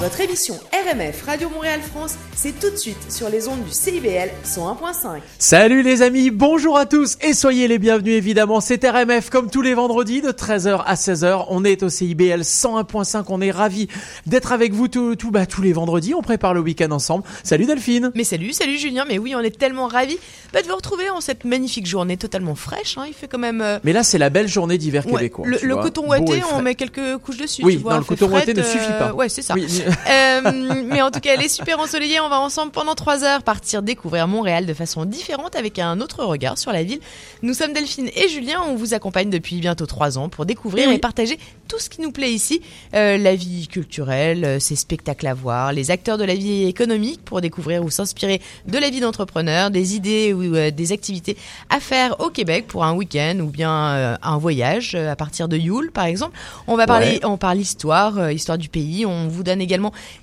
Votre émission RMF Radio Montréal France, c'est tout de suite sur les ondes du CIBL 101.5. Salut les amis, bonjour à tous et soyez les bienvenus évidemment. C'est RMF comme tous les vendredis de 13h à 16h. On est au CIBL 101.5. On est ravis d'être avec vous tout, tout, bah, tous les vendredis. On prépare le week-end ensemble. Salut Delphine. Mais salut, salut Julien. Mais oui, on est tellement ravis bah, de vous retrouver en cette magnifique journée totalement fraîche. Hein. Il fait quand même. euh, Mais là c'est la belle journée d'hiver ouais, québécois. le, tu le vois. coton ouaté, on met quelques couches dessus. Oui, tu vois, non, le coton ouaté ne suffit pas. Ouais, c'est ça. Oui. Euh, mais en tout cas, elle est super ensoleillée. On va ensemble pendant trois heures partir découvrir Montréal de façon différente avec un autre regard sur la ville. Nous sommes Delphine et Julien. On vous accompagne depuis bientôt trois ans pour découvrir Eh oui. et partager tout ce qui nous plaît ici. Euh, la vie culturelle, euh, ses spectacles à voir, les acteurs de la vie économique pour découvrir ou s'inspirer de la vie d'entrepreneur, des idées ou euh, des activités à faire au Québec pour un week-end ou bien euh, un voyage à partir de Yule par exemple. On va parler, Ouais. on parle histoire, histoire du pays. On vous donne également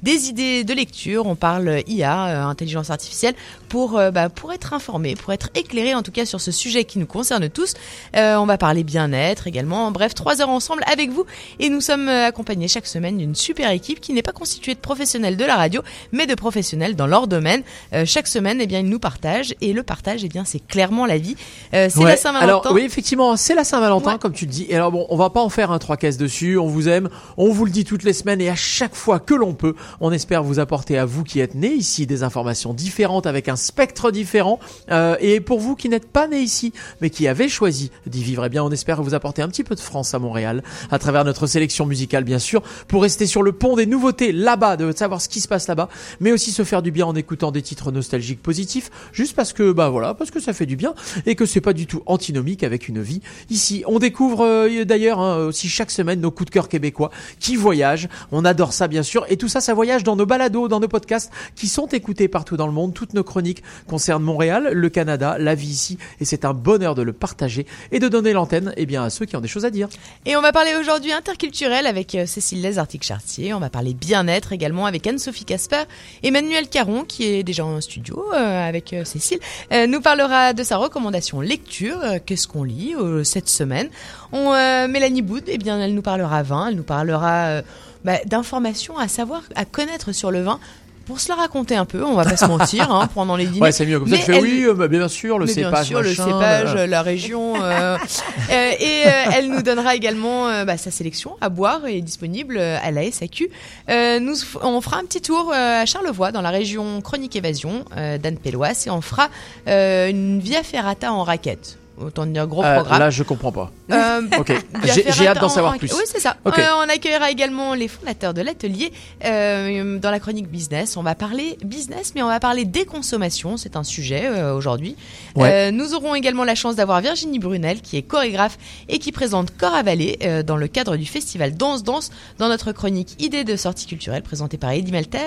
des idées de lecture. On parle IA, euh, intelligence artificielle, pour euh, bah, pour être informé, pour être éclairé en tout cas sur ce sujet qui nous concerne tous. Euh, on va parler bien-être également. Bref, trois heures ensemble avec vous et nous sommes accompagnés chaque semaine d'une super équipe qui n'est pas constituée de professionnels de la radio, mais de professionnels dans leur domaine. Euh, chaque semaine, eh bien, ils nous partagent et le partage, eh bien, c'est clairement la vie. Euh, c'est Ouais. la Saint-Valentin. Alors oui, effectivement, c'est la Saint-Valentin, Ouais. comme tu le dis. Et alors bon, on va pas en faire un trois caisses dessus. On vous aime, on vous le dit toutes les semaines et à chaque fois que l'on peut, on espère vous apporter à vous qui êtes nés ici des informations différentes avec un spectre différent. Euh, et pour vous qui n'êtes pas nés ici, mais qui avez choisi d'y vivre, eh bien, on espère vous apporter un petit peu de France à Montréal à travers notre sélection musicale, bien sûr, pour rester sur le pont des nouveautés là-bas, de savoir ce qui se passe là-bas, mais aussi se faire du bien en écoutant des titres nostalgiques positifs, juste parce que bah voilà, parce que ça fait du bien et que c'est pas du tout antinomique avec une vie. Ici, on découvre euh, d'ailleurs hein, aussi chaque semaine nos coups de cœur québécois qui voyagent. On adore ça bien sûr et tout ça, ça voyage dans nos balados, dans nos podcasts qui sont écoutés partout dans le monde. Toutes nos chroniques concernent Montréal, le Canada, la vie ici et c'est un bonheur de le partager et de donner l'antenne eh bien à ceux qui ont des choses à dire. Et on va parler aujourd'hui interculturel avec euh, Cécile Les Arctic-Chartier. On va parler bien-être également avec Anne-Sophie Casper. Emmanuel Caron, qui est déjà en studio euh, avec euh, Cécile, nous parlera de sa recommandation lecture. Qu'est-ce qu'on lit cette semaine Mélanie Boud, eh bien, elle nous parlera vin. Elle nous parlera bah, d'informations à savoir, à connaître sur le vin. Pour se la raconter un peu, on va pas se mentir, hein, pendant les dîners. Ouais, c'est mieux comme ça. Tu fais elle- oui, euh, bah, bien sûr, le mais cépage, bien sûr, le cépage, euh, la région. euh, euh, et euh, elle nous donnera également bah, sa sélection à boire est disponible à la SAQ. Euh, nous, on fera un petit tour à Charlevoix, dans la région Chronique Évasion euh, d'Anne Péloise, et on fera euh, une Via Ferrata en raquette. Autant dire gros euh, programme. là, je comprends pas. Euh, Ok, j'ai hâte d'en en- savoir plus. Oui, c'est ça. Euh, on accueillera également les fondateurs de l'atelier dans la chronique business. On va parler business, mais on va parler déconsommation. C'est un sujet aujourd'hui. Ouais. Nous aurons également la chance d'avoir Virginie Brunel, qui est chorégraphe et qui présente Corps à Vallée dans le cadre du festival Danse Danse dans notre chronique Idée de sortie culturelle présentée par Eddie Malter.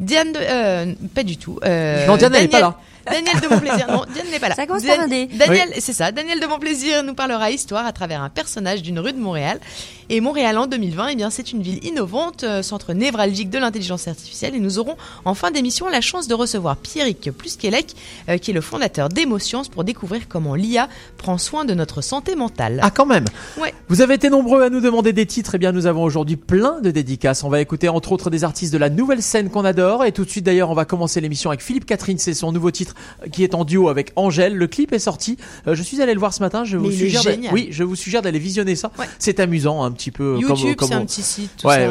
Diane de... euh, pas du tout. Euh, Non, Diane, elle est pas là. Daniel de Montplaisir, non, Diane n'est pas là. Ça commence Dan- par un D. Daniel, c'est ça, Daniel de Montplaisir nous parlera histoire à travers un personnage d'une rue de Montréal. Et Montréal en 2020, eh bien, c'est une ville innovante, euh, centre névralgique de l'intelligence artificielle. Et nous aurons en fin d'émission la chance de recevoir Pierrick Plusquelec, euh, qui est le fondateur d'Emosciences, pour découvrir comment l'IA prend soin de notre santé mentale. Ah, quand même. Ouais. Vous avez été nombreux à nous demander des titres. Eh bien, nous avons aujourd'hui plein de dédicaces. On va écouter entre autres des artistes de la nouvelle scène qu'on adore. Et tout de suite, d'ailleurs, on va commencer l'émission avec Philippe Catherine. C'est son nouveau titre qui est en duo avec Angèle. Le clip est sorti. Euh, je suis allé le voir ce matin. Je vous Mais suggère. Oui, je vous suggère d'aller visionner ça. Ouais. C'est amusant, un petit peu. comme- YouTube, comme c'est on- un petit site, tout Ouais,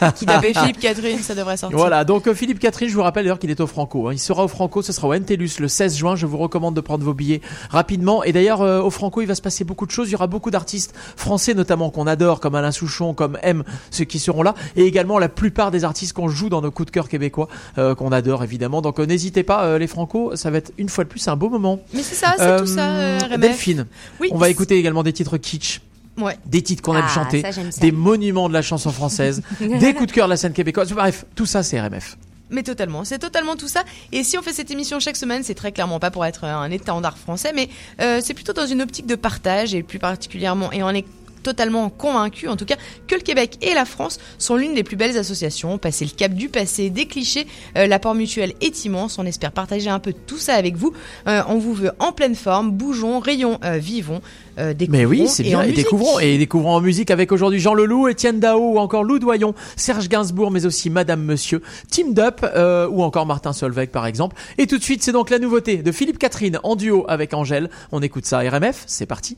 ça. qui tapait Philippe Catherine, ça devrait sortir. Voilà, donc euh, Philippe Catherine, je vous rappelle d'ailleurs qu'il est au Franco. hein. Il sera au Franco, ce sera au NTLUS le 16 juin. Je vous recommande de prendre vos billets rapidement. Et d'ailleurs, euh, au Franco, il va se passer beaucoup de choses. Il y aura beaucoup d'artistes français notamment qu'on adore, comme Alain Souchon, comme M, ceux qui seront là. Et également la plupart des artistes qu'on joue dans nos coups de cœur québécois, euh, qu'on adore évidemment. Donc euh, n'hésitez pas, les Franco, ça va être une fois de plus un beau moment. Mais c'est ça, c'est Euh, tout ça, euh, RMF. Delphine, Oui. on va écouter également des titres kitsch. Ouais. Des titres qu'on aime Ah, chanter, ça, des monuments de la chanson française, des coups de cœur de la scène québécoise. Bref, tout ça c'est RMF. Mais totalement, c'est totalement tout ça. Et si on fait cette émission chaque semaine, c'est très clairement pas pour être un étendard français, mais euh, c'est plutôt dans une optique de partage et plus particulièrement et en est totalement convaincu, en tout cas, que le Québec et la France sont l'une des plus belles associations. Passer le cap du passé, des clichés, euh, l'apport mutuel est immense. On espère partager un peu tout ça avec vous. Euh, on vous veut en pleine forme, bougeons, rayons, euh, vivons. Euh, Mais oui, découvrons c'est bien. en Et découvrons, et découvrons en musique avec aujourd'hui Jean Leloup, Étienne Dao ou encore Lou Doyon, Serge Gainsbourg, mais aussi Madame Monsieur, Team Dup ou encore Martin Solveig par exemple. Et tout de suite, c'est donc la nouveauté de Philippe Catherine en duo avec Angèle. On écoute ça. RMF, c'est parti.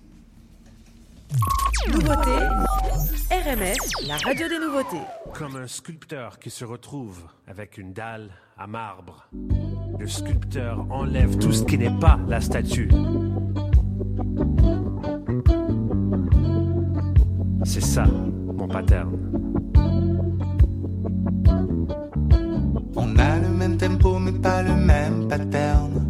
Nouveauté, RMF, la radio des nouveautés. Comme un sculpteur qui se retrouve avec une dalle à marbre. Le sculpteur enlève tout ce qui n'est pas la statue. C'est ça, mon pattern. On a le même tempo mais pas le même pattern.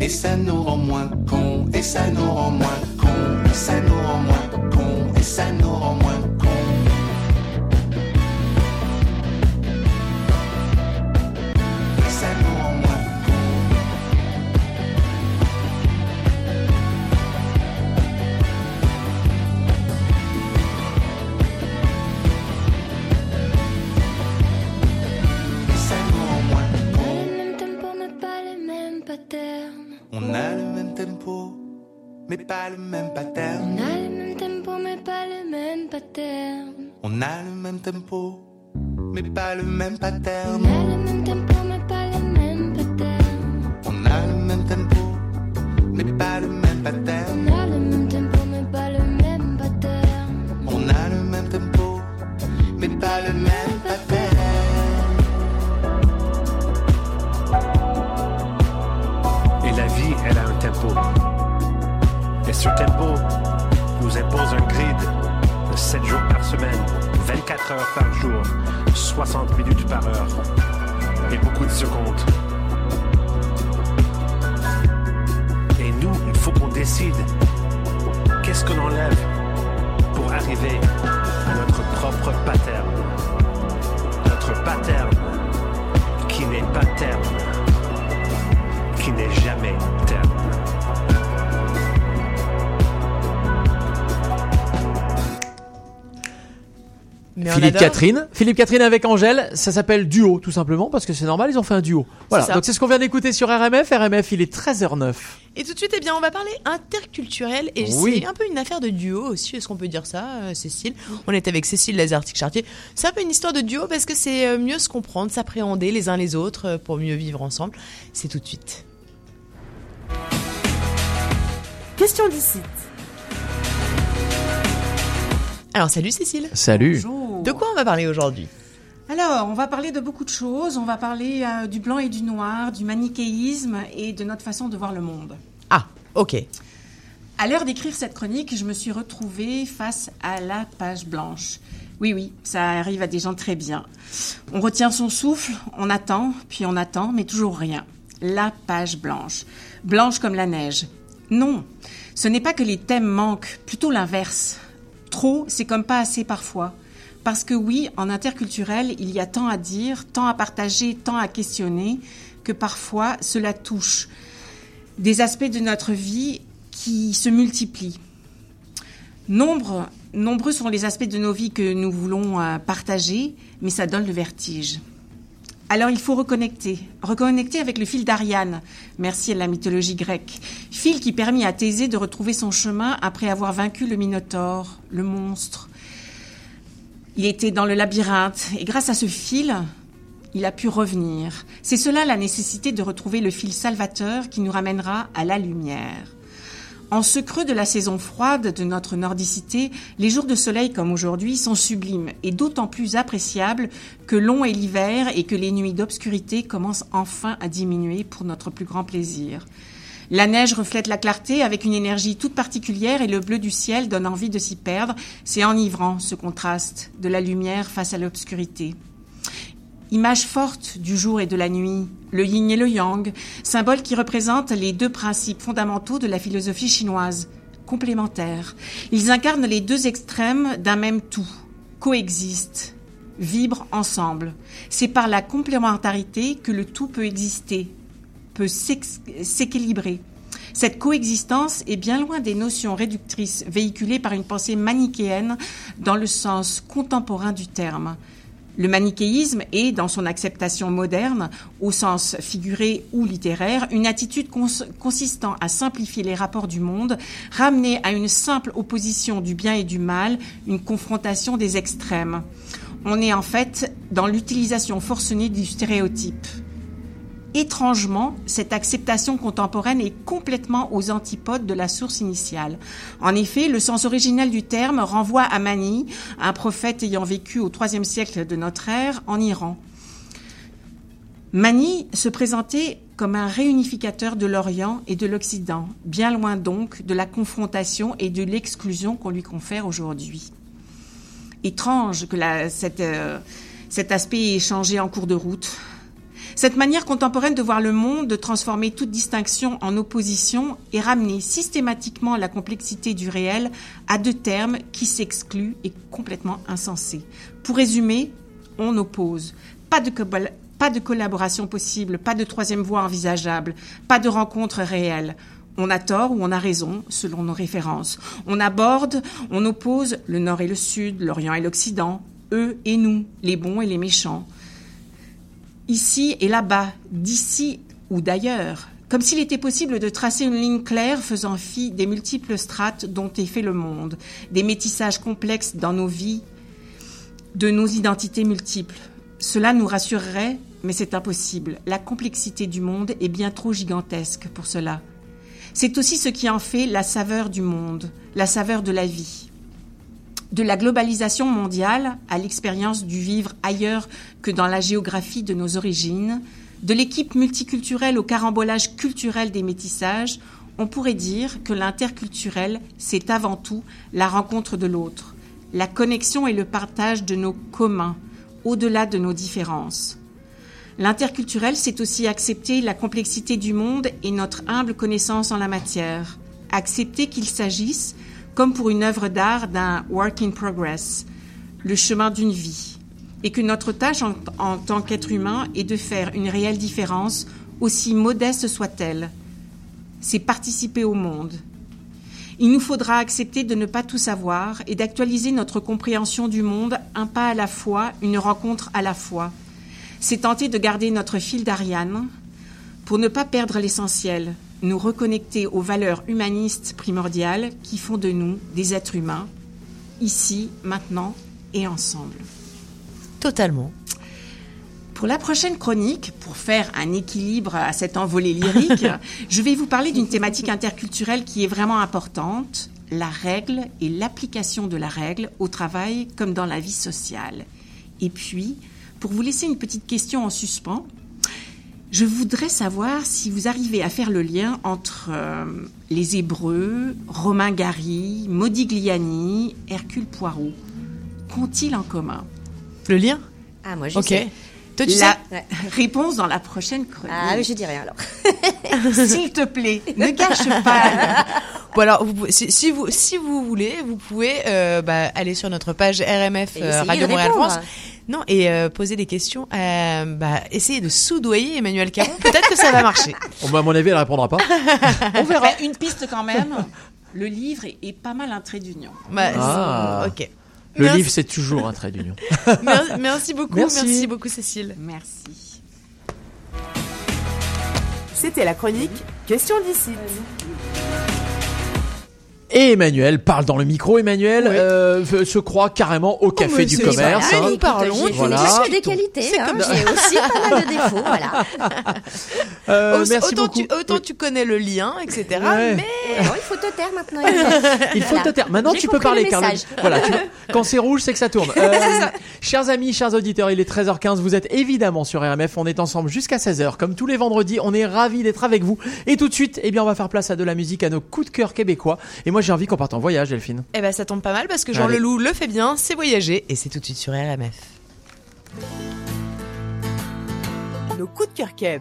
Et ça nous rend moins Philippe. Catherine, Philippe Catherine avec Angèle, ça s'appelle duo tout simplement parce que c'est normal, ils ont fait un duo. Voilà, donc c'est ce qu'on vient d'écouter sur RMF. RMF, il est 13h09. Et tout de suite, eh bien, on va parler interculturel et Oui. c'est un peu une affaire de duo aussi. Est-ce qu'on peut dire ça, euh, Cécile? On est avec Cécile Lazartic-Chartier. C'est un peu une histoire de duo parce que c'est euh, mieux se comprendre, s'appréhender les uns les autres euh, pour mieux vivre ensemble. C'est tout de suite. Question d'ici. Alors, salut Cécile. Salut. De quoi on va parler aujourd'hui? Alors, on va parler de beaucoup de choses. On va parler euh, du blanc et du noir, du manichéisme et de notre façon de voir le monde. Ah, ok. À l'heure d'écrire cette chronique, je me suis retrouvée face à la page blanche. Oui, oui, ça arrive à des gens très bien. On retient son souffle, on attend, puis on attend, mais toujours rien. La page blanche. Blanche comme la neige. Non, ce n'est pas que les thèmes manquent, plutôt l'inverse. Trop, c'est comme pas assez parfois. Parce que oui, en interculturel, il y a tant à dire, tant à partager, tant à questionner, que parfois cela touche des aspects de notre vie qui se multiplient. Nombre, nombreux sont les aspects de nos vies que nous voulons euh, partager, mais ça donne le vertige. Alors il faut reconnecter, reconnecter avec le fil d'Ariane, merci à la mythologie grecque, fil qui permit à Thésée de retrouver son chemin après avoir vaincu le Minotaure, le monstre. Il était dans le labyrinthe et grâce à ce fil, il a pu revenir. C'est cela la nécessité de retrouver le fil salvateur qui nous ramènera à la lumière. En ce creux de la saison froide de notre nordicité, les jours de soleil comme aujourd'hui sont sublimes et d'autant plus appréciables que long est l'hiver et que les nuits d'obscurité commencent enfin à diminuer pour notre plus grand plaisir. La neige reflète la clarté avec une énergie toute particulière et le bleu du ciel donne envie de s'y perdre. C'est enivrant ce contraste de la lumière face à l'obscurité. Image forte du jour et de la nuit, le yin et le yang, symbole qui représentent les deux principes fondamentaux de la philosophie chinoise, complémentaires. Ils incarnent les deux extrêmes d'un même tout, coexistent, vibrent ensemble. C'est par la complémentarité que le tout peut exister, peut s'équilibrer. Cette coexistence est bien loin des notions réductrices véhiculées par une pensée manichéenne dans le sens contemporain du terme. Le manichéisme est, dans son acceptation moderne, au sens figuré ou littéraire, une attitude cons- consistant à simplifier les rapports du monde, ramener à une simple opposition du bien et du mal, une confrontation des extrêmes. On est en fait dans l'utilisation forcenée du stéréotype. Étrangement, cette acceptation contemporaine est complètement aux antipodes de la source initiale. En effet, le sens originel du terme renvoie à Mani, un prophète ayant vécu au IIIe siècle de notre ère en Iran. Mani se présentait comme un réunificateur de l'Orient et de l'Occident, bien loin donc de la confrontation et de l'exclusion qu'on lui confère aujourd'hui. Étrange que euh, cet aspect ait changé en cours de route. Cette manière contemporaine de voir le monde, de transformer toute distinction en opposition et ramener systématiquement la complexité du réel à deux termes qui s'excluent et complètement insensés. Pour résumer, on oppose. Pas de, pas de collaboration possible, pas de troisième voie envisageable, pas de rencontre réelle. On a tort ou on a raison, selon nos références. On aborde, on oppose le Nord et le Sud, l'Orient et l'Occident, eux et nous, les bons et les méchants ici et là-bas, d'ici ou d'ailleurs, comme s'il était possible de tracer une ligne claire faisant fi des multiples strates dont est fait le monde, des métissages complexes dans nos vies, de nos identités multiples. Cela nous rassurerait, mais c'est impossible. La complexité du monde est bien trop gigantesque pour cela. C'est aussi ce qui en fait la saveur du monde, la saveur de la vie de la globalisation mondiale à l'expérience du vivre ailleurs que dans la géographie de nos origines, de l'équipe multiculturelle au carambolage culturel des métissages, on pourrait dire que l'interculturel, c'est avant tout la rencontre de l'autre, la connexion et le partage de nos communs, au-delà de nos différences. L'interculturel, c'est aussi accepter la complexité du monde et notre humble connaissance en la matière, accepter qu'il s'agisse comme pour une œuvre d'art d'un work in progress, le chemin d'une vie, et que notre tâche en, tant qu'être humain est de faire une réelle différence, aussi modeste soit-elle. C'est participer au monde. Il nous faudra accepter de ne pas tout savoir et d'actualiser notre compréhension du monde un pas à la fois, une rencontre à la fois. C'est tenter de garder notre fil d'Ariane pour ne pas perdre l'essentiel, nous reconnecter aux valeurs humanistes primordiales qui font de nous des êtres humains, ici, maintenant et ensemble. Totalement. Pour la prochaine chronique, pour faire un équilibre à cet envolée lyrique, je vais vous parler d'une thématique interculturelle qui est vraiment importante, la règle et l'application de la règle au travail comme dans la vie sociale. Et puis, pour vous laisser une petite question en suspens, je voudrais savoir si vous arrivez à faire le lien entre euh, les Hébreux, Romain Gary, Modigliani, Hercule Poirot. Qu'ont-ils en commun? Le lien? Ah, moi je sais. La réponse dans la prochaine chronique. Ah, oui, je dis rien alors. S'il te plaît, ne cache pas. bon, alors, si, vous, si vous voulez, vous pouvez euh, bah, aller sur notre page RMF euh, Radio Montréal France. Non, et euh, poser des questions. Euh, bah, essayer de soudoyer Emmanuel Caron. Peut-être que ça va marcher. Oh, bah, à mon avis, elle ne répondra pas. On verra. Une piste quand même. Le livre est, pas mal un trait d'union. Bah, ah. Ok. Le livre, c'est toujours un trait d'union. merci beaucoup, merci beaucoup Cécile. Merci. C'était la chronique Question d'ici. Et Emmanuel parle dans le micro. Emmanuel euh, se croit carrément au oh, café du commerce. Hein. Nous parlons. Il Voilà. Hein. J'ai des qualités. Hein. J'ai aussi pas mal de défauts. Voilà. Euh, merci autant, tu, autant tu, connais le lien, etc. Mais il faut te taire maintenant. il faut te taire. Maintenant, tu peux parler, Carlo. Voilà. Quand c'est rouge, c'est que ça tourne. Euh, chers amis, chers auditeurs, il est 13h15. Vous êtes évidemment sur RMF. On est ensemble jusqu'à 16h, comme tous les vendredis. On est ravis d'être avec vous. Et tout de suite, eh bien, on va faire place à de la musique, à nos coups de cœur québécois moi j'ai envie qu'on parte en voyage, Delphine. Eh ben ça tombe pas mal parce que Jean Leloup le fait bien, c'est voyager et c'est tout de suite sur RMF. Nos coups de cœur Keb.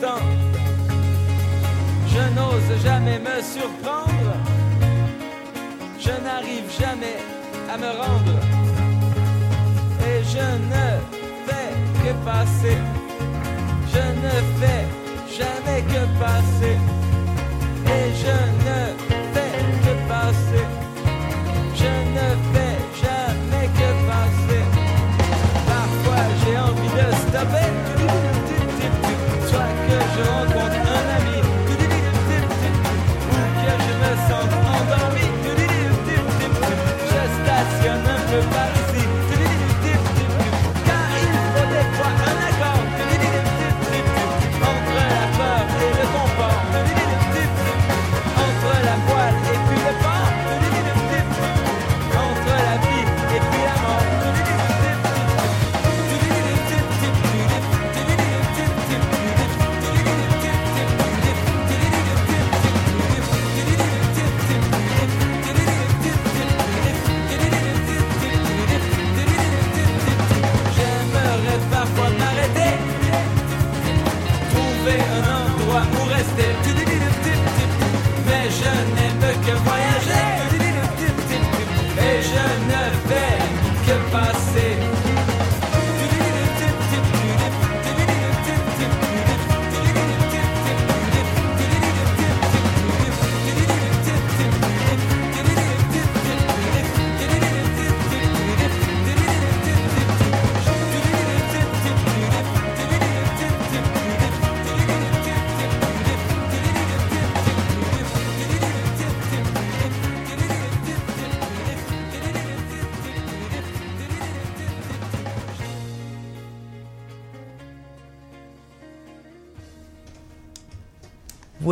Qu'un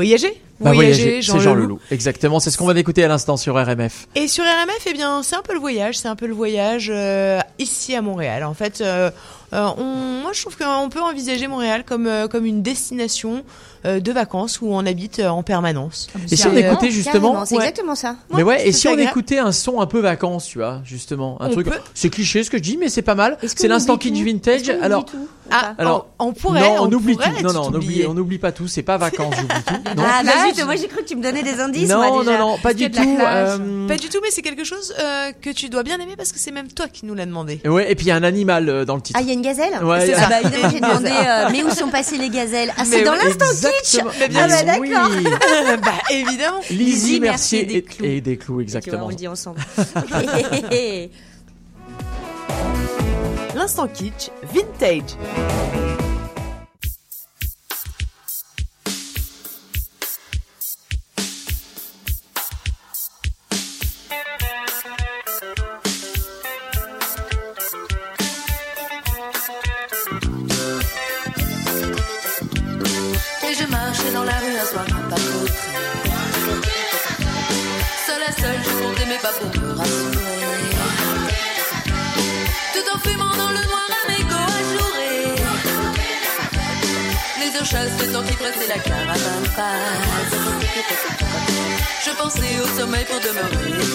voyager. Bah, voyager, Jean c'est Jean Leloup. Leloup. Exactement, c'est ce qu'on va écouter à l'instant sur RMF. Et sur RMF, eh bien, c'est un peu le voyage, c'est un peu le voyage euh, ici à Montréal. En fait, euh, euh, on, moi, je trouve qu'on peut envisager Montréal comme euh, comme une destination euh, de vacances où on habite euh, en permanence. Et si on écoutait justement, c'est ouais. exactement ça. mais ouais, et si on agréable. écoutait un son un peu vacances, tu vois, justement, un On truc, peut. c'est cliché ce que je dis, mais c'est pas mal. C'est qu'on l'instant kitsch vintage. Alors, Ah, pas alors, on, on pourrait, non, on, on oublie pourrait tout. Non, non, on oublie, on pas tout. C'est pas vacances, j'oublie tout. Non. Ah, bah zut, moi j'ai cru que tu me donnais des indices. moi, non, déjà. non, non, pas du tout. euh, Pas du tout, mais c'est quelque chose euh, que tu dois bien aimer parce que c'est même toi qui nous l'as demandé. Ouais, et puis il y a un animal euh, dans le titre. Ah, il y a une gazelle Ouais, c'est ça. Ah bah évidemment, j'ai demandé euh, mais où sont passées les gazelles Ah, c'est Mais dans l'instant kitsch Exactement. Mais bien Ah bah d'accord oui. bah évidemment. Lizzie des et, des clous, exactement. on le dit ensemble. L'instant kitsch vintage. Pensais au sommeil pour de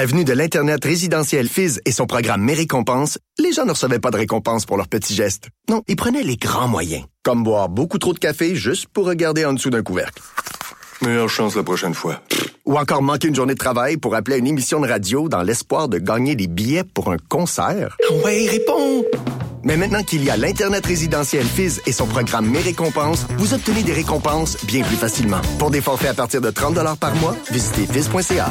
la venue de l'Internet résidentiel Fizz et son programme Mes récompenses, les gens ne recevaient pas de récompenses pour leurs petits gestes. Non, ils prenaient les grands moyens, comme boire beaucoup trop de café juste pour regarder en dessous d'un couvercle. Meilleure chance la prochaine fois. Ou encore manquer une journée de travail pour appeler à une émission de radio dans l'espoir de gagner des billets pour un concert. Ouais, réponds! Mais maintenant qu'il y a l'Internet résidentiel Fizz et son programme Mes récompenses, vous obtenez des récompenses bien plus facilement. Pour des forfaits à partir de 30 par mois, visitez fizz.ca.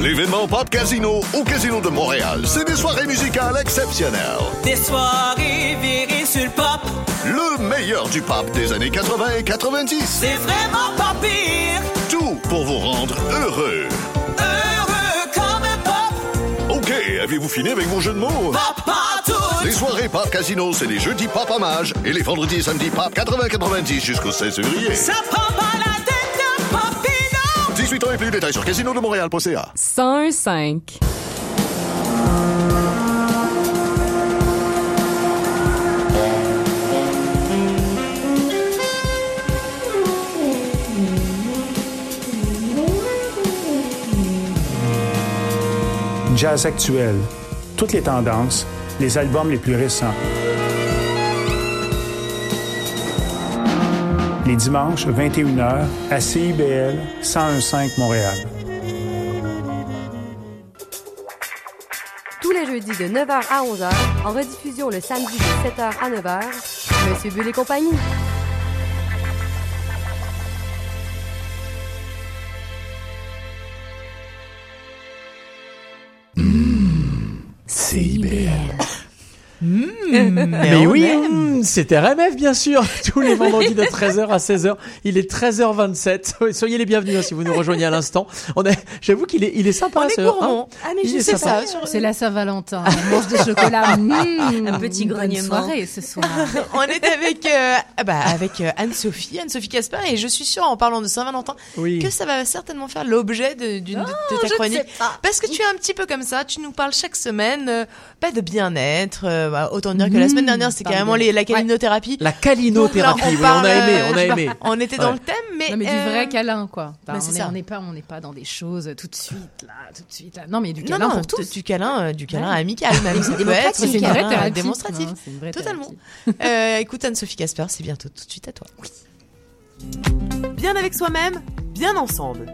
L'événement Pop Casino au Casino de Montréal, c'est des soirées musicales exceptionnelles. Des soirées virées sur le pop. Le meilleur du pop des années 80 et 90. C'est vraiment pas pire. Tout pour vous rendre heureux. Heureux comme un pop. OK, avez-vous fini avec vos jeux de mots? Pop partout. Les soirées Pop Casino, c'est les jeudis Pop Hommage et les vendredis et samedis Pop 80-90 jusqu'au 16 février. Ça prend pas la. 18 ans et plus, détails sur casinodemontréal.ca. 101.5. Jazz actuel, toutes les tendances, les albums les plus récents. Les dimanches, 21h, à CIBL 1015 Montréal. Tous les jeudis de 9h à 11h, en rediffusion le samedi de 7h à 9h, Monsieur Bull et compagnie. Mais Mais on oui, mmh, c'était RMF bien sûr, tous les vendredis de 13h à 16h. Il est 13h27. Soyez les bienvenus hein, si vous nous rejoignez à l'instant. On est, j'avoue qu'il est, il est sympa. On est hein. Ah, mais Il je sais sympa. ça. C'est la Saint-Valentin. On mange des chocolats. Mmh, Un petit grognement. soirée ce soir. On est avec euh, ah bah, avec euh, Anne-Sophie, Anne-Sophie Casper, et je suis sûre en parlant de Saint-Valentin Oui. que ça va certainement faire l'objet de- d'une de, de je ta chronique. sais pas. Parce que tu es un petit peu comme ça, tu nous parles chaque semaine euh, bah, de bien-être. euh, bah, autant dire que la semaine dernière c'était parle carrément les, la calinothérapie. La calinothérapie, Donc là, on a parle, aimé, euh, on a aimé. On était dans Ouais. le thème, mais non, mais du euh, vrai câlin, quoi. bah, on c'est est- ça. on n'est pas, on n'est pas dans des choses tout de suite là, tout de suite là. Non, mais du non, câlin non, pour du- tous. du câlin, euh, du câlin Ouais. amical même. C'est une câlin, vraie euh, thérapie. démonstratif. Non, c'est une vraie Totalement. thérapie. Euh, écoute Anne-Sophie Casper, c'est bientôt tout de suite à toi. Oui. Bien avec soi-même, bien ensemble.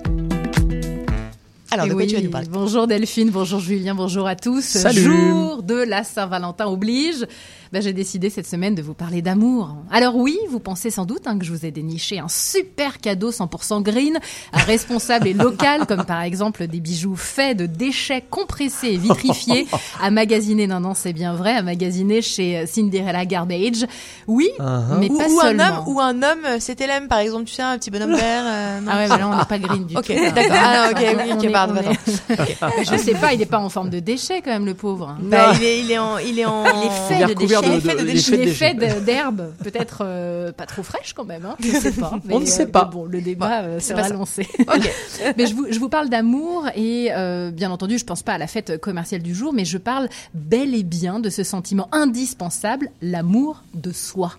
Alors, Et de quoi tu vas nous parler? Bonjour Delphine, bonjour Julien, bonjour à tous. Salut. Jour de la Saint-Valentin oblige. Ben, J'ai décidé cette semaine de vous parler d'amour. Alors oui, vous pensez sans doute hein, que je vous ai déniché un super cadeau 100% green, un responsable et local, comme par exemple des bijoux faits de déchets compressés et vitrifiés, à magasiner, non non c'est bien vrai, à magasiner chez euh, Cinderella Garbage. Oui, Uh-huh. mais ou, pas ou un seulement. homme, ou un homme, euh, c'était l'aime par exemple, tu sais, un petit bonhomme vert. euh, non. Ah ouais, mais là on n'est pas green du Ok, tout. là. d'accord. Ah, ok, oui, On ok, est- pardon, on est- je sais pas, il est pas en forme de déchet quand même le pauvre. hein. Bah, il est, il est en, il est en. Il est fait de déchets. De- d'herbe, peut-être euh, pas trop fraîche quand même, hein, je sais pas. On ne mais, sait euh, pas. bon, le débat euh, c'est sera lancé. Ok. mais je vous, je vous parle d'amour et euh, bien entendu, je pense pas à la fête commerciale du jour, mais je parle bel et bien de ce sentiment indispensable, l'amour de soi.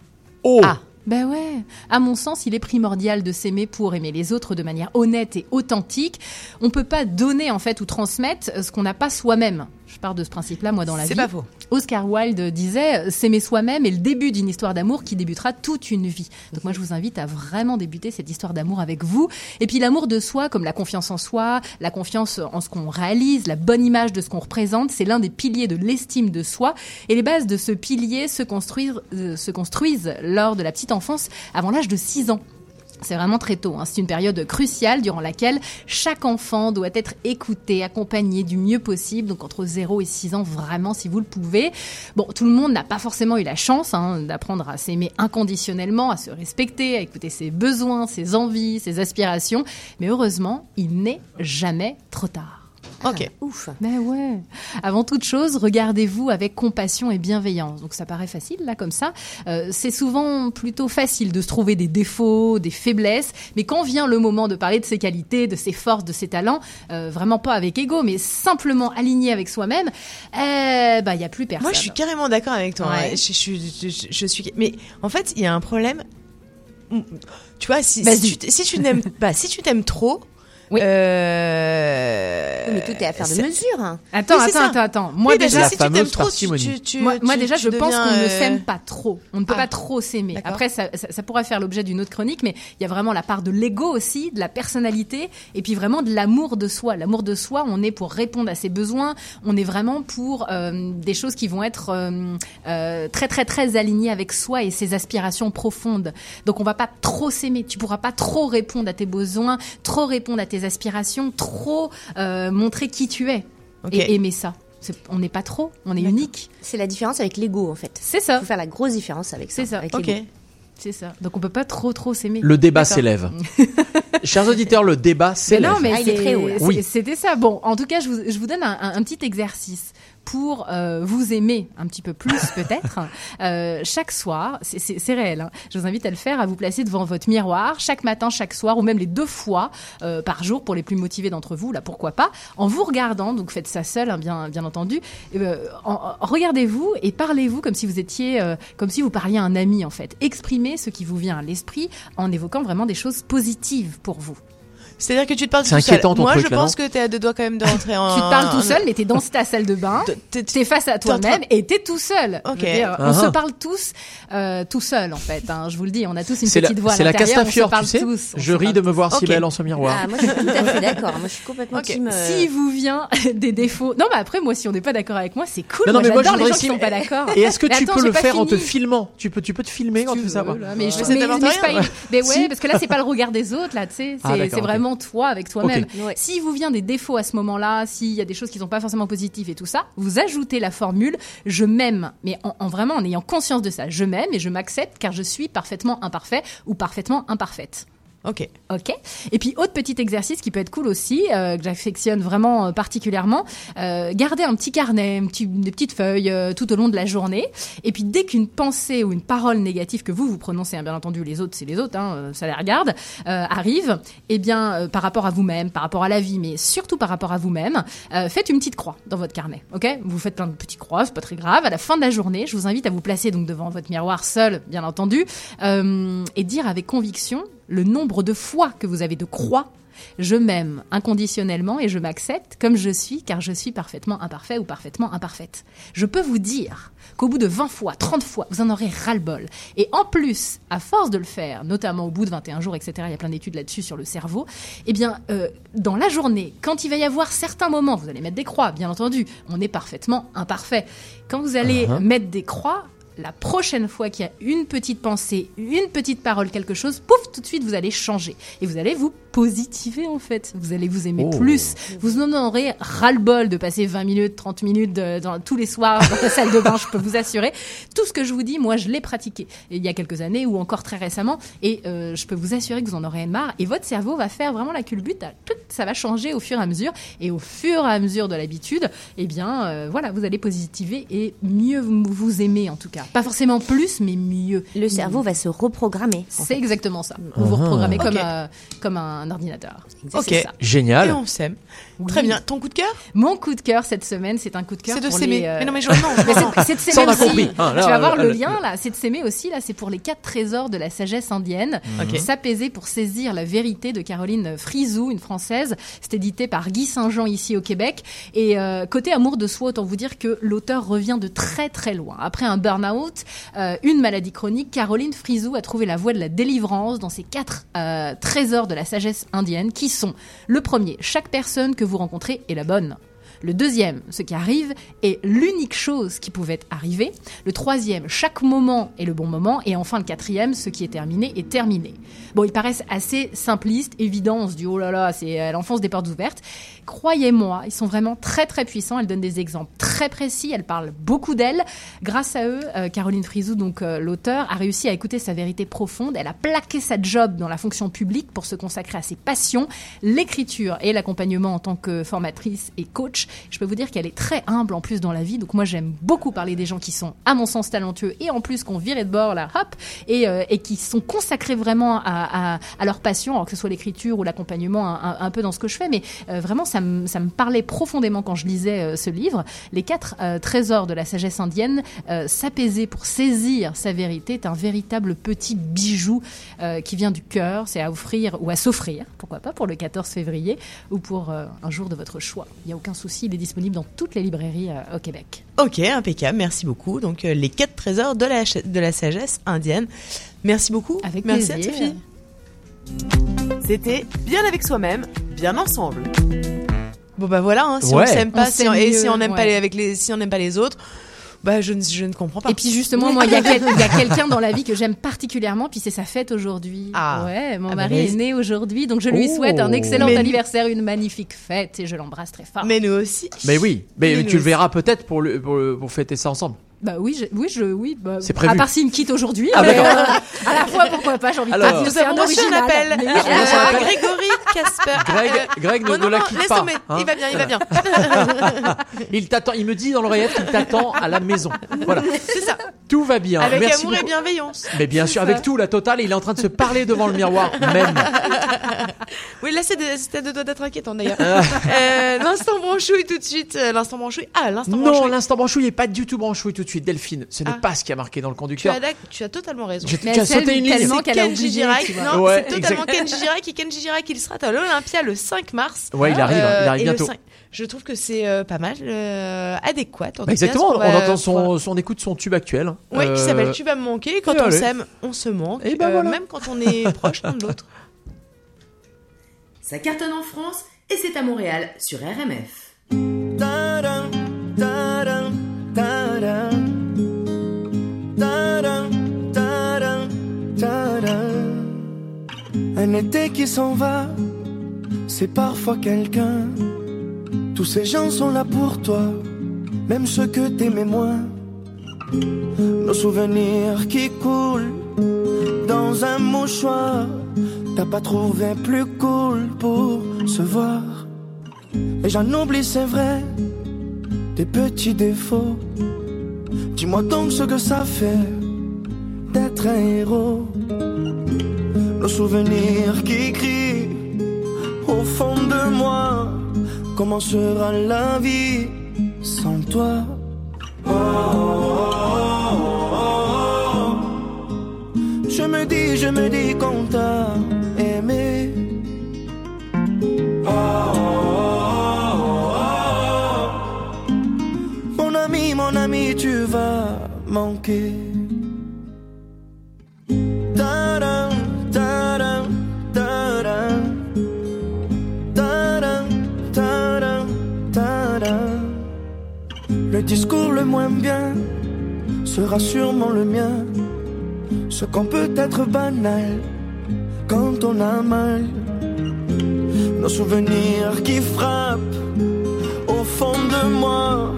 Oh, Ah, ben ouais. À mon sens, il est primordial de s'aimer pour aimer les autres de manière honnête et authentique. On peut pas donner en fait ou transmettre ce qu'on n'a pas soi-même. Je pars de ce principe-là moi dans la vie. C'est pas faux. Oscar Wilde disait s'aimer soi-même est le début d'une histoire d'amour qui débutera toute une vie. Donc moi je vous invite à vraiment débuter cette histoire d'amour avec vous. Et puis l'amour de soi, comme la confiance en soi, la confiance en ce qu'on réalise, la bonne image de ce qu'on représente, c'est l'un des piliers de l'estime de soi. Et les bases de ce pilier se construisent, euh, se construisent lors de la petite enfance, avant l'âge de 6 ans. C'est vraiment très tôt. hein. C'est une période cruciale durant laquelle chaque enfant doit être écouté, accompagné du mieux possible. Donc entre 0 et 6 ans, vraiment, si vous le pouvez. Bon, tout le monde n'a pas forcément eu la chance hein, d'apprendre à s'aimer inconditionnellement, à se respecter, à écouter ses besoins, ses envies, ses aspirations. Mais heureusement, il n'est jamais trop tard. Ok. Ouf. Mais ouais. Avant toute chose, regardez-vous avec compassion et bienveillance. Donc ça paraît facile là comme ça. Euh, c'est souvent plutôt facile de se trouver des défauts, des faiblesses, mais quand vient le moment de parler de ses qualités, de ses forces, de ses talents, euh, vraiment pas avec ego, mais simplement aligné avec soi-même, eh bah il y a plus personne. Moi, je suis carrément d'accord avec toi. Ouais. hein. Je, je, je, je- je suis. Mais en fait, il y a un problème. Tu vois, si, si tu, t- si tu n'aimes pas, si tu t'aimes trop, Euh... Oui, mais tout est affaire de mesure. hein. Attends, Oui, attends, attends, attends. Moi Oui, déjà, déjà, si tu t'aimes trop, tu, tu, tu, moi, déjà, tu je pense qu'on ne euh, s'aime pas trop. On ne peut Ah. pas trop s'aimer. Après, ça, ça, ça pourrait faire l'objet d'une autre chronique, mais il y a vraiment la part de l'ego aussi, de la personnalité, et puis vraiment de l'amour de soi. L'amour de soi, on est pour répondre à ses besoins. On est vraiment pour euh, des choses qui vont être euh, euh, très, très, très alignées avec soi et ses aspirations profondes. Donc, on va pas trop s'aimer. Tu pourras pas trop répondre à tes besoins, trop répondre à tes aspirations, trop euh, montrer qui tu es et aimer ça. On n'est pas trop, on est unique. C'est la différence avec l'ego, en fait. C'est ça. Il faut faire la grosse différence avec ça. C'est ça. Avec Ok. C'est ça. Donc on peut pas trop trop s'aimer. Le débat s'élève. Chers auditeurs, le débat s'élève. non, mais Ah, il est c'est- très haut, Oui. C'était ça. Bon, en tout cas, je vous, je vous donne un, un- un petit exercice pour euh, vous aimer un petit peu plus peut-être. Euh, chaque soir, c'est- réel. hein, je vous invite à le faire, à vous placer devant votre miroir chaque matin, chaque soir, ou même les deux fois euh, par jour pour les plus motivés d'entre vous. Là, pourquoi pas En vous regardant, donc faites ça seul, hein, bien bien entendu. euh, Regardez-vous et parlez-vous comme si vous étiez, euh, comme si vous parliez à un ami en fait. Exprimez ce qui vous vient à l'esprit en évoquant vraiment des choses positives pour vous. C'est-à-dire que tu te parles C'est tout seul. inquiétant, ton Moi, truc, je là, pense que t'es à deux doigts quand même de rentrer en. Tu te parles tout seul, mais t'es dans ta salle de bain, t'es face à toi-même et t'es tout seul. Ok. Dire, Ah on se ah. parle tous euh, tout seul en fait. hein, je vous le dis, on a tous une C'est la, petite voix c'est la on Castafiore, tu sais. tous. on Je ris de me voir si belle en ce miroir. Ah, moi, je suis tout à fait d'accord. Moi, je suis complètement team. euh, Si vous vient des défauts, non mais après moi si on n'est pas d'accord avec moi c'est cool. Non, non, moi, mais moi, je les gens voudrais qui sont pas d'accord. Et est-ce que tu peux le faire en te filmant? Tu peux, tu peux te filmer quand Si tu ça. veux, là, mais je, Mais ça mais- c'est ouais, Si. parce que là c'est pas le regard des autres là, tu sais, Ah, c'est c'est ok. Vraiment toi avec toi-même. Ouais. Si vous vient des défauts à ce moment-là, s'il y a des choses qui sont pas forcément positives et tout ça, vous ajoutez la formule je m'aime, mais en, en vraiment en ayant conscience de ça. Je m'aime et je m'accepte car je suis parfaitement imparfait ou parfaitement imparfaite. Ok. Ok. Et puis autre petit exercice qui peut être cool aussi, euh, que j'affectionne vraiment euh, particulièrement, euh, garder un petit carnet, un des petites feuilles euh, tout au long de la journée. Et puis dès qu'une pensée ou une parole négative que vous vous prononcez, hein, bien entendu les autres c'est les autres, hein, ça les regarde, arrive, eh bien par rapport à vous-même, par rapport à la vie, mais surtout par rapport à vous-même, faites une petite croix dans votre carnet. Ok? Vous faites plein de petites croix, c'est pas très grave. À la fin de la journée, je vous invite à vous placer donc devant votre miroir seul, bien entendu, et dire avec conviction le nombre de fois que vous avez de croix. Je m'aime inconditionnellement et je m'accepte comme je suis car je suis parfaitement imparfait ou parfaitement imparfaite. Je peux vous dire qu'au bout de 20 fois, 30 fois, vous en aurez ras-le-bol. Et en plus, à force de le faire, notamment au bout de 21 jours, etc., il y a plein d'études là-dessus sur le cerveau, eh bien, euh, dans la journée, quand il va y avoir certains moments, vous allez mettre des croix, bien entendu, on est parfaitement imparfait. Quand vous allez Uh-huh. mettre des croix, la prochaine fois qu'il y a une petite pensée, une petite parole, quelque chose, pouf, tout de suite, vous allez changer. Et vous allez vous positiver, en fait. Vous allez vous aimer Oh. plus. Vous en aurez ras-le-bol de passer 20 minutes, 30 minutes de- dans, tous les soirs dans la salle de bain, je peux vous assurer. Tout ce que je vous dis, moi, je l'ai pratiqué il y a quelques années ou encore très récemment. Et euh, je peux vous assurer que vous en aurez marre. Et votre cerveau va faire vraiment la culbute. tout, Ça va changer au fur et à mesure. Et au fur et à mesure de l'habitude, eh bien, euh, voilà, vous allez positiver et mieux vous aimer, en tout cas. Pas forcément plus, mais mieux. Le cerveau va se reprogrammer. C'est exactement ça. Vous vous Ah. reprogrammez comme, Ok. euh, comme un ordinateur. Ok. Génial. Et on s'aime. Très bien. Ton coup de cœur? Mon coup de cœur cette semaine, c'est un coup de cœur C'est de pour s'aimer. les, euh, Mais non, mais je- non, non, c'est- de s'aimer aussi. Ah, là, tu vas voir le lien là. C'est de s'aimer aussi là. C'est pour les quatre trésors de la sagesse indienne. Ok. S'apaiser pour saisir la vérité de Caroline Frizou, une française. C'est édité par Guy Saint-Jean ici au Québec. Et euh, côté amour de soi, autant vous dire que l'auteur revient de très très loin. Après un burn-out, euh, une maladie chronique, Caroline Frizou a trouvé la voie de la délivrance dans ces quatre euh, trésors de la sagesse indienne qui sont le premier, chaque personne que vous rencontrez est la bonne. Le deuxième, ce qui arrive est l'unique chose qui pouvait arriver. Le troisième, chaque moment est le bon moment. Et enfin, le quatrième, ce qui est terminé est terminé. Bon, ils paraissent assez simplistes, se dit, oh là là, c'est elle enfonce des portes ouvertes. Croyez-moi, ils sont vraiment très très puissants. Elle donne des exemples très précis. Elle parle beaucoup d'elle. Grâce à eux, euh, Caroline Frizou, donc euh, l'auteur, a réussi à écouter sa vérité profonde. Elle a plaqué sa job dans la fonction publique pour se consacrer à ses passions, l'écriture et l'accompagnement en tant que formatrice et coach. Je peux vous dire qu'elle est très humble en plus dans la vie. Donc moi, j'aime beaucoup parler des gens qui sont, à mon sens, talentueux et en plus qu'on viré de bord là, hop, et, euh, et qui sont consacrés vraiment à, à, à leur passion, alors que ce soit l'écriture ou l'accompagnement, un, peu dans ce que je fais, mais vraiment ça me, ça me parlait profondément quand je lisais euh, ce livre. Les quatre euh, trésors de la sagesse indienne, euh, s'apaiser pour saisir sa vérité est un véritable petit bijou euh, qui vient du cœur. C'est à offrir ou à s'offrir, pourquoi pas, pour le 14 février ou pour euh, un jour de votre choix. Il n'y a aucun souci, il est disponible dans toutes les librairies euh, au Québec. Ok, impeccable, merci beaucoup. Donc euh, les quatre trésors de la, de la sagesse indienne. Merci beaucoup. Avec merci plaisir. C'était bien avec soi-même, bien ensemble. Bon bah voilà, hein, si Ouais. on s'aime pas, On si on- s'aime et si on n'aime pas ouais. les, avec les, si on n'aime pas les autres, bah je ne, je ne comprends pas. Et puis justement, moi, il y a, quel- quelqu'un dans la vie que j'aime particulièrement, puis c'est sa fête aujourd'hui. Ah. Ouais, mon Ah bah mari est vas-y. né aujourd'hui, donc je lui Oh. souhaite un excellent Mais- anniversaire, une magnifique fête, et je l'embrasse très fort. Mais nous aussi. Mais oui, mais Mais tu le verras peut-être pour, le, pour, le- pour fêter ça ensemble. Bah oui, je, oui, je, oui. Bah, C'est prévu. À part s'il me quitte aujourd'hui, Ah, mais, euh, à la fois pourquoi pas, j'ai envie de Alors. dire, Nous avons reçu un appel. Mais Euh, appel. Grégory Casper. Greg, Euh, Greg ne, oh ne non, la non, quitte pas. hein. Il va bien, il va bien. Il t'attend, il me dit dans l'oreillette qu'il t'attend à la maison. Voilà, C'est ça. tout va bien. Avec Merci amour et beaucoup. bienveillance. Mais bien sûr, avec tout, la totale, il est en train de se parler devant le miroir même. Oui, là, c'est de- c'était de toi d'être inquiétant d'ailleurs. euh, l'instant branchouille tout de suite. euh, L'instant branchouille. Ah, l'instant Non, branchouille. l'instant branchouille est pas du tout branchouille tout de suite, Delphine. Ce n'est Ah. pas ce qui a marqué dans le Tu conducteur. as, d'ac- tu as totalement raison. J'ai- Mais tu as sauté une ligne. qu'elle a Kenji oublié, Girac. tu. Non, Ouais, c'est totalement exact. Kenji Girac et Kenji Girac, il sera à l'Olympia le 5 mars. Ouais, il arrive, Euh, il arrive bientôt. 5 je trouve que c'est euh, pas mal, euh, adéquat. en Bah, exactement, on entend son, son écoute son tube actuel. Ouais, qui Euh, s'appelle Tu vas me manquer. Quand et on s'aime, on se manque. Et ben euh, voilà. Même quand on est proche l'un de l'autre. Ça cartonne en France et c'est à Montréal sur RMF. Ta-dam, ta-dam, ta-dam. Un été qui s'en va, c'est parfois quelqu'un. Tous ces gens sont là pour toi, même ceux que t'aimais moins. Nos souvenirs qui coulent dans un mouchoir. T'as pas trouvé plus cool pour se voir. Et j'en oublie, c'est vrai, des petits défauts. Dis-moi donc ce que ça fait d'être un héros. Nos souvenirs qui crient au fond de moi. Comment sera la vie sans toi? Je me dis, je me dis qu'on t'a aimé. Mon ami, mon ami, tu vas manquer. Le discours le moins bien sera sûrement le mien. Ce qu'on peut être banal quand on a mal. Nos souvenirs qui frappent au fond de moi.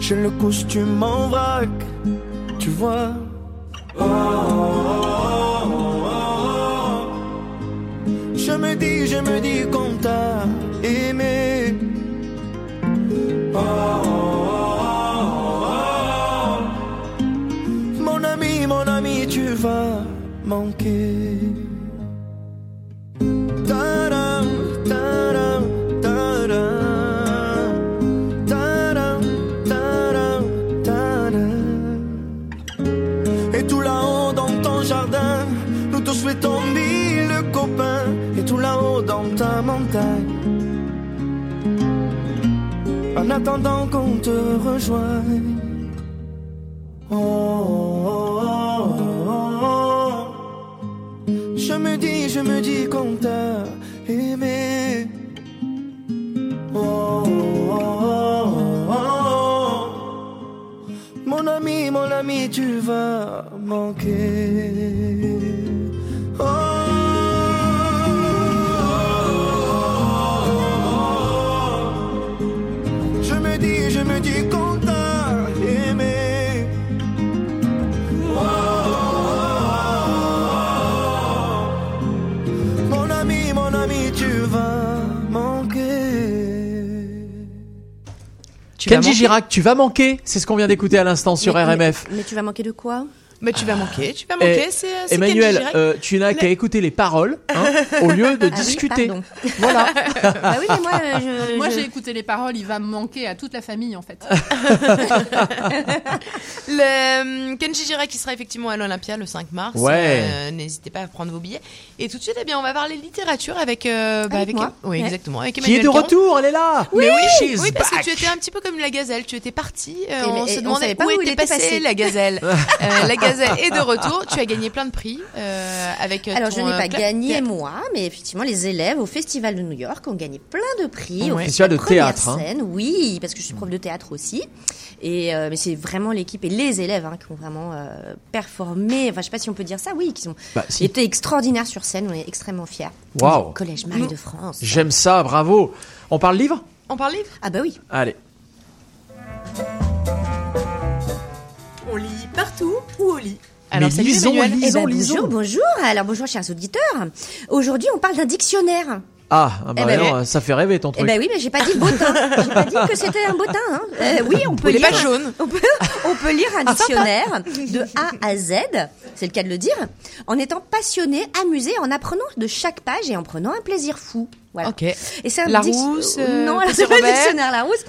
J'ai le costume en vrac, tu vois. Je me dis, je me dis qu'on t'a aimé. Manquer. Ta-dam, ta-dam, ta-dam. Et tout là-haut dans ton jardin, nous te souhaitons mille copains. Et tout là-haut dans ta montagne, en attendant qu'on te rejoigne. Oh, oh, oh, oh, me dis, je me dis qu'on t'a aimé. Oh, oh, oh, oh. Mon ami, mon ami, tu vas manquer. Tu Kenji. Girac, tu vas manquer. C'est ce qu'on vient d'écouter à l'instant sur Mais- RMF. Mais, mais tu vas manquer de quoi? Mais tu vas manquer, tu vas manquer. Eh, C'est c'est Emmanuel, euh, tu n'as qu'à écouter les paroles hein, au lieu de Ah oui, discuter. voilà. Bah oui, mais moi, euh, je, Moi, je- j'ai écouté les paroles, il va me manquer à toute la famille, en fait. Le euh, Kenji Girac qui sera effectivement à l'Olympia le 5 mars. Ouais. Euh, N'hésitez pas à prendre vos billets. Et tout de suite, eh bien, on va parler littérature avec. euh, bah, Avec moi. Oui, Ouais. exactement. Avec Qui est Emmanuel de Caron. retour, elle est là. Mais oui, She's oui, parce back. que tu étais un petit peu comme la gazelle. Tu étais partie. euh, Et on mais- se on demandait pas où où était il était passée passé. la gazelle. Euh, la gazelle est de retour. Tu as gagné plein de prix euh, avec. euh, Alors, je n'ai euh, pas gagné moi, mais effectivement, les élèves au Festival de New York ont gagné plein de prix. au. Festival de théâtre, hein. scène, oui, parce que je suis prof de théâtre aussi. Et euh, mais c'est vraiment l'équipe et les élèves hein, qui ont vraiment euh, performé. Enfin, je sais pas si on peut dire ça, oui, qui ont Bah, si. été extraordinaires sur scène. On est extrêmement fiers. Waouh. Collège Marie de France. J'aime ça, bravo. On parle livre? On parle livre? Ah bah oui. Allez. Partout ou au lit Alors, Mais salut lisons, Emmanuel. Eh ben, lisons, bonjour, lisons. bonjour. Alors bonjour chers auditeurs. Aujourd'hui, on parle d'un dictionnaire. Ah, ah bah Eh ben, non, ça fait rêver ton Eh truc. ben oui, mais j'ai pas dit bottin. J'ai pas dit que c'était un bottin. Hein. Euh, oui, on peut Les lire. pages jaunes. On peut, on peut lire un dictionnaire de A à Z, c'est le cas de le dire, en étant passionné, amusé, en apprenant de chaque page et en prenant un plaisir fou. Voilà. Ok. Et c'est un Larousse, euh, non, c'est pas un dictionnaire Larousse.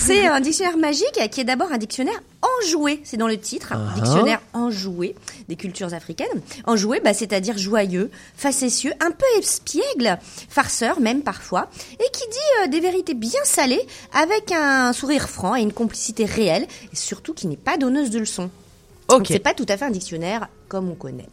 C'est un dictionnaire magique qui est d'abord un dictionnaire enjoué. C'est dans le titre, Ah. dictionnaire enjoué des cultures africaines. Enjoué, bah, c'est-à-dire joyeux, facétieux, un peu espiègle, farceur même parfois, et qui dit euh, des vérités bien salées avec un sourire franc et une complicité réelle, et surtout qui n'est pas donneuse de leçons. Ok. c'est pas tout à fait un dictionnaire comme on connaît.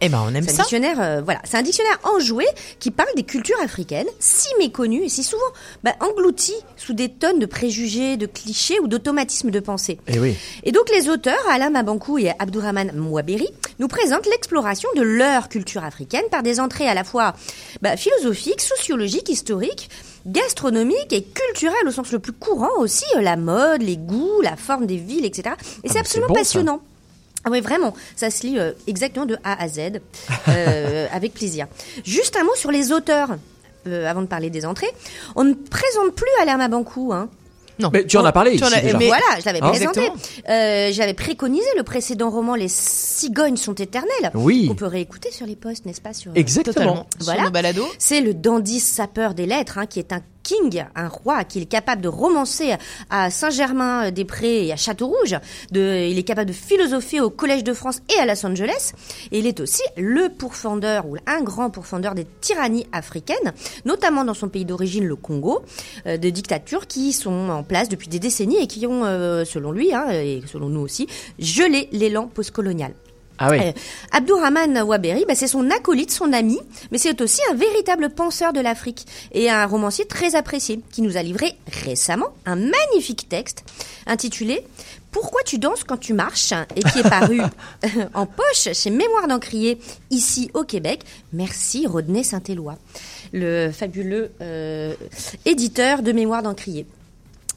Eh ben, on aime C'est un ça. dictionnaire, euh, voilà, c'est un dictionnaire enjoué qui parle des cultures africaines, si méconnues et si souvent bah, englouties sous des tonnes de préjugés, de clichés ou d'automatismes de pensée. Eh oui. Et donc les auteurs, Alain Mabankou et Abdourahman Mouaberi, nous présentent l'exploration de leur culture africaine par des entrées à la fois bah, philosophiques, sociologiques, historiques, gastronomiques et culturelles au sens le plus courant aussi, euh, la mode, les goûts, la forme des villes, etc. Et Ah, c'est absolument bon, ça. passionnant. Ah oui, vraiment, ça se lit euh, exactement de A à Z, euh, avec plaisir. Juste un mot sur les auteurs, euh, avant de parler des entrées. On ne présente plus Alain Mabankou, hein. Non. Mais tu en as parlé Tu en as- déjà. mais- Voilà, je l'avais Hein présenté. Euh, J'avais préconisé le précédent roman Les cigognes sont éternelles. Oui. On peut réécouter sur les posts, n'est-ce pas sur, Exactement. Totalement. Voilà. Sur nos balados. C'est le dandy sapeur des lettres, hein, qui est un king, un roi, qui est capable de romancer à Saint-Germain-des-Prés et à Château-Rouge. De, il est capable de philosopher au Collège de France et à Los Angeles. Et il est aussi le pourfendeur, ou un grand pourfendeur des tyrannies africaines, notamment dans son pays d'origine, le Congo, euh, de dictatures qui sont en place depuis des décennies et qui ont, euh, selon lui, hein, et selon nous aussi, gelé l'élan postcolonial. Ah oui. Euh, Abdourahman Waberi, bah, c'est son acolyte, son ami, mais c'est aussi un véritable penseur de l'Afrique et un romancier très apprécié qui nous a livré récemment un magnifique texte intitulé Pourquoi tu danses quand tu marches? et qui est paru en poche chez Mémoire d'Encrier ici au Québec. Merci Rodney Saint-Éloi, le fabuleux euh, éditeur de Mémoire d'Encrier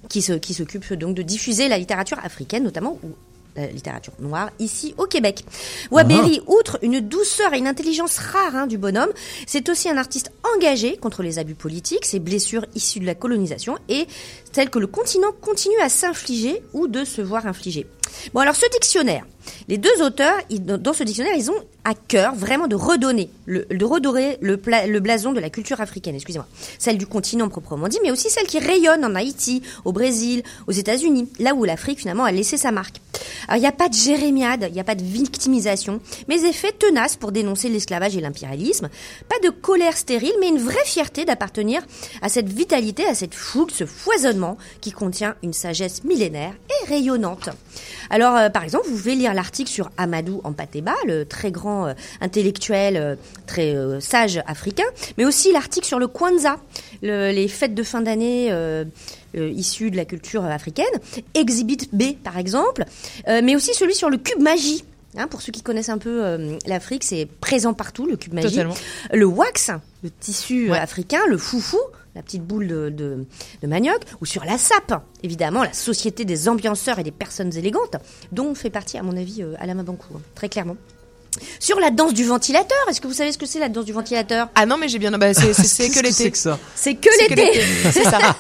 qui s'occupe donc de diffuser la littérature africaine notamment ou la littérature noire ici au Québec. Waberi, outre une douceur et une intelligence rare hein, du bonhomme, c'est aussi un artiste engagé contre les abus politiques, ces blessures issues de la colonisation et celles que le continent continue à s'infliger ou de se voir infliger. Bon alors ce dictionnaire, les deux auteurs, dans ce dictionnaire, ils ont à cœur vraiment de redonner, de redorer le, blason de la culture africaine, excusez-moi, celle du continent proprement dit, mais aussi celle qui rayonne en Haïti, au Brésil, aux États-Unis, là où l'Afrique finalement a laissé sa marque. Alors il n'y a pas de jérémiade, il n'y a pas de victimisation, mais effets tenaces pour dénoncer l'esclavage et l'impérialisme, pas de colère stérile, mais une vraie fierté d'appartenir à cette vitalité, à cette fougue, ce foisonnement qui contient une sagesse millénaire et rayonnante. Alors, euh, par exemple, vous pouvez lire l'article sur Amadou Ampateba, le très grand euh, intellectuel, euh, très euh, sage africain, mais aussi l'article sur le Kwanzaa, le- les fêtes de fin d'année issues de la culture africaine, Exhibit B, par exemple, mais aussi celui sur le cube magie. Hein, pour ceux qui connaissent un peu euh, l'Afrique, c'est présent partout, le cube magie. Totalement. Le wax, le tissu africain, le foufou, la petite boule de, manioc, ou sur la sape, évidemment, la société des ambianceurs et des personnes élégantes, dont fait partie, à mon avis, euh, Alain hein, très clairement. Sur la danse du ventilateur, est-ce que vous savez ce que c'est la danse du ventilateur? Ah non, mais j'ai bien. Bah, c'est que l'été. c'est que ça? C'est que C'est que l'été. C'est ça.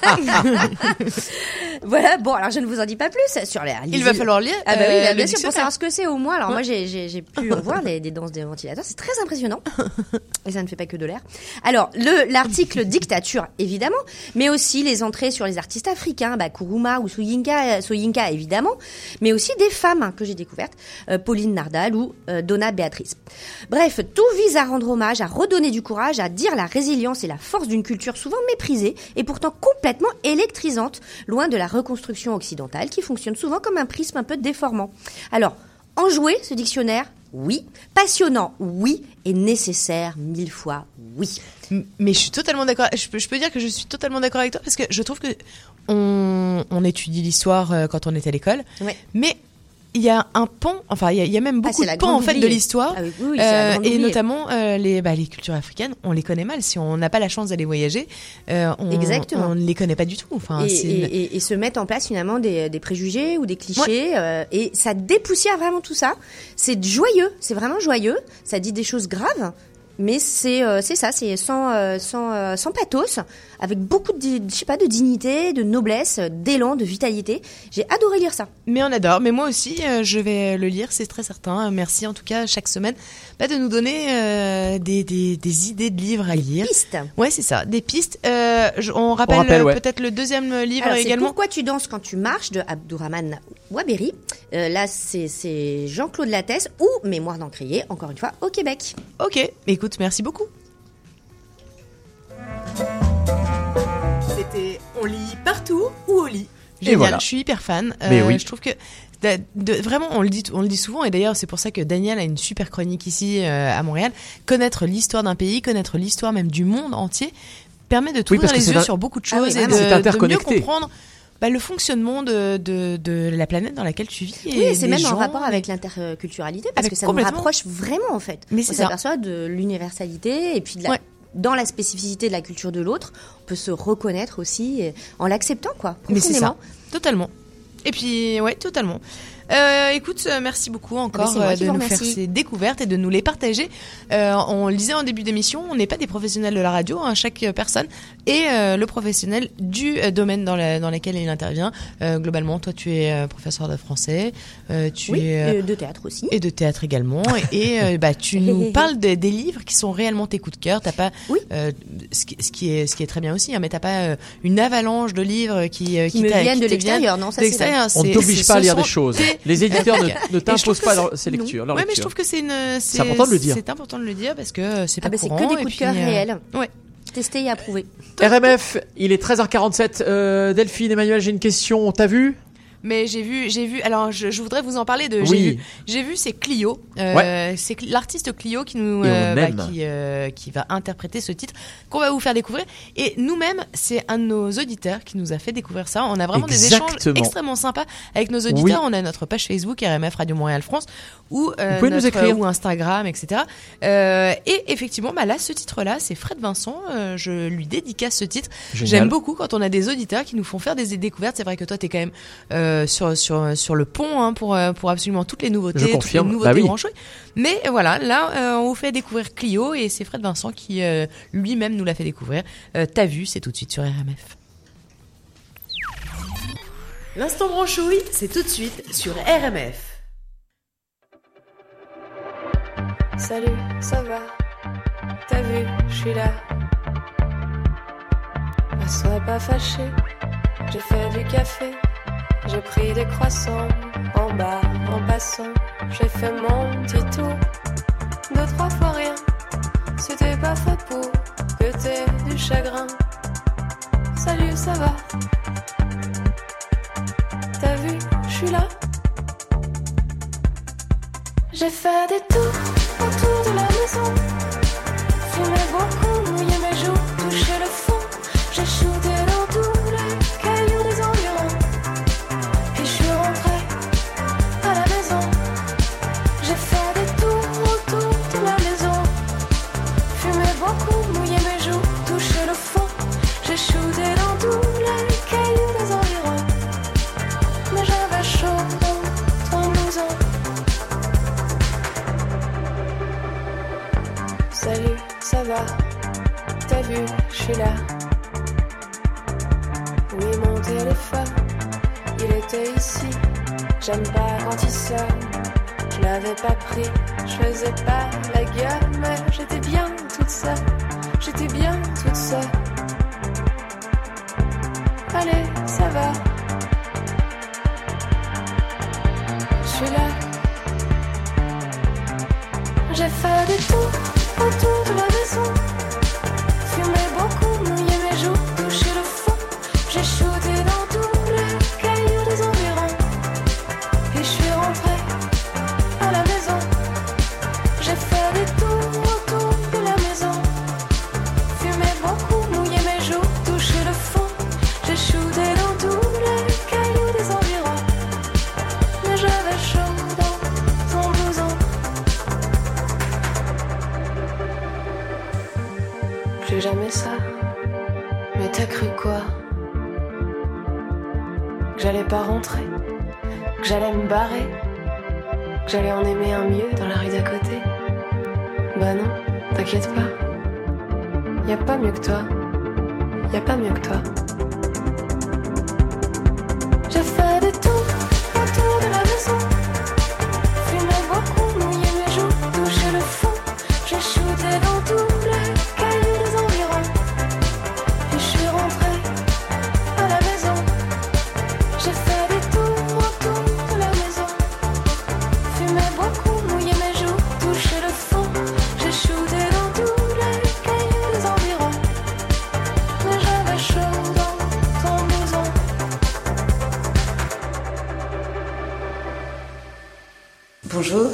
Voilà, bon, alors je ne vous en dis pas plus sur les. Il va falloir lire, Ah bah oui, euh, bien sûr, pour savoir ce que c'est au moins. Alors Ouais. moi, j'ai- pu en voir des, des danses des ventilateurs, c'est très impressionnant. Et ça ne fait pas que de l'air. Alors, le l'article dictature, évidemment, mais aussi les entrées sur les artistes africains, bah, Kuruma ou Soyinka, euh, Soyinka, évidemment, mais aussi des femmes que j'ai découvertes, euh, Pauline Nardal ou euh, Donna Béatrice. Bref, tout vise à rendre hommage, à redonner du courage, à dire la résilience et la force d'une culture souvent méprisée et pourtant complètement électrisante, loin de la reconstruction occidentale qui fonctionne souvent comme un prisme un peu déformant. Alors, enjoué ce dictionnaire Oui. Passionnant Oui. Et nécessaire mille fois Oui. Mais je suis totalement d'accord. Je peux, je peux dire que je suis totalement d'accord avec toi parce que je trouve que on, on étudie l'histoire euh, quand on est à l'école, Ouais. mais il y a un pan, enfin il y a, il y a même Ah, beaucoup de pans en fait de l'histoire, Ah oui, oui, Euh, et notamment euh, les, bah, les cultures africaines, on les connaît mal. Si on n'a pas la chance d'aller voyager, euh, on, Exactement. on ne les connaît pas du tout. Enfin, et, c'est et- une- et- et se mettent en place finalement des, des préjugés ou des clichés euh, et ça dépoussière vraiment tout ça. C'est joyeux, c'est vraiment joyeux. Ça dit des choses graves, mais c'est ça, c'est sans sans sans pathos, avec beaucoup de je sais pas de dignité, de noblesse, d'élan, de vitalité. J'ai adoré lire ça. Mais on adore. Mais moi aussi, euh, je vais le lire, c'est très certain. Merci en tout cas chaque semaine bah, de nous donner euh, des, des, des idées de livres à lire. Pistes. Ouais, c'est ça, des pistes. Euh, on rappelle, rappelle, ouais. peut-être le deuxième livre Alors, également. Pourquoi tu danses quand tu marches de Abdourahman Waberi. Euh, là, c'est c'est Jean-Claude Lattès ou Mémoire d'encrier, encore une fois, au Québec. Ok, écoute, merci beaucoup. C'était On lit partout ou au lit. Génial, voilà. je suis hyper fan. Euh, Mais oui. Je trouve que de- de- vraiment, on le dit, on le dit souvent, et d'ailleurs c'est pour ça que Daniel a une super chronique ici euh, à Montréal. Connaître l'histoire d'un pays, connaître l'histoire même du monde entier, permet de t'ouvrir que les yeux un- sur beaucoup de Ah oui, choses et de, mieux comprendre bah, le fonctionnement de, de, de la planète dans laquelle tu vis. Oui, et c'est même en rapport avec l'interculturalité parce Avec- que ça nous rapproche vraiment en fait. Mais on c'est ça. s'aperçoit de l'universalité et puis de la- Ouais. dans la spécificité de la culture de l'autre, peut se reconnaître aussi en l'acceptant quoi. Mais c'est ça, totalement. Et puis, ouais, totalement. Euh, écoute, euh, merci beaucoup encore Ah euh, qui de nous faire ces découvertes et de nous les partager. Euh, on le disait en début d'émission, on n'est pas des professionnels de la radio, hein, chaque euh, personne est euh, le professionnel du euh, domaine dans, la- dans lequel il intervient. Euh, globalement, toi, tu es euh, professeur de français, euh, tu Oui, es de théâtre aussi. et de théâtre également. et euh, bah, tu nous parles de- des livres qui sont réellement tes coups de cœur. T'as pas, euh, ce, qui, ce qui est ce qui est très bien aussi, hein, mais t'as pas euh, une avalanche de livres qui euh, Qui me t'a- viennent de l'extérieur, non, ça, c'est. On t'oblige pas à lire des choses. Les éditeurs ne, t'imposent pas c'est- leur, ces lectures. leur Ouais, mais je trouve que c'est une. C'est important de le dire. C'est important de le dire parce que c'est Ah pas bah, c'est courant. que des coups de puis, cœur euh, réels. Ouais. Testé et approuvé. RMF, il est 13h47. Euh, Delphine, Emmanuel, j'ai une question. T'as vu? Mais j'ai vu, j'ai vu. Alors, je, je voudrais vous en parler de. J'ai vu, j'ai vu, c'est Clio. Euh, Ouais. C'est l'artiste Clio qui nous, euh, bah, qui, euh, qui va interpréter ce titre qu'on va vous faire découvrir. Et nous-mêmes, c'est un de nos auditeurs qui nous a fait découvrir ça. On a vraiment des échanges extrêmement sympas avec nos auditeurs. Oui. On a notre page Facebook RMF Radio Montréal France ou euh, Vous pouvez nous notre- écrire. ou Instagram, etc. Euh, et effectivement, bah là, ce titre-là, c'est Fred Vincent. Euh, je lui dédicace ce titre. J'aime beaucoup quand on a des auditeurs qui nous font faire des découvertes. C'est vrai que toi, tu es quand même euh, sur, sur, sur le pont hein, pour, euh, pour absolument toutes les nouveautés, toutes les confirme. nouveautés Bah oui. branchées. Mais voilà, là, euh, on vous fait découvrir Clio et c'est Fred Vincent qui euh, lui-même nous l'a fait découvrir. Euh, T'as vu, c'est tout de suite sur RMF. L'instant branchouille, c'est tout de suite sur RMF. Salut, ça va? T'as vu, je suis là. Ne sois pas fâché, j'ai fait du café. J'ai pris des croissants en bas, en passant. J'ai fait mon petit tour. Deux, trois fois rien. C'était pas fait pour que t'aies du chagrin. Salut, ça va? T'as vu, je suis là. J'ai fait des tours autour de la maison. Fumé beaucoup, mouillé mes joues, touché le fond. J'ai shooté suis là. Oui, mon téléphone, il était ici. J'aime pas quand il sonne. Je l'avais pas pris, je faisais pas la gueule, mais j'étais bien toute seule. J'étais bien toute seule. Allez, ça va. Je suis là. J'ai fait des tours autour de la maison. J'ai jamais ça. Mais t'as cru quoi? Que j'allais pas rentrer, que j'allais me barrer, que j'allais en aimer un mieux dans la rue d'à côté? Bah non, t'inquiète pas. Y a pas mieux que toi. Y a pas mieux que toi.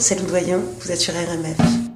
Marcel Oudoyen, vous êtes sur RMF.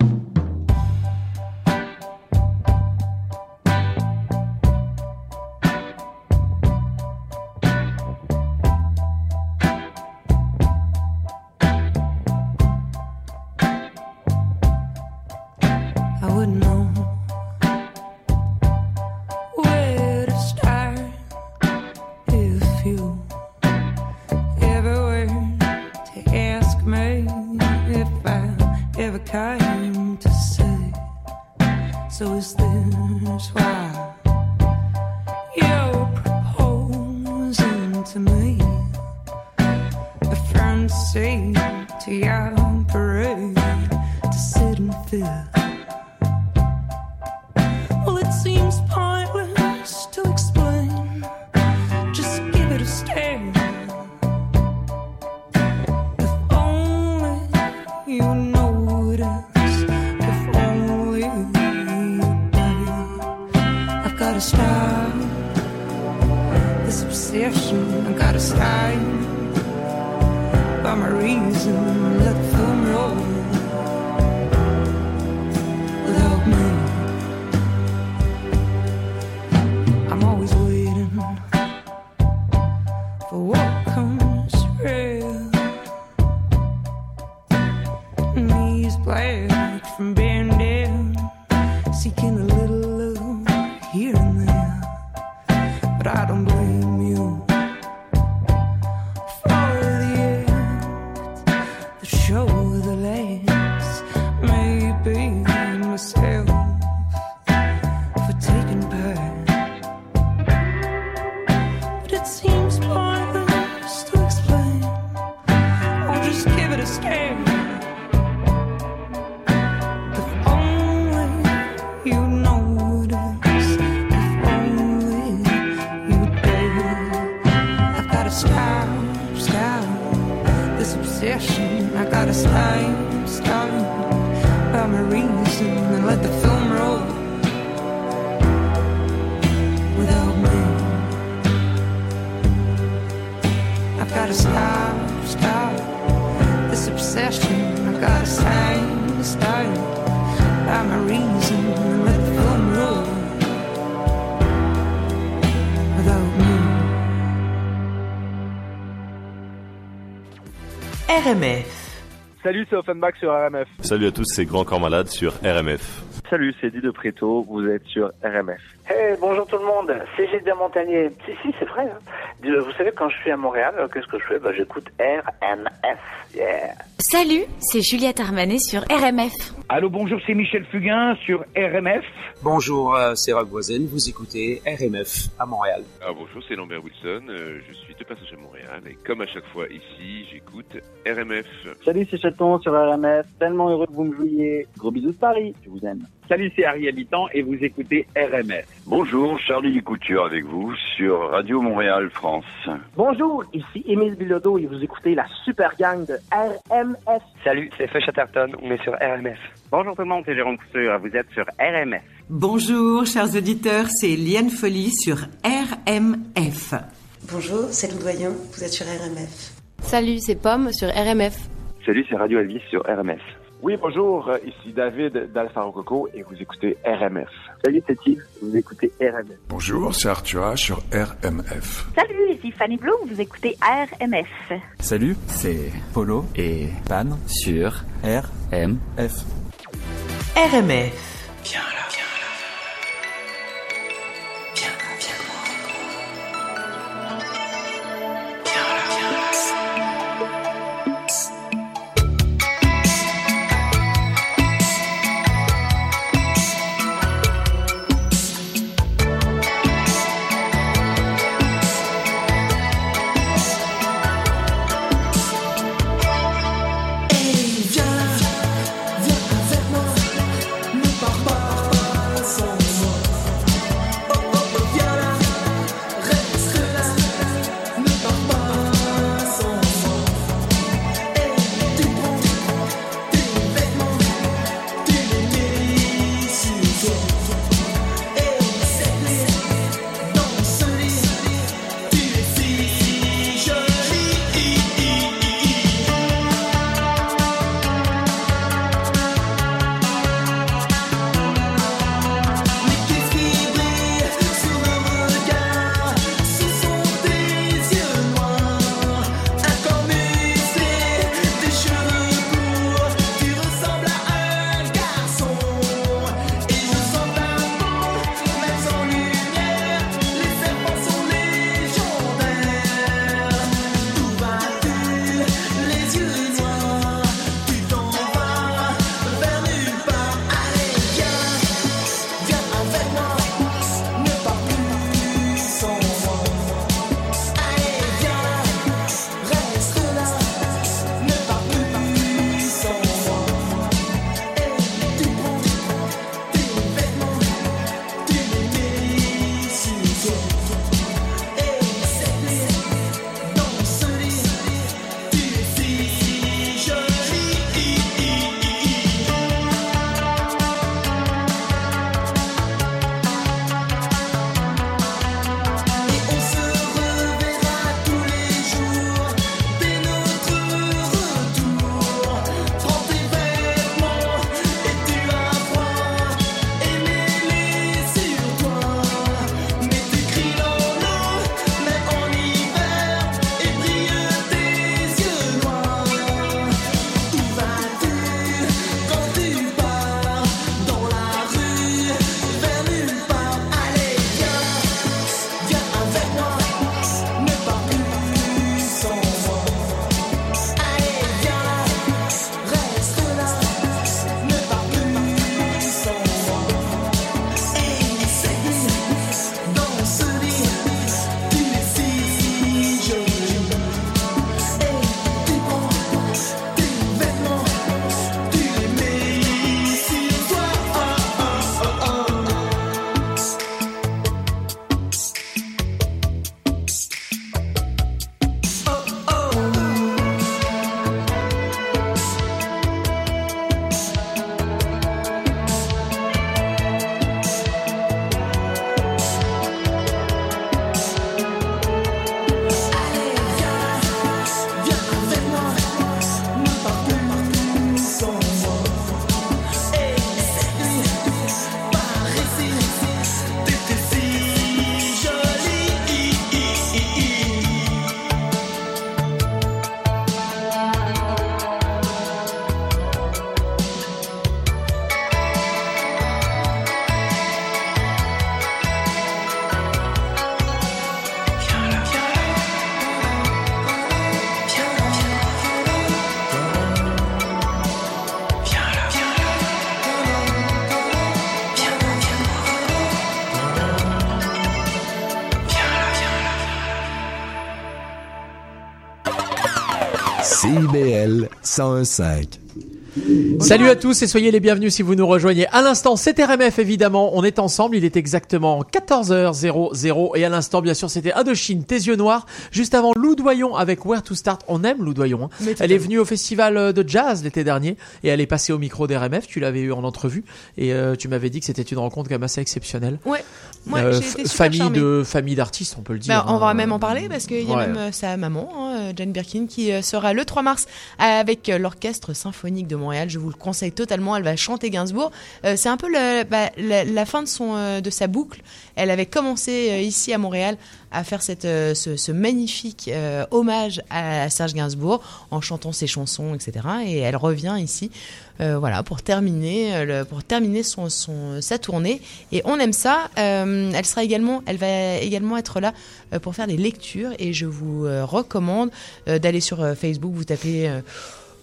Salut, c'est Offenbach sur RMF. Salut à tous, c'est Grand Corps Malade sur RMF. Salut, c'est Didi de Préto, vous êtes sur RMF. Hey, bonjour tout le monde, c'est Gilles Montagnier. Si, si, c'est vrai. hein. Vous savez, quand je suis à Montréal, euh, qu'est-ce que je fais? Bah, J'écoute RMF. Yeah. Salut, c'est Juliette Armanet sur RMF. Allô, bonjour, c'est Michel Fugain sur RMF. Bonjour, euh, c'est Rob Voisin, vous écoutez RMF à Montréal. Ah, bonjour, c'est Lambert Wilson. euh, je suis de passage à Montréal et comme à chaque fois ici, j'écoute RMF. Salut, c'est Chaton sur RMF. Tellement heureux que vous me jouiez. Gros bisous de Paris. Je vous aime. Salut, c'est Harry Habitant et vous écoutez RMF. Bonjour, Charlie Couture avec vous sur Radio Montréal France. Bonjour, ici Émile Bilodeau et vous écoutez la super gang de RMF. Salut, c'est Feu Chatterton, on est sur RMF. Bonjour tout le monde, c'est Jérôme Couture, vous êtes sur RMF. Bonjour, chers auditeurs, c'est Liane Folly sur RMF. Bonjour, c'est Loudoyen, vous êtes sur RMF. Salut, c'est Pomme sur RMF. Salut, c'est Radio Elvis sur RMS. Oui, bonjour, euh, ici David d'Alpha Rococo et vous écoutez RMF. Salut, c'est Yves. Vous écoutez RMF. Bonjour, c'est Arthur sur RMF. Salut, ici Fanny Bloom, vous écoutez RMF. Salut, c'est Polo et Pan sur RMF. RMF. Viens là, 101.5. Salut à tous et soyez les bienvenus si vous nous rejoignez. À l'instant, c'est RMF évidemment. On est ensemble. Il est exactement 14h00 et à l'instant, bien sûr, c'était Indochine, tes yeux noirs. Juste avant, Doyon avec Where to Start. On aime Lou Doyon. hein. Elle est venue au festival euh, de jazz l'été dernier et elle est passée au micro d'RMF. Tu l'avais eu en entrevue et euh, tu m'avais dit que c'était une rencontre quand même assez exceptionnelle. Ouais. Ouais, Euh, été famille charmée. de famille d'artistes, on peut le dire. Bah, on va hein. même en parler parce qu'il y a Ouais. même euh, sa maman, hein, Jane Birkin, qui sera le 3 mars avec l'Orchestre Symphonique de Montréal. Je vous le conseille totalement. Elle va chanter Gainsbourg. Euh, c'est un peu le- bah, la, la fin de, son, de sa boucle. Elle avait commencé ici à Montréal à faire cette, euh, ce, magnifique euh, hommage à Serge Gainsbourg en chantant ses chansons, etc. Et elle revient ici, euh, voilà, pour terminer, pour terminer son, son, sa tournée. Et on aime ça. Elle sera également, elle va également être là pour faire des lectures. Et je vous recommande d'aller sur Facebook, vous tapez.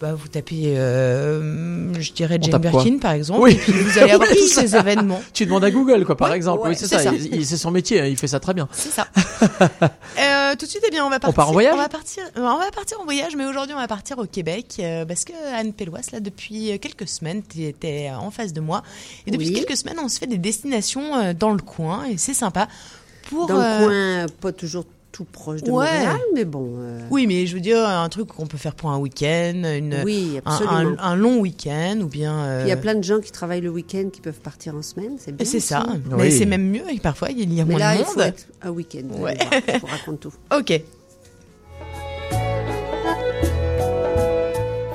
Bah, vous tapez, euh, je dirais On Jane Birkin par exemple, Oui. et puis vous allez avoir Oui. tous ces événements. Tu demandes à Google, quoi, par Ouais, exemple. ouais, oui, c'est ça. ça. C'est son métier. hein, Il fait ça très bien. C'est ça. Euh, tout de suite, eh bien, on va partir. part en voyage On va partir. On va partir en voyage, mais aujourd'hui, on va partir au Québec euh, parce que Anne Péloise, là, depuis quelques semaines, tu étais en face de moi, et depuis Oui. quelques semaines, on se fait des destinations dans le coin, et c'est sympa. Pour Dans euh, le coin, pas toujours tout proche de Ouais. Montréal, mais bon. euh, Oui, mais je veux dire un truc qu'on peut faire pour un week-end, une, Oui, un- un, absolument. un long week-end, ou bien. euh, Il y a plein de gens qui travaillent le week-end qui peuvent partir en semaine, c'est bien. C'est ça. Mais c'est même mieux. et Parfois, il y a Mais moins là, de il faut monde. être un week-end. vous Ouais. je vous raconte tout. Ok.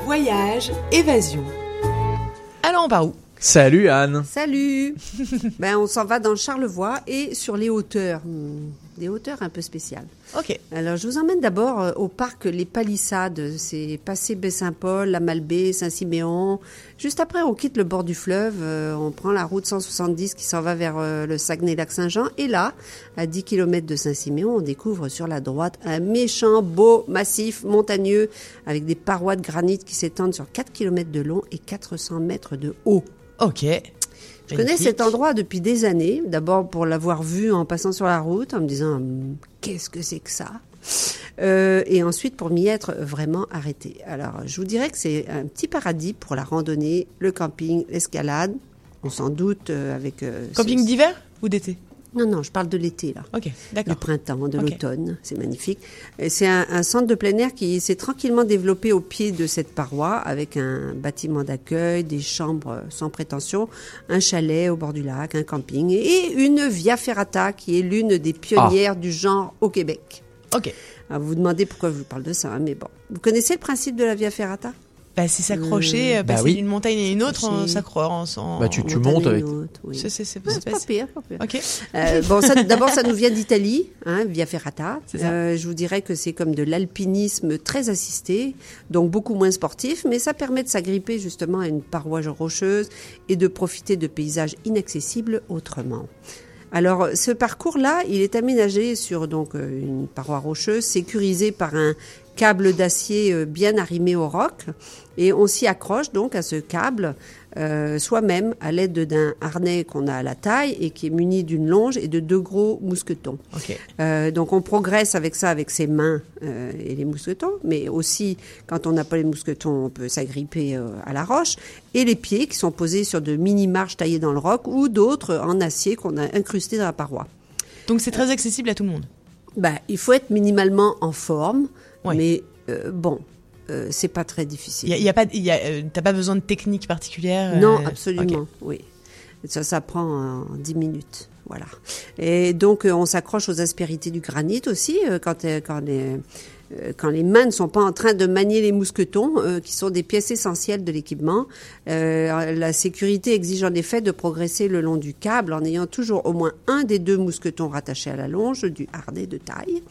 Voyage, évasion. Alors, on part où? Salut Anne. Salut ben, On s'en va dans Charlevoix et sur les hauteurs. Hmm, Des hauteurs un peu spéciales. Ok. Alors, je vous emmène d'abord euh, au parc Les Palissades. C'est passé Baie-Saint-Paul, la Malbaie, Saint-Siméon. Juste après, on quitte le bord du fleuve. euh, on prend la route 170 qui s'en va vers euh, le Saguenay-Lac-Saint-Jean. Et là, à 10 km de Saint-Siméon, on découvre sur la droite un méchant, beau massif montagneux avec des parois de granit qui s'étendent sur 4 km de long et 400 mètres de haut. Ok. Je connais cet endroit depuis des années, d'abord pour l'avoir vu en passant sur la route, en me disant qu'est-ce que c'est que ça? Euh, et ensuite pour m'y être vraiment arrêté. Alors, je vous dirais que c'est un petit paradis pour la randonnée, le camping, l'escalade. On s'en doute euh, avec. euh, Camping d'hiver ou d'été? Non, non, je parle de l'été là. Ok, d'accord. Du printemps, de l'automne, c'est magnifique. C'est un, un centre de plein air qui s'est tranquillement développé au pied de cette paroi avec un bâtiment d'accueil, des chambres sans prétention, un chalet au bord du lac, un camping et une via ferrata qui est l'une des pionnières du genre au Québec. Ok. Alors, vous vous demandez pourquoi je vous parle de ça, hein, mais bon. Vous connaissez le principe de la via ferrata? Bah, c'est s'accrocher, Euh, Bah passer oui. d'une montagne à une autre, en- Bah, tu- montes avec- oui. C'est- c'est- c'est- Ouais, c'est c'est pas- pas pire, pas pire. Ok. Euh, bon, ça, d'abord, ça nous vient d'Italie, hein, via Ferrata. C'est ça. Euh, je vous dirais que c'est comme de l'alpinisme très assisté, donc beaucoup moins sportif, mais ça permet de s'agripper justement à une paroi rocheuse et de profiter de paysages inaccessibles autrement. Alors, ce parcours-là, il est aménagé sur donc euh, une paroi rocheuse, sécurisée par un câble d'acier euh, bien arrimé au roc, et on s'y accroche donc à ce câble euh, soi-même à l'aide d'un harnais qu'on a à la taille et qui est muni d'une longe et de deux gros mousquetons. Euh, donc on progresse avec ça, avec ses mains euh, et les mousquetons, mais aussi quand on n'a pas les mousquetons, on peut s'agripper à la roche, et les pieds qui sont posés sur de mini-marches taillées dans le roc ou d'autres en acier qu'on a incrustés dans la paroi. Donc c'est très accessible à tout le monde. Bah, il faut être minimalement en forme, mais euh, bon, euh, c'est pas très difficile. Il y a, il y a pas, y a, euh, t'as pas besoin de technique particulière. Non, euh, absolument, ok. oui. Ça, ça prend en 10 minutes. Voilà. Et donc, on s'accroche aux aspérités du granit aussi, quand, quand, les, quand les mains ne sont pas en train de manier les mousquetons, euh, qui sont des pièces essentielles de l'équipement. Euh, la sécurité exige en effet de progresser le long du câble en ayant toujours au moins un des deux mousquetons rattachés à la longe du harnais de taille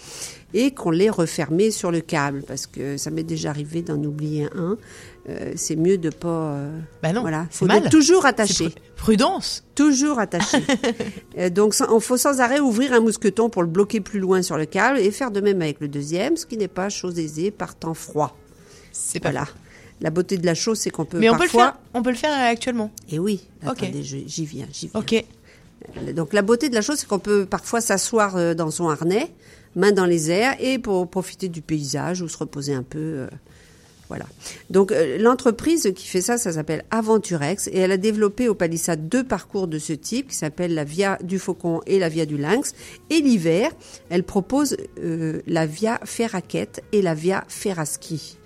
et qu'on l'ait refermé sur le câble parce que ça m'est déjà arrivé d'en oublier un. Euh, c'est mieux de pas. euh, Bah non, voilà, c'est faut mal. être toujours attaché. Prudence. Toujours attaché. Euh, donc, il faut sans arrêt ouvrir un mousqueton pour le bloquer plus loin sur le câble et faire de même avec le deuxième, ce qui n'est pas chose aisée par temps froid. C'est pas Voilà. La beauté de la chose, c'est qu'on peut Mais on peut le faire. On peut le faire actuellement. Et oui. Ok. Attendez, je- j'y viens, j'y viens. Ok. Donc la beauté de la chose, c'est qu'on peut parfois s'asseoir dans son harnais, main dans les airs, et pour profiter du paysage ou se reposer un peu. Euh. Donc euh, l'entreprise qui fait ça, ça s'appelle Aventurex et elle a développé au Palissade deux parcours de ce type qui s'appellent la Via du Faucon et la Via du Lynx. Et l'hiver, elle propose euh, la Via Ferraquette et la Via Ferraski.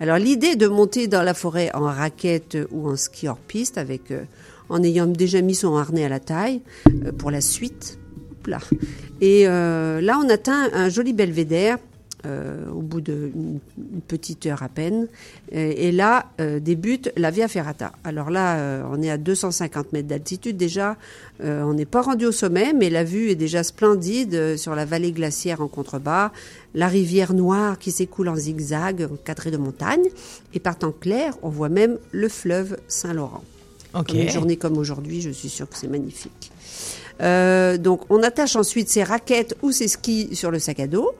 Alors l'idée de monter dans la forêt en raquette ou en ski hors piste avec euh, en ayant déjà mis son harnais à la taille euh, pour la suite. Et euh, là on atteint un joli belvédère euh, au bout d'une une petite heure à peine. Euh, et là euh, débute la Via Ferrata. Alors là, euh, on est à 250 mètres d'altitude déjà. Euh, on n'est pas rendu au sommet, mais la vue est déjà splendide euh, sur la vallée glaciaire en contrebas, la rivière Noire qui s'écoule en zigzag, encadrée de montagnes. Et par temps clair, on voit même le fleuve Saint-Laurent. Ok. Comme Une journée comme aujourd'hui, je suis sûre que c'est magnifique. Euh, donc, on attache ensuite ses raquettes ou ses skis sur le sac à dos,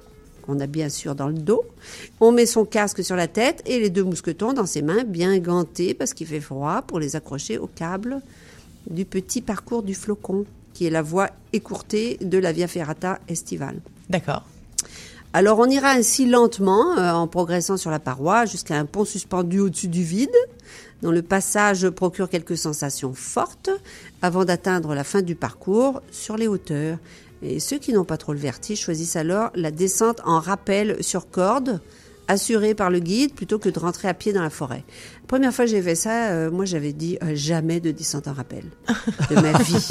qu'on a bien sûr dans le dos. On met son casque sur la tête et les deux mousquetons dans ses mains, bien gantés parce qu'il fait froid, pour les accrocher au câble du petit parcours du flocon, qui est la voie écourtée de la Via Ferrata estivale. D'accord. Alors on ira ainsi lentement euh, en progressant sur la paroi jusqu'à un pont suspendu au-dessus du vide, dont le passage procure quelques sensations fortes avant d'atteindre la fin du parcours sur les hauteurs. Et ceux qui n'ont pas trop le vertige choisissent alors la descente en rappel sur corde, assurée par le guide, plutôt que de rentrer à pied dans la forêt. La première fois que j'ai fait ça, euh, moi j'avais dit euh, jamais de descente en rappel de ma vie.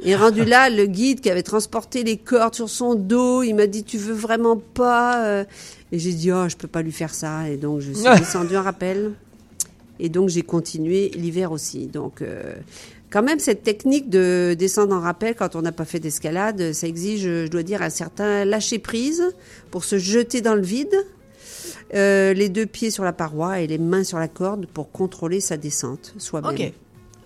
Et rendu là, le guide qui avait transporté les cordes sur son dos, il m'a dit tu veux vraiment pas euh? Et j'ai dit oh je peux pas lui faire ça. Et donc je suis descendue en rappel. Et donc j'ai continué l'hiver aussi. Donc euh, quand même cette technique de descendre en rappel quand on n'a pas fait d'escalade, ça exige, je dois dire, un certain lâcher prise pour se jeter dans le vide. Euh, les deux pieds sur la paroi et les mains sur la corde pour contrôler sa descente soi-même. Ok.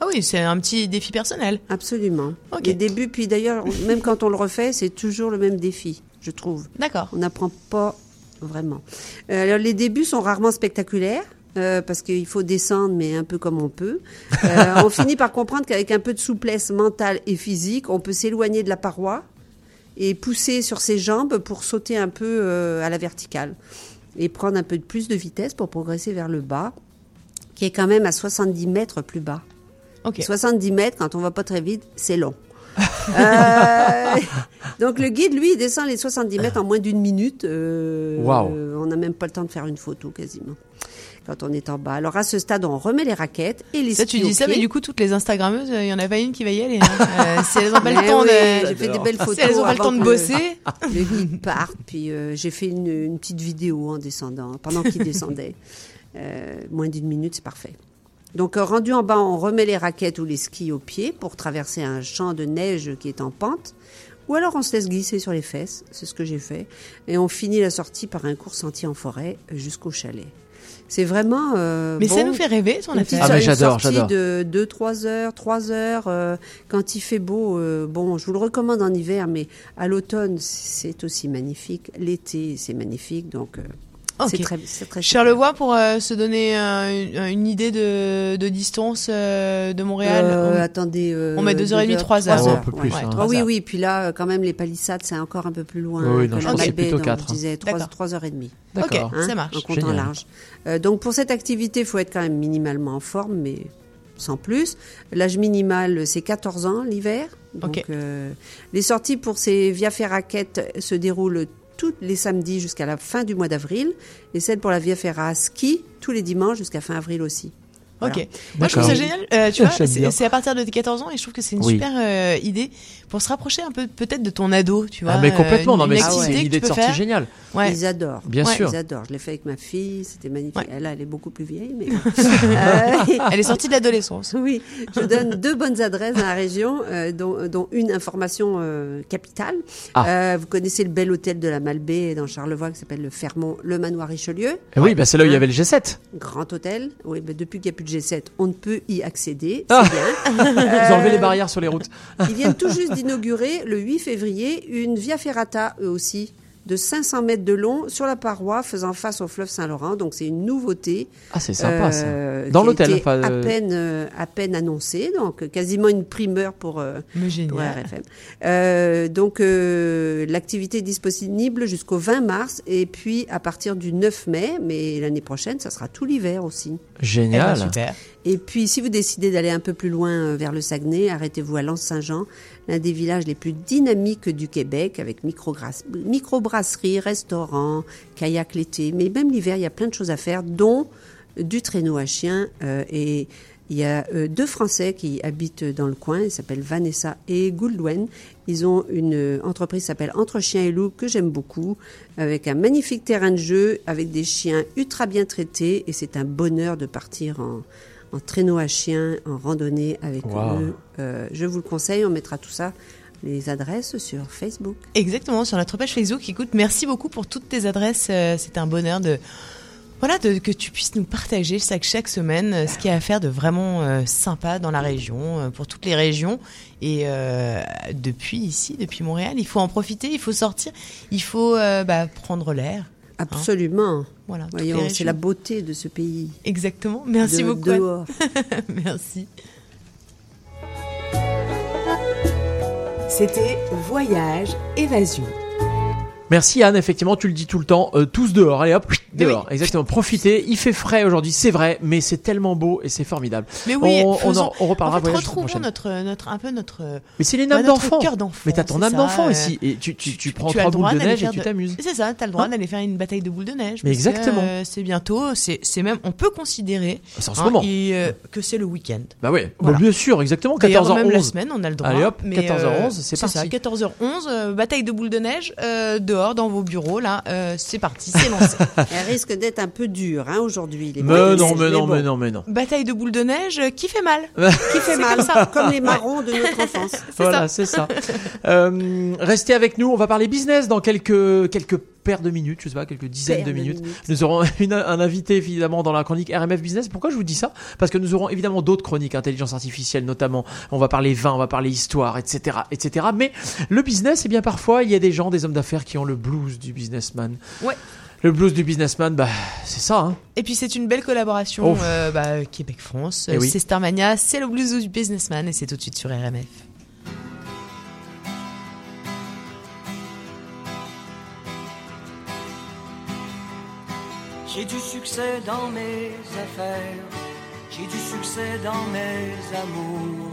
Ah oui, c'est un petit défi personnel. Absolument. Les débuts, puis d'ailleurs, même quand on le refait, c'est toujours le même défi, je trouve. D'accord. On n'apprend pas vraiment. Euh, alors, les débuts sont rarement spectaculaires. Euh, parce qu'il faut descendre, mais un peu comme on peut. Euh, on finit par comprendre qu'avec un peu de souplesse mentale et physique, on peut s'éloigner de la paroi et pousser sur ses jambes pour sauter un peu euh, à la verticale et prendre un peu plus de vitesse pour progresser vers le bas, qui est quand même à 70 mètres plus bas. 70 mètres, quand on va pas très vite, c'est long. Euh, donc le guide, lui, il descend les 70 mètres en moins d'une minute. Euh, euh, on n'a même pas le temps de faire une photo quasiment quand on est en bas. Alors à ce stade, on remet les raquettes et les Ça, tu skis dis aux ça, mais du coup, toutes les Instagrammeuses, il y en a pas une qui va y aller. hein. Euh, si elles n'ont pas le temps oui, de. J'ai fait des belles photos. Si elles n'ont pas le temps de bosser. Le guide parte, puis euh, j'ai fait une, une petite vidéo en descendant, pendant qu'il descendait. Euh, moins d'une minute, c'est parfait. Donc, euh, rendu en bas, on remet les raquettes ou les skis aux pieds pour traverser un champ de neige qui est en pente. Ou alors on se laisse glisser sur les fesses, c'est ce que j'ai fait. Et on finit la sortie par un court sentier en forêt jusqu'au chalet. C'est vraiment. euh, Mais ça nous fait rêver, Une affaire. Ah, mais une j'adore, sortie j'adore. de 2, 3 heures, 3 heures, euh, quand il fait beau. euh, bon, je vous le recommande en hiver, mais à l'automne, c'est aussi magnifique. L'été, c'est magnifique. Donc, euh, c'est très, c'est très Charlevoix, pour euh, se donner euh, une, une idée de, de distance euh, de Montréal, Euh, on- attendez, euh, on met 2h30, deux 3 trois heures. Oh, un peu plus, Ouais. hein. Ah oui, oui. Puis là, euh, quand même, les palissades, c'est encore un peu plus loin Oui, oui, non, que je pense que c'est plutôt donc quatre, Je disais D'accord. 3, heures et demie. D'accord. Ok, ça marche. En comptant Génial. large. Euh, donc pour cette activité, il faut être quand même minimalement en forme, mais sans plus. L'âge minimal, c'est 14 ans l'hiver. Donc Ok. euh, les sorties pour ces Via Ferraquettes se déroulent tous les samedis jusqu'à la fin du mois d'avril, et celles pour la Via Ferra Ski tous les dimanches jusqu'à fin avril aussi. Voilà. Ok. Moi, je trouve ça génial. Euh, tu vois, c'est à partir de tes 14 ans et je trouve que c'est une Oui. super euh, idée pour se rapprocher un peu peut-être de ton ado, tu vois. Ah, mais complètement, euh, non, mais c'est- activité c'est une idée de sortie faire. géniale. Ouais. Ils adorent. Bien Ouais, sûr. Ils adorent. Je l'ai fait avec ma fille, c'était magnifique. Ouais. Elle, elle est beaucoup plus vieille, mais. Euh, Elle est sortie de l'adolescence. Oui, je donne deux bonnes adresses dans la région, euh, dont, dont une information euh, capitale. Ah. Euh, vous connaissez le bel hôtel de la Malbaie dans Charlevoix qui s'appelle le Fermont, le Manoir Richelieu. Eh oui, bah, c'est là où il y Hein avait le G7. Grand hôtel. Oui, ben depuis qu'il n'y a plus de G7, on ne peut y accéder. Ah. Bien. Vous enlevez Euh, les barrières sur les routes. Ils viennent tout juste d'inaugurer, le 8 février, une Via Ferrata, eux aussi, de 500 mètres de long sur la paroi faisant face au fleuve Saint-Laurent. Donc c'est une nouveauté. Ah, c'est sympa, ça. Euh, Dans qui a l'hôtel, été enfin, à euh, peine euh, à peine annoncé, donc quasiment une primeur pour, euh, pour RFM. Euh, donc euh, l'activité est disponible jusqu'au 20 mars et puis à partir du 9 mai, mais l'année prochaine, ça sera tout l'hiver aussi. Génial. Eh ben, super. Et puis, si vous décidez d'aller un peu plus loin vers le Saguenay, arrêtez-vous à Lens-Saint-Jean, l'un des villages les plus dynamiques du Québec, avec microbrasserie, restaurant, kayak l'été. Mais même l'hiver, il y a plein de choses à faire, dont du traîneau à chien. euh, et il y a euh, deux Français qui habitent dans le coin. Ils s'appellent Vanessa et Goldwen. Ils ont une euh, entreprise qui s'appelle Entre chiens et loups que j'aime beaucoup, avec un magnifique terrain de jeu, avec des chiens ultra bien traités. Et c'est un bonheur de partir en, en traîneau à chien, en randonnée avec Wow. eux. Euh, je vous le conseille. On mettra tout ça, les adresses sur Facebook. Exactement, sur notre page Facebook. Écoute, merci beaucoup pour toutes tes adresses. Euh, C'est un bonheur de. Voilà, de, que tu puisses nous partager chaque, chaque semaine euh, ce qu'il y a à faire de vraiment euh, sympa dans la région, euh, pour toutes les régions. Et euh, depuis ici, depuis Montréal, il faut en profiter, il faut sortir, il faut euh, bah, prendre l'air. Hein. Absolument. Voilà, Voyons, c'est la beauté de ce pays. Exactement. Merci De- beaucoup. Merci. C'était Voyage Évasion. Merci Anne, effectivement, tu le dis tout le temps, euh, tous dehors, allez hop, dehors, exactement, profitez, il fait frais aujourd'hui, c'est vrai, mais c'est tellement beau et c'est formidable. Mais oui, on, on, faisons- en- on reparlera en fait, retrouvons notre, notre, un peu notre. Mais c'est une bah, d'enfant. cœur d'enfant. Mais t'as ton âme d'enfant ici et tu, tu, tu prends tu trois boules de neige et tu t'amuses. C'est ça, t'as le droit Hein d'aller faire une bataille de boules de neige. Mais exactement. euh, c'est bientôt, c'est c'est même, on peut considérer C'est en ce hein, moment. euh, que c'est le week-end. Bah oui, Voilà. bien sûr, exactement, D'ailleurs, 14h11. même la semaine, on a le droit. Allez hop, mais, 14h11, euh, c'est parti. 14h11, euh, bataille de boules de neige, euh, dehors, dans vos bureaux, là, euh, c'est parti, c'est lancé. Elle risque d'être un peu dure hein, aujourd'hui. les Mais non, mais non, bon. mais non, mais non. bataille de boules de neige euh, qui fait mal. Qui fait mal, comme ça. comme les marrons de notre enfance. Voilà, c'est ça. Euh, restez avec nous, on va parler business dans quelques quelques paires de minutes, je sais pas, quelques dizaines de de minutes. Nous aurons une- un invité évidemment dans la chronique RMF Business. Pourquoi je vous dis ça? Parce que nous aurons évidemment d'autres chroniques, intelligence artificielle notamment. On va parler vin, on va parler histoire, etc., etc. Mais le business, eh bien parfois il y a des gens, des hommes d'affaires qui ont le blues du businessman. Ouais. Le blues du businessman, bah c'est ça. Hein. Et puis c'est une belle collaboration euh, bah, Québec-France. Eh oui. C'est Starmania, c'est le blues du businessman et c'est tout de suite sur RMF. J'ai du succès dans mes affaires, j'ai du succès dans mes amours.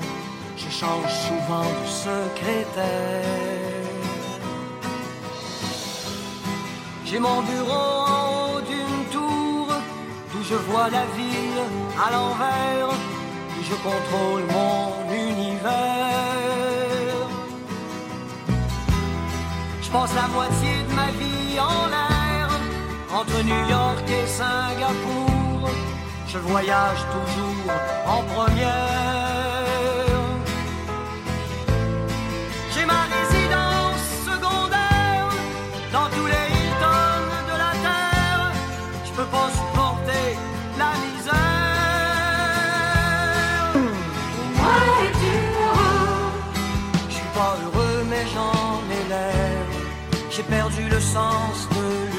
Je change souvent de secrétaire. J'ai mon bureau en haut d'une tour, d'où je vois la ville à l'envers, où je contrôle mon univers. Je passe la moitié de ma vie en l'air, entre New York et Singapour. Je voyage toujours en première. J'ai ma résidence secondaire dans tous les Hilton de la terre. Je peux pas supporter la misère. Moi, es-tu heureux? Je suis pas heureux, mais j'en ai l'air. J'ai perdu le sens de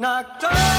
knock, knock.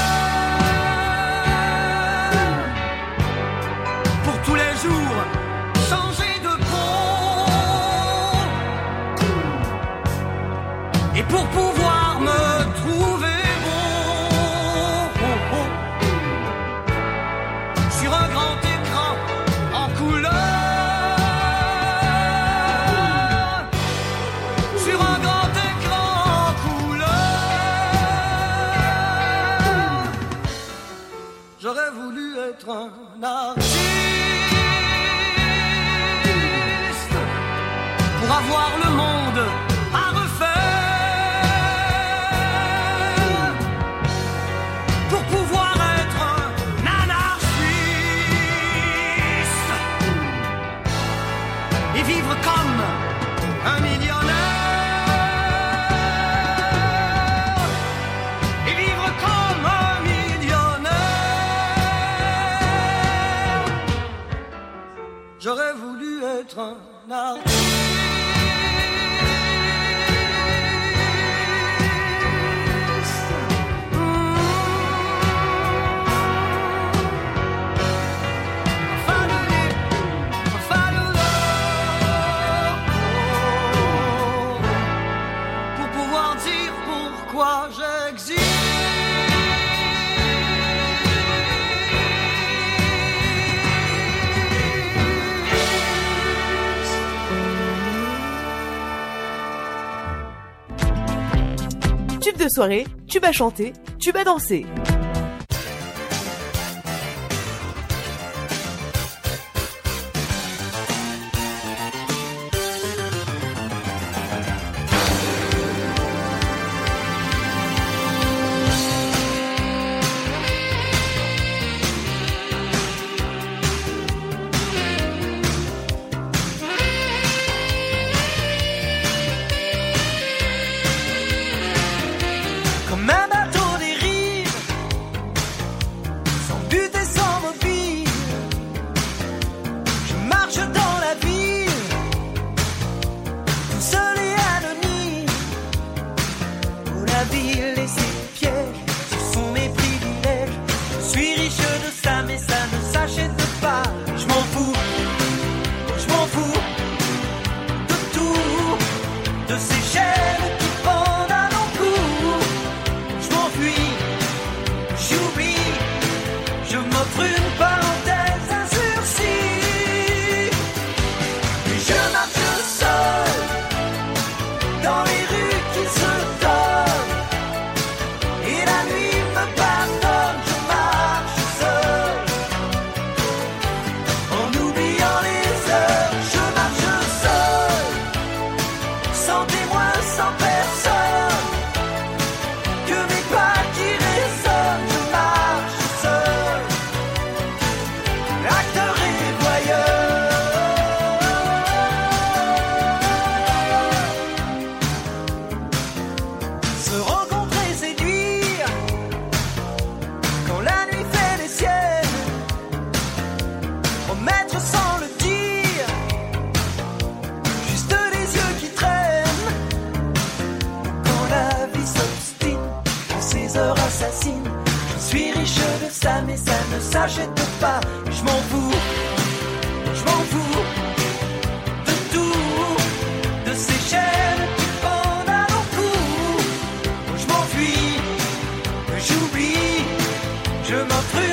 soirée, tu vas chanter, tu vas danser.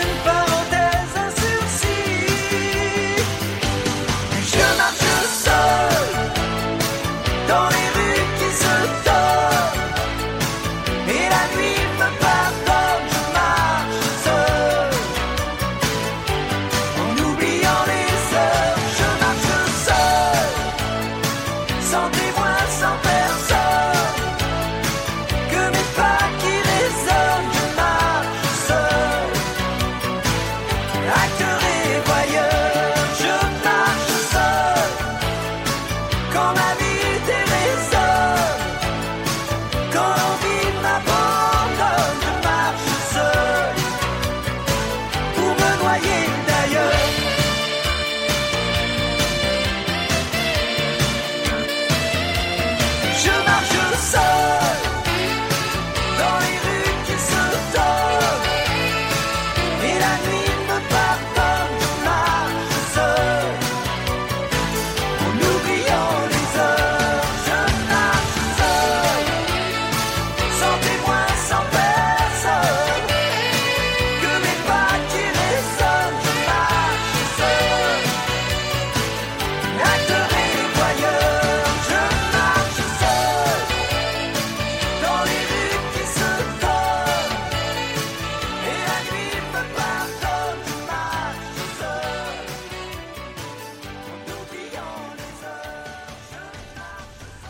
can find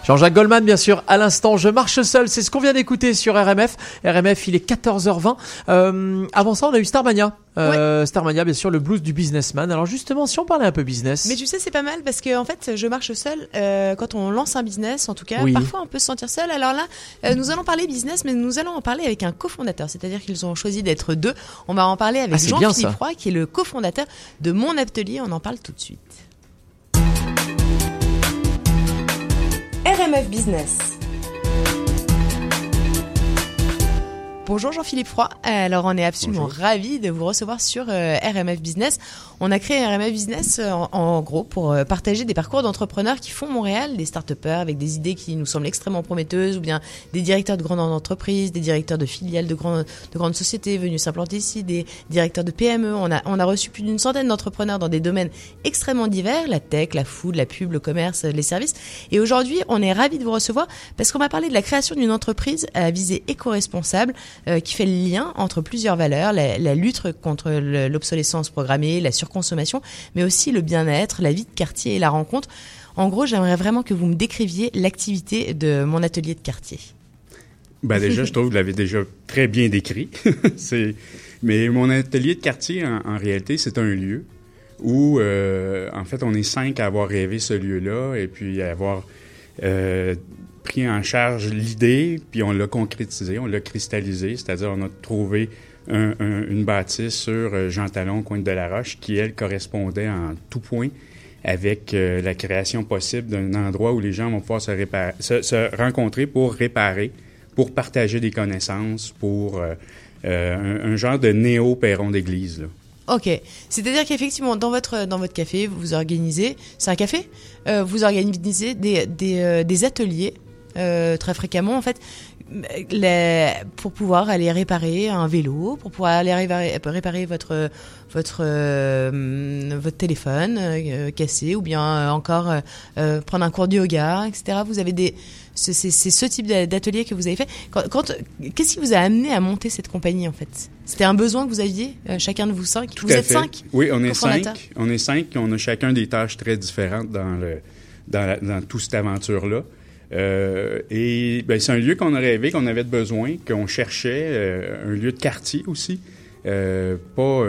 Jean-Jacques Goldman, bien sûr, à l'instant, je marche seul, c'est ce qu'on vient d'écouter sur RMF. RMF, il est 14h20. Euh, avant ça, on a eu Starmania. Euh, Starmania, bien sûr, le blues du businessman. Alors justement, si on parlait un peu business. Mais tu sais, c'est pas mal parce que en fait, je marche seul euh, quand on lance un business. En tout cas, Oui. parfois on peut se sentir seul. Alors là, euh, nous allons parler business, mais nous allons en parler avec un cofondateur. C'est-à-dire qu'ils ont choisi d'être deux. On va en parler avec Ah, Jean-Philippe. Roy, qui est le cofondateur de mon atelier. On en parle tout de suite. RMF Business. Bonjour Jean-Philippe Froid. Alors on est absolument ravis de vous recevoir sur euh, RMF Business. On a créé RMF Business euh, en, en gros pour euh, partager des parcours d'entrepreneurs qui font Montréal, des start avec des idées qui nous semblent extrêmement prometteuses, ou bien des directeurs de grandes entreprises, des directeurs de filiales de grandes, de grandes sociétés venus s'implanter ici, des directeurs de PME. On a, on a reçu plus d'une centaine d'entrepreneurs dans des domaines extrêmement divers, la tech, la food, la pub, le commerce, les services. Et aujourd'hui, on est ravis de vous recevoir parce qu'on va parler de la création d'une entreprise à visée éco-responsable euh, qui fait le lien entre plusieurs valeurs, la, lutte contre le- l'obsolescence programmée, la surconsommation, mais aussi le bien-être, la vie de quartier et la rencontre. En gros, j'aimerais vraiment que vous me décriviez l'activité de mon atelier de quartier. Ben déjà, je trouve que vous l'avez déjà très bien décrit. mais mon atelier de quartier, en, en réalité, c'est un lieu où, euh, en fait, on est cinq à avoir rêvé ce lieu-là et puis à avoir euh, pris en charge l'idée, puis on l'a concrétisé, on l'a cristallisé, c'est-à-dire on a trouvé un- un- une bâtisse sur euh, Jean Talon, coin de la Roche, qui, elle, correspondait en tout point avec euh, la création possible d'un endroit où les gens vont pouvoir se, rencontrer pour réparer, pour partager des connaissances, pour euh, un, genre de néo-perron d'église. Ok, c'est-à-dire qu'effectivement, dans votre dans votre café, vous organisez, c'est un café, vous organisez des des ateliers euh, très fréquemment en fait, les- pour pouvoir aller réparer un vélo, pour pouvoir aller réparer, réparer votre votre euh, votre téléphone euh, cassé ou bien encore prendre un cours de yoga, etc. Vous avez des c'est ce type d'a- d'atelier que vous avez fait. Quand, quand- qu'est-ce qui vous a amené à monter cette compagnie en fait? C'était un besoin que vous aviez, chacun de vous cinq? Tout vous êtes fait. cinq? Oui, on est cinq. On est cinq. On a chacun des tâches très différentes dans le dans, la- dans toute cette aventure-là. Euh, et ben, c'est un lieu qu'on a rêvé, qu'on avait besoin, qu'on cherchait, euh, un lieu de quartier aussi. Euh, pas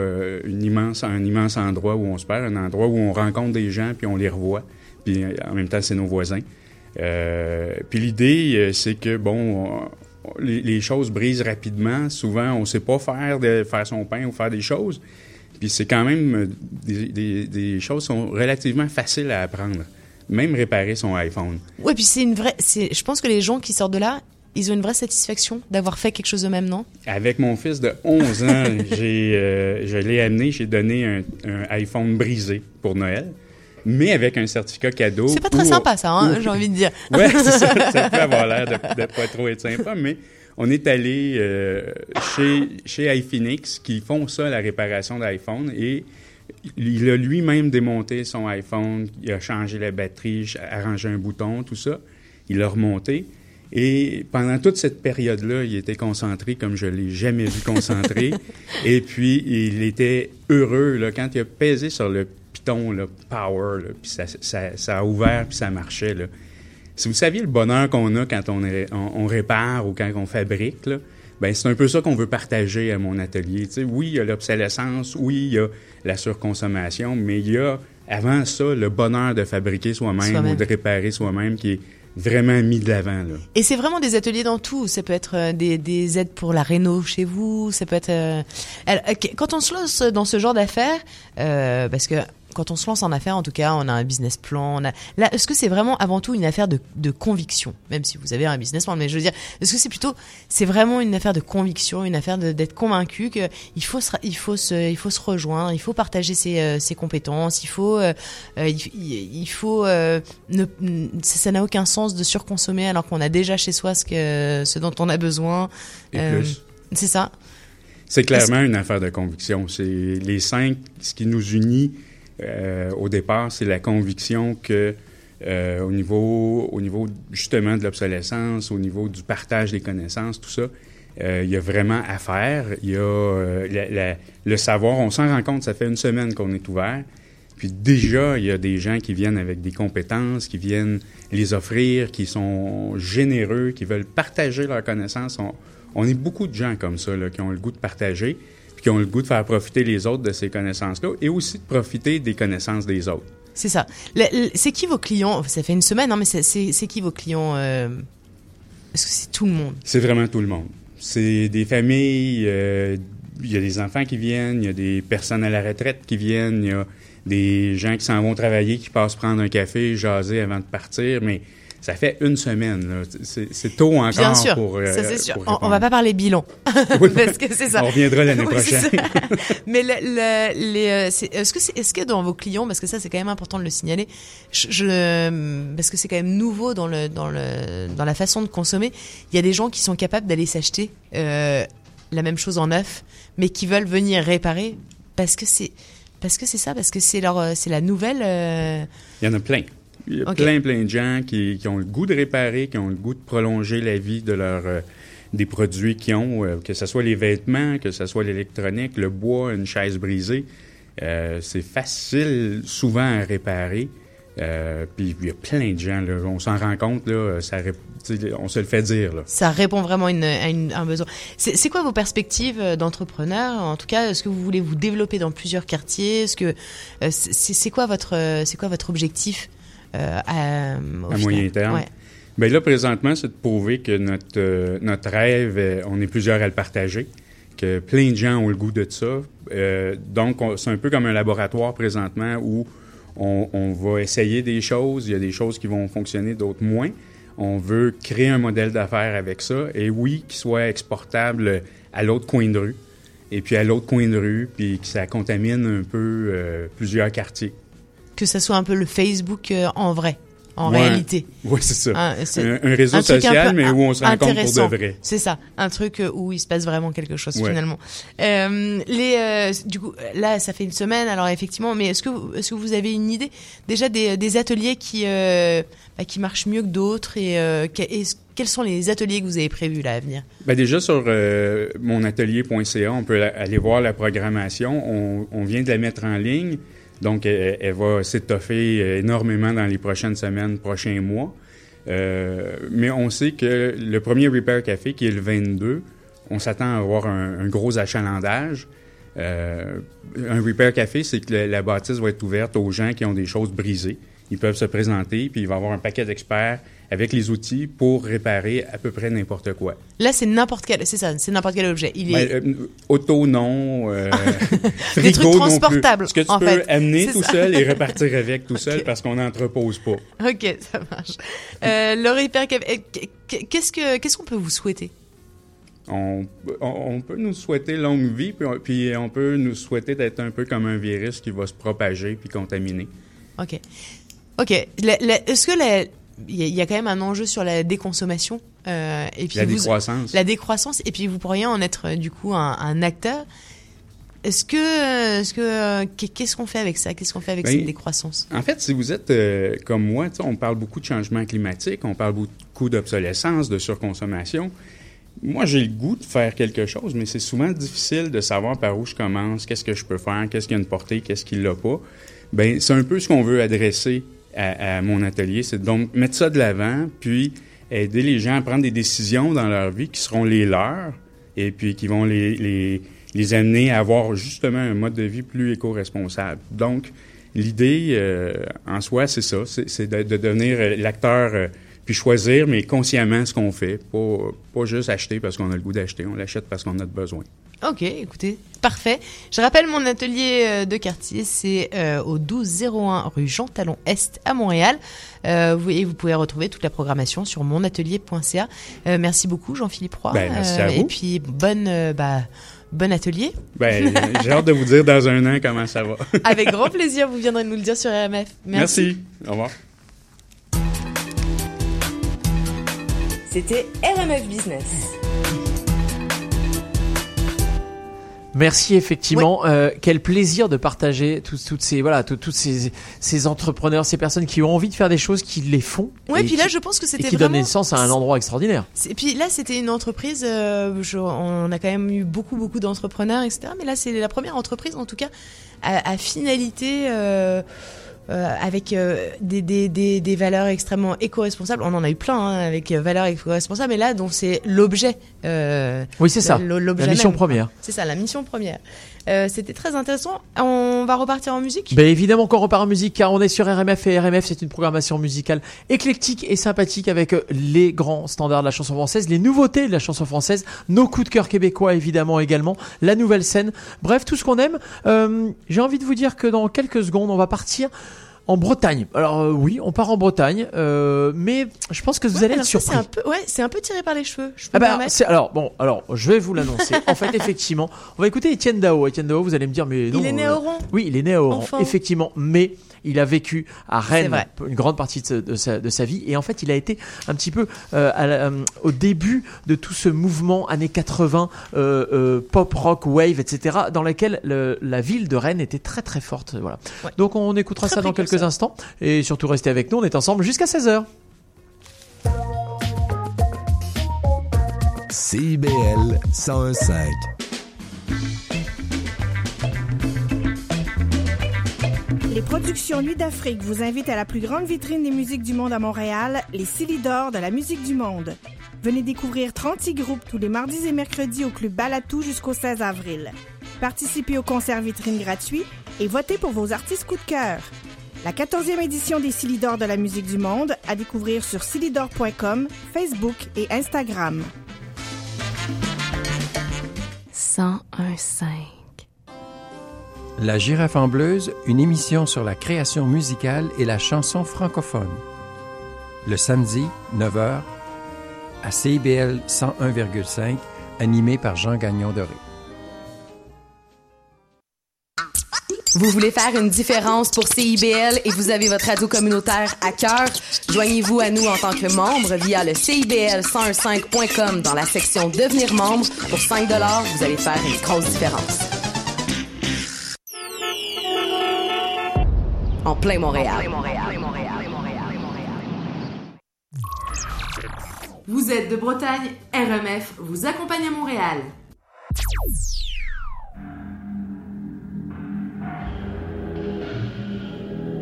une immense, un immense endroit où on se perd, un endroit où on rencontre des gens puis on les revoit. Puis en même temps, c'est nos voisins. Puis l'idée, c'est que bon, on- les, choses brisent rapidement. Souvent, on sait pas faire de faire son pain ou faire des choses. Puis c'est quand même des, des choses qui sont relativement faciles à apprendre. Même réparer son iPhone. Ouais, puis c'est une vraie. C'est, je pense que les gens qui sortent de là, ils ont une vraie satisfaction d'avoir fait quelque chose eux-mêmes, non? Avec mon fils de 11 ans, j'ai, euh, je l'ai amené, j'ai donné un, un iPhone brisé pour Noël, mais avec un certificat cadeau. C'est pas très où- sympa, ça, hein, j'ai envie de dire. C'est ça. Ça peut avoir l'air de, de pas trop être sympa, mais on est allé euh, chez, chez iPhoenix qui font ça, la réparation d'iPhone, et il a lui-même démonté son iPhone, il a changé la batterie, arrangé un bouton, tout ça. Il l'a remonté. Et pendant toute cette période-là, il était concentré comme je l'ai jamais vu concentré. et puis, il était heureux là, quand il a pesé sur le piton, là, power, là, puis ça, ça, ça a ouvert, puis ça marchait. Là. Si vous saviez le bonheur qu'on a quand on, est- on, on répare ou quand on fabrique, là, ben c'est un peu ça qu'on veut partager à mon atelier. Tu sais, oui, il y a l'obsolescence, oui, il y a la surconsommation, mais il y a avant ça le bonheur de fabriquer soi-même ou de réparer soi-même qui est vraiment mis de l'avant. Là. Et c'est vraiment des ateliers dans tout. Ça peut être euh, des, des aides pour la réno chez vous. Ça peut être. euh, alors, Quand on se lance dans ce genre d'affaires, euh, parce que quand on se lance en affaires, en tout cas, on a un business plan. On a... Là, est-ce que c'est vraiment avant tout une affaire de, de conviction, même si vous avez un business plan Mais je veux dire, est-ce que c'est plutôt, c'est vraiment une affaire de conviction, une affaire d'être convaincu que il faut se, il faut se, il faut se rejoindre, il faut partager ses, euh, ses compétences, il faut, euh, euh, il, faut, euh, ne, ça n'a aucun sens de surconsommer alors qu'on a déjà chez soi ce que, ce dont on a besoin. Et Euh, plus. C'est ça. C'est clairement une affaire de conviction. C'est les cinq, ce qui nous unit euh, au départ, c'est la conviction que euh, au niveau, au niveau justement de l'obsolescence, au niveau du partage des connaissances, tout ça, euh, il y a vraiment à faire. Il y a le savoir. On s'en rend compte. Ça fait une semaine qu'on est ouvert. Puis déjà, il y a des gens qui viennent avec des compétences, qui viennent les offrir, qui sont généreux, qui veulent partager leurs connaissances. On, on est beaucoup de gens comme ça, là, qui ont le goût de partager, puis qui ont le goût de faire profiter les autres de ces connaissances-là, et aussi de profiter des connaissances des autres. C'est ça. C'est qui vos clients? Ça fait une semaine, hein, mais c'est qui vos clients euh, Est-ce que c'est tout le monde? C'est vraiment tout le monde. C'est des familles, euh, il y a des enfants qui viennent, il y a des personnes à la retraite qui viennent, il y a des gens qui s'en vont travailler, qui passent prendre un café, jaser avant de partir, mais ça fait une semaine. C'est tôt encore Bien sûr, pour, euh, ça c'est sûr. pour On, répondre. va pas parler bilan, Oui, parce que c'est ça. On reviendra l'année Oui, prochaine. Mais le- le- les, euh, est-ce que est-ce que dans vos clients, parce que ça c'est quand même important de le signaler, je, je- parce que c'est quand même nouveau dans le dans le dans la façon de consommer, il y a des gens qui sont capables d'aller s'acheter euh, la même chose en neuf, mais qui veulent venir réparer parce que c'est parce que c'est ça, parce que c'est leur euh, c'est la nouvelle. euh, Il y en a plein. Il y a plein, plein de gens qui, qui ont le goût de réparer, qui ont le goût de prolonger la vie de leur, euh, des produits qu'ils ont, euh, que ce soit les vêtements, que ce soit l'électronique, le bois, une chaise brisée. Euh, c'est facile souvent à réparer. Puis il y a plein de gens, là, on s'en rend compte, là, ça, on se le fait dire. Là. Ça répond vraiment à, une- à une- un besoin. C'est quoi vos perspectives d'entrepreneur? En tout cas, est-ce que vous voulez vous développer dans plusieurs quartiers? Est-ce que c'est quoi votre c'est quoi votre objectif? Euh, à, moyen terme. Ouais. Bien là, présentement, c'est de prouver que notre, euh, notre rêve, euh, on est plusieurs à le partager, que plein de gens ont le goût de ça. Euh, donc, on- c'est un peu comme un laboratoire présentement où on, on va essayer des choses. Il y a des choses qui vont fonctionner, d'autres moins. On veut créer un modèle d'affaires avec ça. Et oui, qu'il soit exportable à l'autre coin de rue. Et puis à l'autre coin de rue, puis que ça contamine un peu euh, plusieurs quartiers. Que ça soit un peu le Facebook euh, en vrai, en Ouais. réalité. Oui, c'est ça. Un, c'est- Un- un réseau un social, mais où on se rencontre pour de vrai. C'est ça, un truc euh, où il se passe vraiment quelque chose Ouais. finalement. Euh, les, euh, du coup, là, ça fait une semaine, alors effectivement, mais est-ce que, vous- est-ce que vous avez une idée déjà des, des ateliers qui, euh, bah, qui marchent mieux que d'autres et, quels sont les ateliers que vous avez prévus là à venir? Ben déjà sur monatelier.ca, on peut aller voir la programmation. On, on vient de la mettre en ligne, donc elle, va s'étoffer euh, énormément dans les prochaines semaines, prochains mois. Euh, mais on sait que le premier Repair Café, qui est le 22, on s'attend à avoir un, gros achalandage. Euh, un Repair Café, c'est que la bâtisse va être ouverte aux gens qui ont des choses brisées. Ils peuvent se présenter, puis il va y avoir un paquet d'experts avec les outils pour réparer à peu près n'importe quoi. Là, c'est n'importe quel, c'est ça, c'est n'importe quel objet. Il est Ben, euh, auto, non. euh, Des trucs non plus. transportables, Ce que tu en peux fait. amener tout ça. seul et repartir avec tout seul parce qu'on n'entrepose pas. Ok, ça marche. Euh, Café, euh, qu'est-ce que qu'est-ce qu'on peut vous souhaiter? On, peut nous souhaiter longue vie, puis on, puis on peut nous souhaiter d'être un peu comme un virus qui va se propager puis contaminer. Ok. Ok. Est-ce que la- y, a- il y a quand même un enjeu sur la déconsommation euh, et puis La vous- décroissance. La décroissance et puis vous pourriez en être euh, du coup un, un acteur. Est-ce que, est-ce que, euh, qu'est- qu'est-ce qu'on fait avec ça? Qu'est-ce qu'on fait avec Ben, cette décroissance? En fait, si vous êtes euh, comme moi, on parle beaucoup de changement climatique, on parle beaucoup d'obsolescence, de surconsommation. Moi, j'ai le goût de faire quelque chose, mais c'est souvent difficile de savoir par où je commence, qu'est-ce que je peux faire, qu'est-ce qui a une portée, qu'est-ce qui l'a pas. Ben, c'est un peu ce qu'on veut adresser à, mon atelier, c'est donc mettre ça de l'avant, puis aider les gens à prendre des décisions dans leur vie qui seront les leurs, et puis qui vont les, les, amener à avoir justement un mode de vie plus éco-responsable. Donc, l'idée euh, en soi, c'est ça, c'est c'est de, de devenir euh, l'acteur, euh, puis choisir, mais consciemment ce qu'on fait, pas, pas juste acheter parce qu'on a le goût d'acheter, on l'achète parce qu'on a besoin. Ok, écoutez, parfait. Je rappelle mon atelier euh, de quartier, c'est euh, au 1201 rue Jean Talon Est à Montréal. Euh, vous, et vous pouvez retrouver toute la programmation sur monatelier.ca. Euh, merci beaucoup Jean-Philippe Roy. Ben, merci à Et vous. puis bonne, euh, bah, bon atelier. Ben, j'ai hâte de vous dire dans un an comment ça va. Avec grand plaisir, vous viendrez nous le dire sur RMF. Merci. Au revoir. C'était RMF Business. Merci effectivement. Euh, quel plaisir de partager tous- toutes ces voilà tous ces, ces entrepreneurs, ces personnes qui ont envie de faire des choses, qui les font. Ouais, et puis là, qui- je pense que c'était qui vraiment- naissance à un endroit extraordinaire. Et puis là, c'était une entreprise. euh, je- on a quand même eu beaucoup, beaucoup d'entrepreneurs, etc. Mais là, c'est la première entreprise, en tout cas, à, à finalité. euh, euh, avec euh, des, des, des, des valeurs extrêmement éco-responsables. On en a eu plein hein, avec euh, valeurs éco-responsables, mais là, donc c'est l'objet. Oui, c'est ça. La mission même. première. C'est ça, la mission première. Euh, C'était très intéressant. On va repartir en musique? Ben évidemment qu'on repart en musique car on est sur RMF et RMF c'est une programmation musicale éclectique et sympathique avec euh, les grands standards de la chanson française, les nouveautés de la chanson française, nos coups de cœur québécois évidemment également, la nouvelle scène, bref tout ce qu'on aime. Euh, J'ai envie de vous dire que dans quelques secondes on va partir en Bretagne. Alors euh, oui, on part en Bretagne, euh, mais je pense que vous Ouais, allez être ça, surpris. C'est un peu, ouais, c'est un peu tiré par les cheveux. Je peux Ah bah, c'est alors bon alors je vais vous l'annoncer. en fait effectivement, on va écouter Étienne Dao. Étienne Dao, vous allez me dire mais non. Il est né à Oran. Oui, il est né à Oran. Enfant. Effectivement, mais il a vécu à Rennes une grande partie de, sa- de sa, de sa vie et en fait il a été un petit peu euh, à euh, au début de tout ce mouvement années 80 euh, euh, pop rock wave etc dans lequel le- la ville de Rennes était très très forte voilà donc on écoutera Très ça dans quelques instants et surtout restez avec nous on est ensemble jusqu'à 16h CIBL 101.5. Les productions Nuit d'Afrique vous invitent à la plus grande vitrine des musiques du monde à Montréal, les Silidor de la musique du monde. Venez découvrir 36 groupes tous les mardis et mercredis au Club Balatou jusqu'au 16 avril. Participez au concert vitrine gratuit et votez pour vos artistes coup de cœur. La 14e édition des Silidor de la musique du monde à découvrir sur silidor.com, Facebook et Instagram. 101.5. La girafe en bleuse, une émission sur la création musicale et la chanson francophone. Le samedi, 9h, à CIBL 101,5, animé par Jean Gagnon Vous voulez faire une différence pour CIBL et vous avez votre radio communautaire à cœur? Joignez-vous à nous en tant que membre via le CIBL1015.com dans la section Devenir membre. Pour 5 vous allez faire une grosse différence. En plein Montréal. Vous êtes de Bretagne, RMF vous accompagne à Montréal.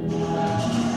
Música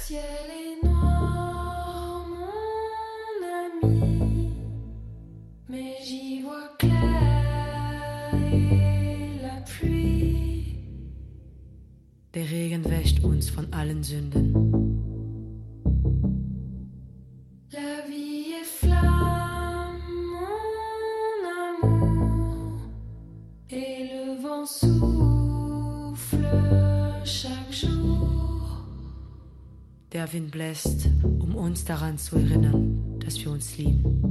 Wind bläst, um uns daran zu erinnern, dass wir uns lieben.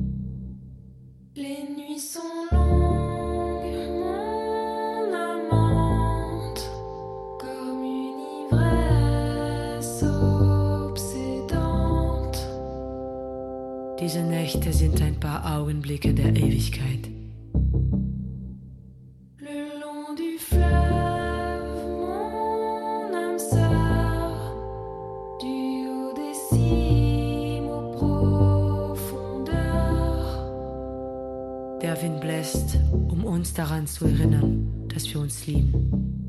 zu erinnern, dass wir uns lieben.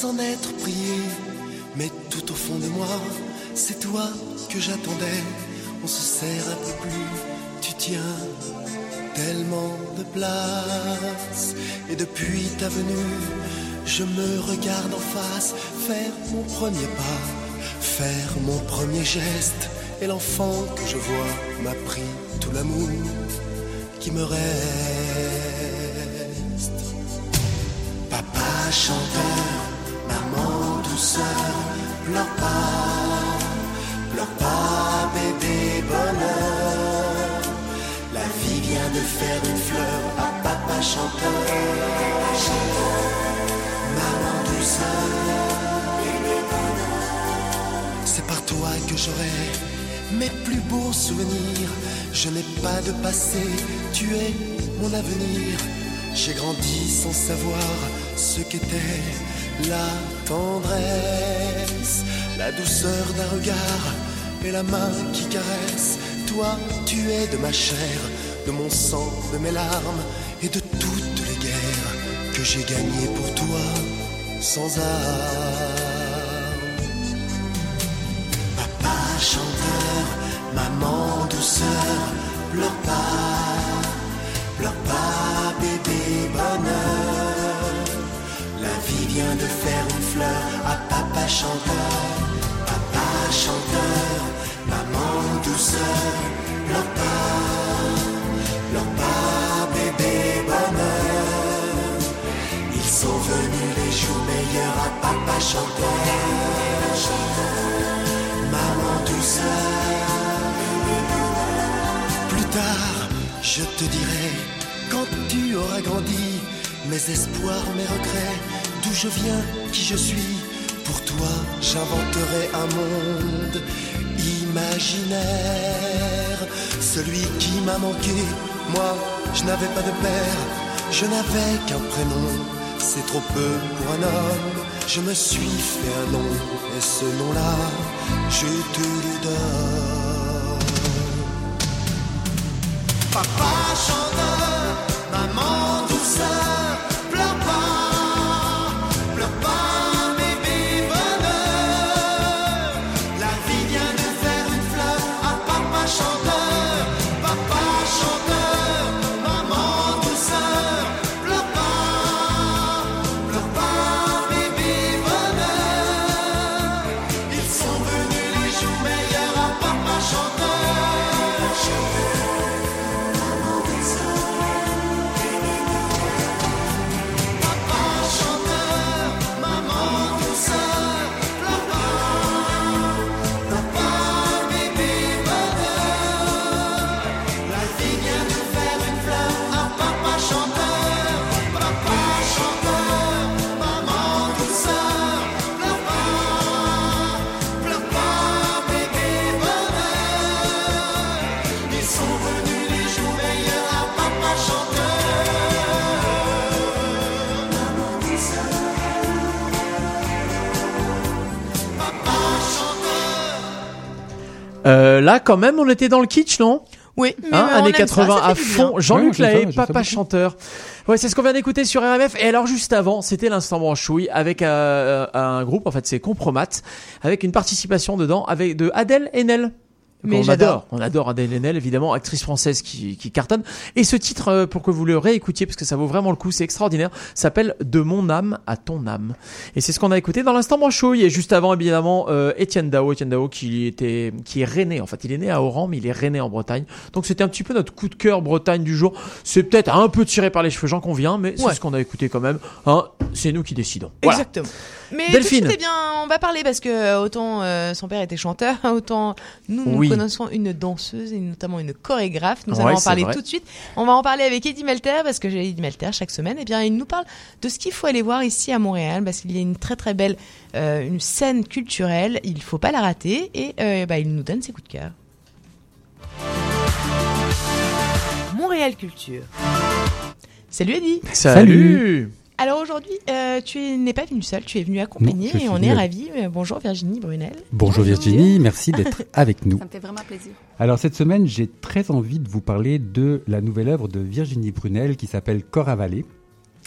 Sans être prié, mais tout au fond de moi, c'est toi que j'attendais. On se serre un peu plus, tu tiens tellement de place. Et depuis ta venue, je me regarde en face, faire mon premier pas, faire mon premier geste. Et l'enfant que je vois m'a pris tout l'amour qui me reste. Papa chanteur, douceur, pleure pas, pleure pas, bébé bonheur. La vie vient de faire une fleur à papa chanteur. Maman douceur, bébé bonheur. C'est par toi que j'aurai mes plus beaux souvenirs. Je n'ai pas de passé, tu es mon avenir. J'ai grandi sans savoir ce qu'était la tendresse, la douceur d'un regard et la main qui caresse. Toi, tu es de ma chair, de mon sang, de mes larmes et de toutes les guerres que j'ai gagnées pour toi sans armes. Papa chanteur, maman douceur, pleure pas, pleure pas, bébé bonheur. Vient de faire une fleur à papa chanteur, papa chanteur, maman douceur, pleure pas, bébé bonheur. Ils sont venus les jours meilleurs à papa chanteur, maman douceur. Plus tard, je te dirai, quand tu auras grandi, mes espoirs, mes regrets, d'où je viens, qui je suis. Pour toi, j'inventerai un monde imaginaire, celui qui m'a manqué. Moi, je n'avais pas de père, je n'avais qu'un prénom. C'est trop peu pour un homme. Je me suis fait un nom, et ce nom-là, je te le donne. Papa chanteur, maman Euh, là, quand même, on était dans le kitsch, non? Oui, mais Hein, années aime ça, 80 ça fait à fond. Jean-Luc Ouais, Lahaye, papa chanteur. Ouais, c'est ce qu'on vient d'écouter sur RMF. Et alors, juste avant, c'était l'instant branchouille avec euh, un groupe, en fait, c'est Compromat, avec une participation dedans avec de Adèle Haenel. Mais on j'adore. adore, on adore Adèle Haenel, évidemment, actrice française qui, qui cartonne. Et ce titre, euh, pour que vous le réécoutiez, parce que ça vaut vraiment le coup, c'est extraordinaire, s'appelle De mon âme à ton âme. Et c'est ce qu'on a écouté dans l'instant branchouille. Et juste avant, évidemment, euh, Étienne Dao, Étienne Dao qui était, qui est rennais, en fait. Il est né à Oran, mais il est rennais en Bretagne. Donc c'était un petit peu notre coup de cœur Bretagne du jour. C'est peut-être un peu tiré par les cheveux, j'en conviens, mais c'est Ouais. ce qu'on a écouté quand même. Hein, c'est nous qui décidons. Voilà. Exactement. Mais Delphine. tout de suite, eh bien, on va parler parce que euh, autant euh, son père était chanteur, autant nous, nous Oui. connaissons une danseuse et notamment une chorégraphe. Nous Ouais, allons en parler vrai. tout de suite. On va en parler avec Eddie Melter parce que j'ai Eddie Melter chaque semaine. Eh bien, il nous parle de ce qu'il faut aller voir ici à Montréal parce qu'il y a une très très belle euh, une scène culturelle. Il faut pas la rater et euh, bah, il nous donne ses coups de cœur. Montréal Culture. Salut Eddie. Salut. Alors aujourd'hui, euh, tu n'es pas venu seul, tu es venu accompagné Non, et on est ravis. Euh, Bonjour Virginie Brunel. Bonjour Virginie, merci d'être avec nous. Ça me fait vraiment plaisir. Alors cette semaine, j'ai très envie de vous parler de la nouvelle œuvre de Virginie Brunel qui s'appelle Corps avalé,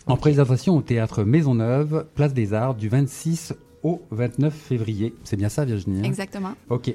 en présentation au théâtre Maisonneuve, Place des Arts, du 26 au 29 février. C'est bien ça Virginie hein? Exactement. Ok.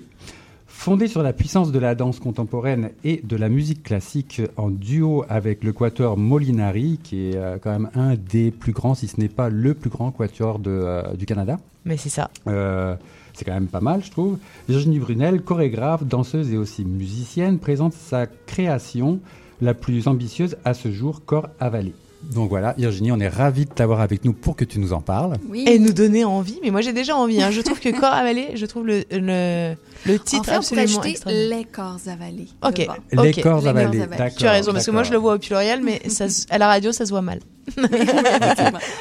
Fondée sur la puissance de la danse contemporaine et de la musique classique en duo avec le quatuor Molinari, qui est euh, quand même un des plus grands, si ce n'est pas le plus grand quatuor de, euh, du Canada. Mais c'est ça. Euh, c'est quand même pas mal, je trouve. Virginie Brunel, chorégraphe, danseuse et aussi musicienne, présente sa création la plus ambitieuse à ce jour, Corps avalé. Donc voilà, Virginie, on est ravis de t'avoir avec nous pour que tu nous en parles. Et nous donner envie, mais moi j'ai déjà envie. hein. Je trouve que Corps avalé, je trouve le, le, le titre en fait, on pourrait absolument les corps avalés. Ok. devant. Les corps avalés, d'accord. Tu as raison, parce que moi je le vois au pluriel, mais ça, à la radio ça se voit mal.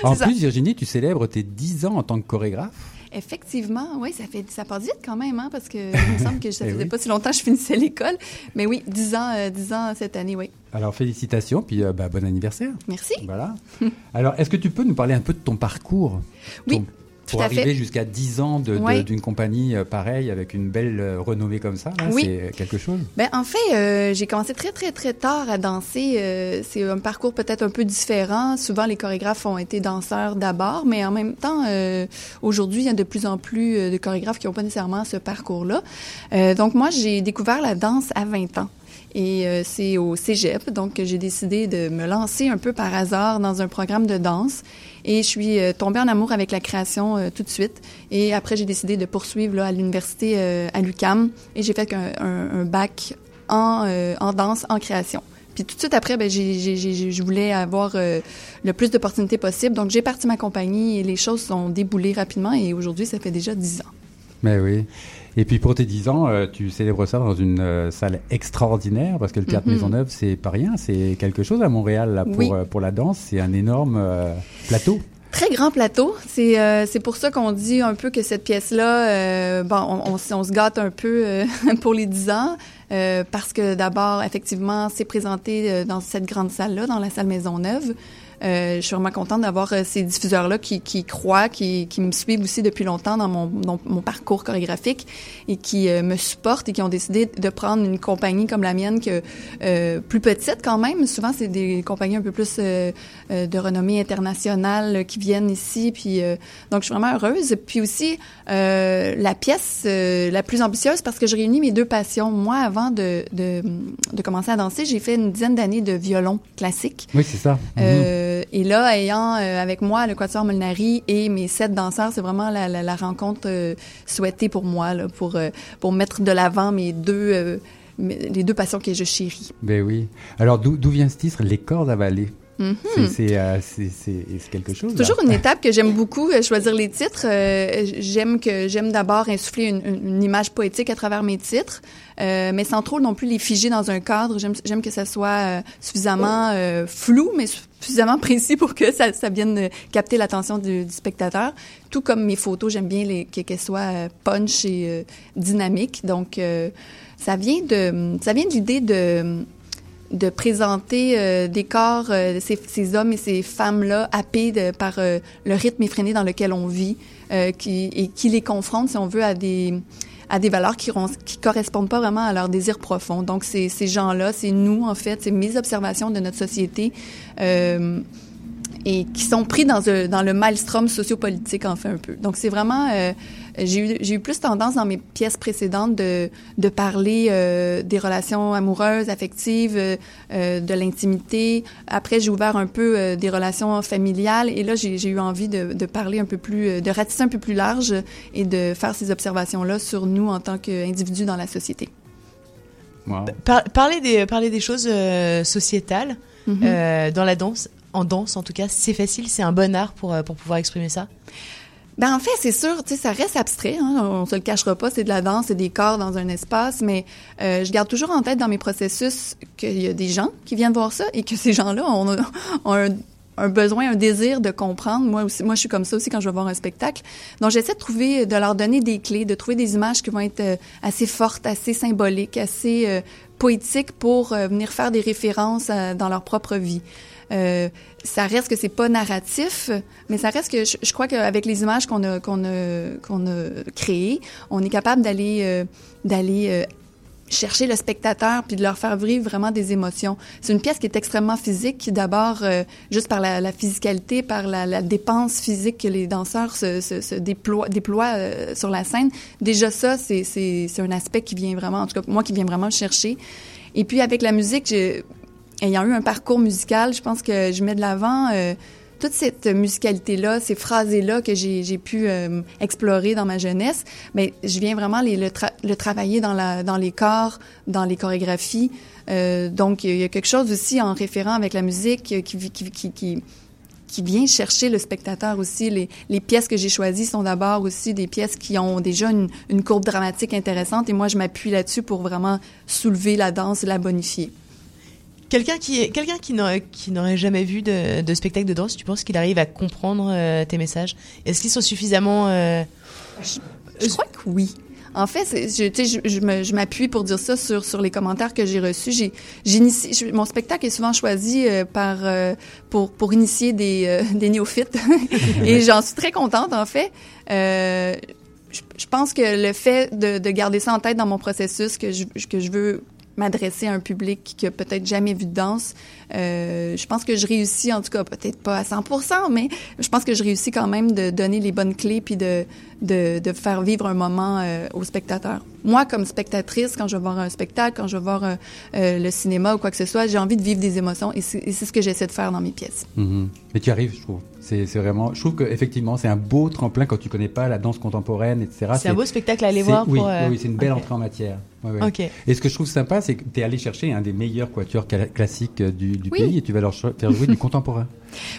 En plus, Virginie, tu célèbres tes 10 ans en tant que chorégraphe. Effectivement, oui, ça fait ça part vite quand même, hein, parce que il me semble que ça Eh faisait oui. pas si longtemps que je finissais l'école. Mais oui, 10 ans, euh, 10 ans cette année, oui. Alors félicitations, puis euh, bah, bon anniversaire. Merci. Voilà. Alors, est-ce que tu peux nous parler un peu de ton parcours? Oui, Ton- Pour arriver jusqu'à 10 ans Ouais. d'une compagnie euh, pareille, avec une belle euh, renommée comme ça, Oui. c'est quelque chose? Ben, en fait, euh, j'ai commencé très, très, très tard à danser. Euh, c'est un parcours peut-être un peu différent. Souvent, les chorégraphes ont été danseurs d'abord, mais en même temps, euh, aujourd'hui, il y a de plus en plus euh, de chorégraphes qui n'ont pas nécessairement ce parcours-là. Euh, donc, moi, j'ai découvert la danse à 20 ans. Et euh, c'est au cégep, donc j'ai décidé de me lancer un peu par hasard dans un programme de danse. Et je suis euh, tombée en amour avec la création euh, tout de suite. Et après, j'ai décidé de poursuivre là, à l'université euh, à l'UCAM. Et j'ai fait un, bac en, danse, en création. Puis tout de suite après, ben, j'ai- je voulais avoir le plus d'opportunités possible. Donc, j'ai parti ma compagnie et les choses sont déboulées rapidement. Et aujourd'hui, ça fait déjà 10 ans. Mais oui. Et puis pour tes 10 ans, euh, tu célèbres ça dans une euh, salle extraordinaire, parce que le Théâtre Mhm. Maisonneuve, c'est pas rien, c'est quelque chose à Montréal là, pour, Oui. euh, pour la danse, c'est un énorme plateau. Très grand plateau. C'est euh, c'est pour ça qu'on dit un peu que cette pièce-là, euh, bon, on, on, se gâte un peu euh, pour les 10 ans, parce que d'abord, effectivement, c'est présenté dans cette grande salle-là, dans la salle Maisonneuve. Euh, je suis vraiment contente d'avoir euh, ces diffuseurs-là qui, qui croient, qui, qui me suivent aussi depuis longtemps dans mon, dans mon parcours chorégraphique et qui euh, me supportent et qui ont décidé de prendre une compagnie comme la mienne, que, euh, plus petite quand même. Souvent, c'est des compagnies un peu plus de renommée internationale qui viennent ici. Puis, euh, donc, je suis vraiment heureuse. Puis aussi, euh, la pièce euh, la plus ambitieuse parce que je réunis mes deux passions. Moi, avant de, de, de commencer à danser, j'ai fait une dizaine d'années de violon classique. Oui, c'est ça. Euh, et là, ayant euh, avec moi le Quatuor Molinari et mes sept danseurs, c'est vraiment la, la, la rencontre euh, souhaitée pour moi, là, pour, euh, pour mettre de l'avant mes deux, euh, mes- les deux passions que je chéris. Ben oui. Alors d'où vient ce titre, Les corps avalés Mhm. C'est- C'est euh, quelque chose. C'est toujours une étape que j'aime beaucoup, euh, choisir les titres. Euh, j'aime que j'aime d'abord insuffler une, image poétique à travers mes titres, euh, mais sans trop non plus les figer dans un cadre. J'aime que ça soit euh, suffisamment euh, flou, mais suffisamment précis pour que ça, ça vienne euh, capter l'attention du, du spectateur. Tout comme mes photos, j'aime bien les- que- qu'elles soient euh, punch et euh, dynamiques. Donc, euh, ça vient de ça vient de l'idée de de présenter euh, des corps, euh, ces, ces hommes et ces femmes-là happés par le rythme effréné dans lequel on vit, qui, et qui les confronte, si on veut, à des à des valeurs qui qui correspondent pas vraiment à leurs désirs profonds. Donc, ces gens-là, c'est nous, en fait, c'est mes observations de notre société. Euh, et qui sont pris dans, le maelstrom sociopolitique, en fait, un peu. Donc, c'est vraiment... euh, j'ai eu, j'ai eu plus tendance dans mes pièces précédentes de, de parler euh, des relations amoureuses, affectives, euh, euh, de l'intimité. Après, j'ai ouvert un peu euh, des relations familiales. Et là, j'ai eu envie de, de parler un peu plus, de ratisser un peu plus large et de faire ces observations-là sur nous en tant qu'individus dans la société. Par- parler, des, parler des choses euh, sociétales Mhm. euh, dans la danse, en danse en tout cas, c'est facile, c'est un bon art pour, pour pouvoir exprimer ça? Ben en fait, c'est sûr, tu sais, ça reste abstrait. Hein, on se le cachera pas, c'est de la danse, c'est des corps dans un espace, mais euh, je garde toujours en tête dans mes processus qu'il y a des gens qui viennent voir ça et que ces gens-là ont, un, besoin, un désir de comprendre. Moi aussi, moi je suis comme ça aussi quand je vais voir un spectacle. Donc j'essaie de trouver, de leur donner des clés, de trouver des images qui vont être euh, assez fortes, assez symboliques, assez euh, poétiques pour euh, venir faire des références dans leur propre vie. Euh, ça reste que c'est pas narratif, mais ça reste que je, je crois qu'avec les images qu'on a qu'on a qu'on a créées, on est capable d'aller euh, d'aller euh, chercher le spectateur puis de leur faire vivre vraiment des émotions. C'est une pièce qui est extrêmement physique, d'abord euh, juste par la, la physicalité, par la, la dépense physique que les danseurs se, se, se déploient, déploient euh, sur la scène. Déjà ça, c'est c'est c'est un aspect qui vient vraiment, en tout cas moi qui vient vraiment me chercher. Et puis avec la musique, j'ai- ayant eu un parcours musical, je pense que je mets de l'avant euh, toute cette musicalité-là, ces phrases-là que j'ai pu euh, explorer dans ma jeunesse, mais je viens vraiment le, le travailler dans, la, dans les corps, dans les chorégraphies. Euh, donc, il y a quelque chose aussi en référent avec la musique qui, qui, qui, qui, qui vient chercher le spectateur aussi. Les, les pièces que j'ai choisies sont d'abord aussi des pièces qui ont déjà une, une courbe dramatique intéressante et moi, je m'appuie là-dessus pour vraiment soulever la danse la bonifier. Quelqu'un qui, quelqu'un qui n'aurait, qui n'aurait jamais vu de, de spectacle de danse, tu penses qu'il arrive à comprendre euh, tes messages? Est-ce qu'ils sont suffisamment... euh, Je crois que oui. En fait, je, je, m'appuie pour dire ça sur, sur les commentaires que j'ai reçus. J'ai, j'initie, mon spectacle est souvent choisi euh, par pour pour initier des, des néophytes et j'en suis très contente en fait. Je, je pense que le fait de, de garder ça en tête dans mon processus que je, que je veux m'adresser à un public qui a peut-être jamais vu de danse. Euh, je pense que je réussis, en tout cas peut-être pas à 100%, mais je pense que je réussis quand même de donner les bonnes clés puis de, de, faire vivre un moment euh, aux spectateurs. Moi, comme spectatrice, quand je vais voir un spectacle, quand je vais voir euh, euh, le cinéma ou quoi que ce soit, j'ai envie de vivre des émotions et c'est ce que j'essaie de faire dans mes pièces. Mhm. Mais tu arrives, je trouve. C'est vraiment. Je trouve qu'effectivement, c'est un beau tremplin quand tu connais pas la danse contemporaine, etc. C'est un beau spectacle à aller voir Oui, pour, euh, oui, c'est une belle entrée en matière. Ouais. Et ce que je trouve sympa, c'est que tu es allé chercher un des meilleurs quatuors cla- classiques euh, du, du Oui. pays et tu vas leur faire jouer du contemporain.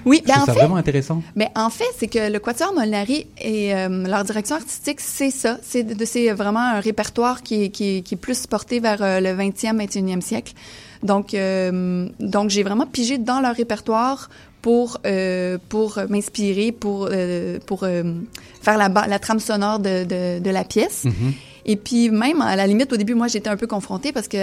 Oui, Je ben en ça fait, vraiment intéressant. Mais en fait, c'est que le Quatuor Molinari et euh, leur direction artistique, c'est ça. C'est de- c'est vraiment un répertoire qui est, qui est, qui est plus porté vers euh, le 20e, 21e siècle. Donc, euh, donc j'ai vraiment pigé dans leur répertoire pour euh, pour m'inspirer, pour euh, pour euh, faire la, la trame sonore de, de, de la pièce. Et puis même à la limite au début moi j'étais un peu confrontée parce que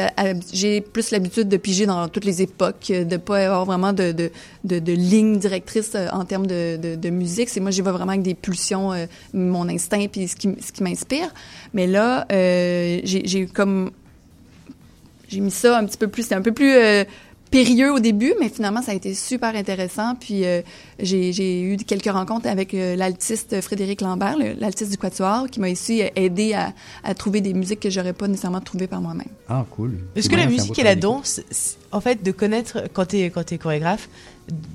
j'ai plus l'habitude de piger dans toutes les époques, de pas avoir vraiment de de, de, de ligne directrice en termes de, de, de musique. C'est moi j'y vais vraiment avec des pulsions, euh, mon instinct puis ce qui ce qui m'inspire. Mais là euh, j'ai j'ai comme j'ai mis ça un petit peu plus c'est un peu plus euh, périlleux au début, mais finalement, ça a été super intéressant. Puis, euh, j'ai j'ai eu quelques rencontres avec euh, l'altiste Frédéric Lambert, le- l'altiste du Quatuor, qui m'a aussi euh, aidé à, à trouver des musiques que j'aurais pas nécessairement trouvées par moi-même. Ah, cool. Est-ce C'est que la musique et la danse, en fait, de connaître, quand quand es chorégraphe,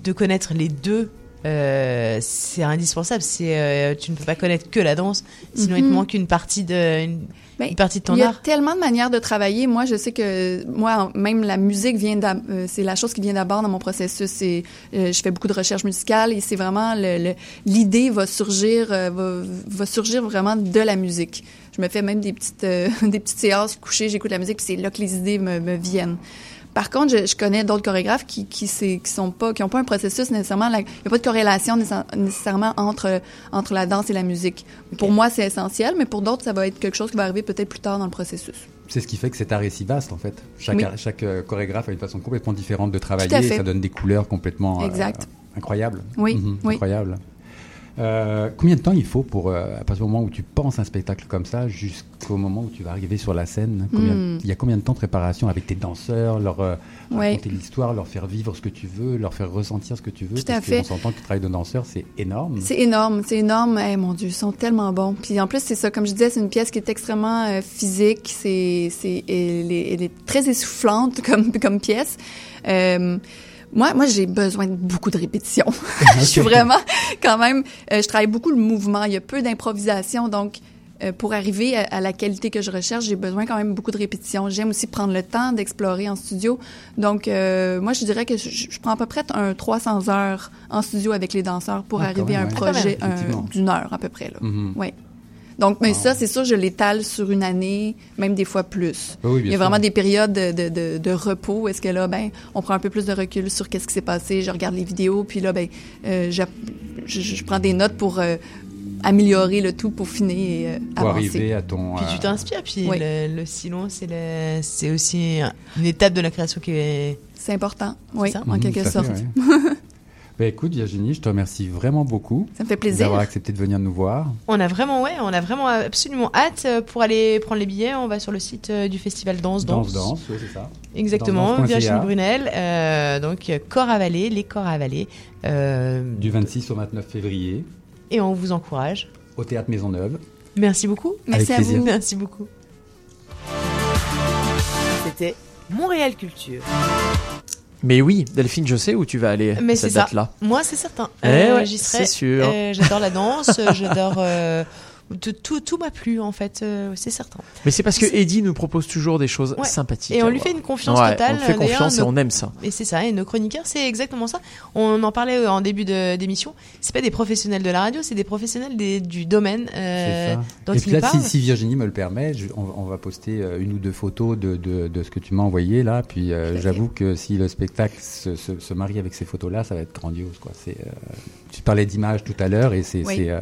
de connaître les deux, euh, c'est indispensable. C'est euh, tu ne peux pas connaître que la danse, sinon il te Mhm. manque une partie de une, Une partie de ton Il y a art. tellement de manières de travailler. Moi, je sais que moi, même la musique vient euh, c'est la chose qui vient d'abord dans mon processus. C'est, euh, je fais beaucoup de recherche musicale et c'est vraiment le- le- l'idée va surgir, euh, va, va surgir vraiment de la musique. Je me fais même des petites, euh, des petites séances couchées, j'écoute la musique, puis c'est là que les idées me, me viennent. Par contre, je, je connais d'autres chorégraphes qui qui, sont pas qui ont pas un processus nécessairement il n'y a pas de corrélation nécessa- nécessairement entre entre la danse et la musique. Pour moi, c'est essentiel, mais pour d'autres, ça va être quelque chose qui va arriver peut-être plus tard dans le processus. C'est ce qui fait que cet art est si vaste en fait. Chaque, Oui. chaque euh, chorégraphe a une façon complètement différente de travailler et ça donne des couleurs complètement euh, incroyables. Oui, Mhm, oui. Incroyables. Euh, combien de temps il faut pour, euh, à partir du moment où tu penses un spectacle comme ça jusqu'au moment où tu vas arriver sur la scène Combien- Hmm. Il y a combien de temps de préparation avec tes danseurs, leur euh, Ouais. raconter l'histoire, leur faire vivre ce que tu veux, leur faire ressentir ce que tu veux? Tout à Parce fait. qu'on s'entend que le travail de danseur, c'est énorme. C'est énorme, c'est énorme. Eh, mon Dieu, ils sont tellement bons. Puis en plus, c'est ça, comme je disais, c'est une pièce qui est extrêmement euh, physique. C'est, c'est, elle, est, elle est très essoufflante comme, comme pièce. Euh, moi, moi, j'ai besoin de beaucoup de répétitions. je suis vraiment, quand même, euh, je travaille beaucoup le mouvement. Il y a peu d'improvisation, donc. euh, pour arriver à, à la qualité que je recherche, j'ai besoin quand même beaucoup de répétitions. J'aime aussi prendre le temps d'explorer en studio. Donc, euh, moi, je dirais que je, je prends à peu près un 300 heures en studio avec les danseurs pour Ah, arriver à un ouais. projet Ah, d'une heure à peu près. Là. Mhm. Ouais. Donc, mais ça, c'est sûr, je l'étale sur une année, même des fois plus. Oui, bien Il y a sûr. vraiment des périodes de, de, de, de repos. Est-ce que là, ben, on prend un peu plus de recul sur qu'est-ce qui s'est passé, je regarde les vidéos, puis là, ben, euh, je, je prends des notes pour euh, améliorer le tout, peaufiner et euh, Pour avancer. arriver à ton. Puis tu t'inspires, puis Oui. le, le silence, c'est le- c'est aussi une étape de la création qui est. C'est important, oui, ça en Mhm, quelque fait, sorte. ouais. Ben, écoute, Virginie, je te remercie vraiment beaucoup. Ça me fait plaisir. D'avoir accepté de venir nous voir. On a vraiment, ouais, on a vraiment absolument hâte euh, pour aller prendre les billets. On va sur le site euh, du festival Danse Danse. Danse, danse, oui, c'est ça. Exactement, Danse. Virginie Brunel. euh, donc, corps avalé, les corps avalés. euh, Du 26 au 29 février, et on vous encourage. au Théâtre Maisonneuve. Merci beaucoup. Merci Avec à plaisir. vous. Merci beaucoup. C'était Montréal Culture. Mais oui, Delphine, je sais où tu vas aller Mais cette date-là. Moi, c'est certain. Eh Euh, ouais, j'y serai. c'est sûr. Euh, j'adore la danse. euh, j'adore. euh, tout tout, m'a plu, en fait. euh, c'est certain. Mais c'est parce que Eddie nous propose toujours des choses Ouais. sympathiques. Et on lui fait une confiance Ouais, totale. On lui fait confiance et nos- on aime ça. Et c'est ça. Et nos chroniqueurs, c'est exactement ça. On en parlait en début de- d'émission. C'est pas des professionnels de la radio, c'est des professionnels des- du domaine euh, dont Et ils là, si, parlent. si Virginie me le permet, je- on, on va poster euh, une ou deux photos de, de, de ce que tu m'as envoyé là. Puis euh, j'avoue que si le spectacle se, se, se marie avec ces photos-là, ça va être grandiose. Quoi. C'est, euh, tu parlais d'images tout à l'heure et c'est. Oui. euh,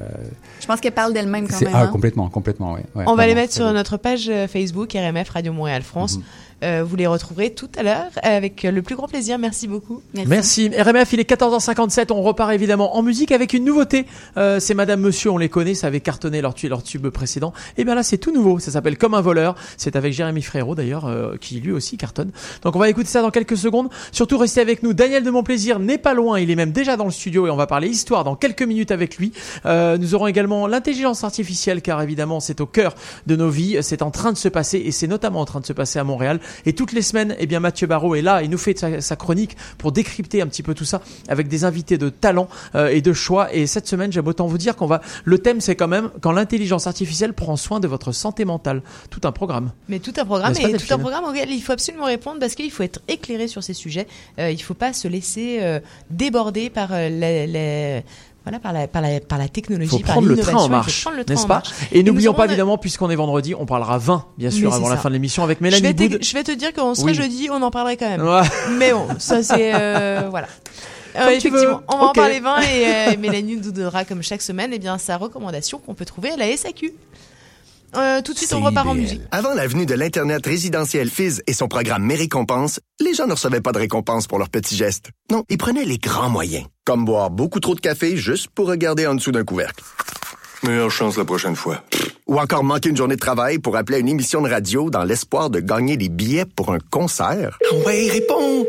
Je pense qu'elle parle d'elle-même quand c'est- même. ah, hein. complètement, complètement, ouais. ouais, On va les mettre sur notre page euh, Facebook RMF Radio Montréal France. Mhm. Euh, vous les retrouverez tout à l'heure avec le plus grand plaisir. Merci beaucoup. Merci. RMF, il est 14h57. On repart évidemment en musique avec une nouveauté. Euh, c'est Madame Monsieur, on les connaît, ça avait cartonné leur tube précédent. Et bien là, c'est tout nouveau. Ça s'appelle Comme un voleur. C'est avec Jérémy Frérot d'ailleurs, euh, qui lui aussi cartonne. Donc on va écouter ça dans quelques secondes. Surtout restez avec nous. Daniel de Montplaisir n'est pas loin. Il est même déjà dans le studio et on va parler histoire dans quelques minutes avec lui. Euh, nous aurons également l'intelligence artificielle car évidemment c'est au cœur de nos vies. C'est en train de se passer et c'est notamment en train de se passer à Montréal. Et toutes les semaines, eh bien Mathieu Barrault est là. Il nous fait sa, sa chronique pour décrypter un petit peu tout ça avec des invités de talent euh, et de choix. Et cette semaine, j'aime autant vous dire qu'on va. Le thème, c'est quand même quand l'intelligence artificielle prend soin de votre santé mentale. Tout un programme. Mais tout un programme et tout un programme auquel il faut absolument répondre parce qu'il faut être éclairé sur ces sujets. Euh, il faut pas se laisser euh, déborder par les- voilà par la par la par la technologie, faut par prendre le train en marche, n'est-ce pas marche. Et n'oublions pas évidemment, puisqu'on est vendredi, on parlera vin, bien sûr, Mais avant la ça. fin de l'émission avec Je vais, Mélanie te, Boud. je vais te dire qu'on serait Oui. jeudi, on en parlerait quand même. Ouais. Mais bon, ça c'est euh, voilà. Euh, effectivement, on va en parler vin et euh, Mélanie nous donnera comme chaque semaine eh bien sa recommandation qu'on peut trouver à la SAQ. Euh, tout de suite, on repart en musique. Avant la venue de l'Internet résidentiel Fizz et son programme Mes récompenses, les gens ne recevaient pas de récompenses pour leurs petits gestes. Non, ils prenaient les grands moyens, comme boire beaucoup trop de café juste pour regarder en dessous d'un couvercle. Meilleure chance la prochaine fois. Ou encore manquer une journée de travail pour appeler à une émission de radio dans l'espoir de gagner des billets pour un concert. Ouais, réponds!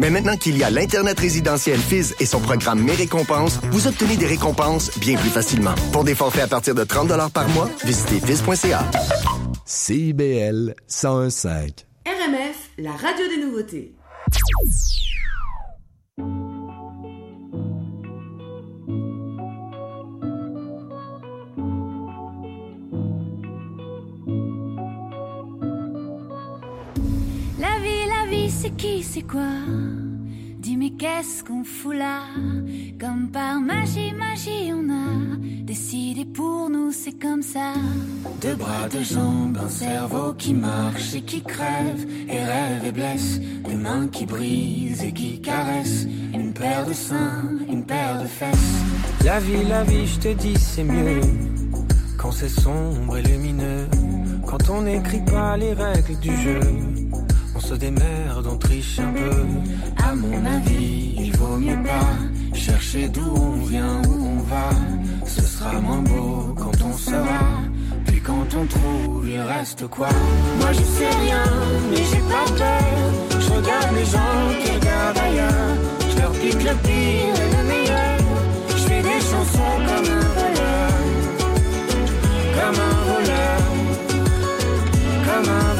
Mais maintenant qu'il y a l'Internet résidentiel Fizz et son programme Mes récompenses, vous obtenez des récompenses bien plus facilement. Pour des forfaits à partir de 30 par mois, visitez fizz.ca. CIBL 101.5. RMF, la radio des nouveautés. C'est qui, c'est quoi? Dis mais qu'est-ce qu'on fout là? Comme par magie, magie, on a décidé pour nous, c'est comme ça. Deux bras, deux jambes, un cerveau qui marche et qui crève, et rêve et blesse, des mains qui brisent et qui caressent, une paire de seins, une paire de fesses. La vie, la vie, je te dis, c'est mieux quand c'est sombre et lumineux. Quand on n'écrit pas les règles du jeu, on se démerde, on triche un peu. À mon avis, il vaut mieux pas chercher d'où on vient, où on va. Ce sera moins beau quand on saura. Puis quand on trouve, il reste quoi? Moi je sais rien, mais j'ai pas peur. Je regarde les gens qui regardent ailleurs. Je leur pique le pire et le meilleur. Je fais des chansons comme un voleur. Comme un voleur. Comme un voleur.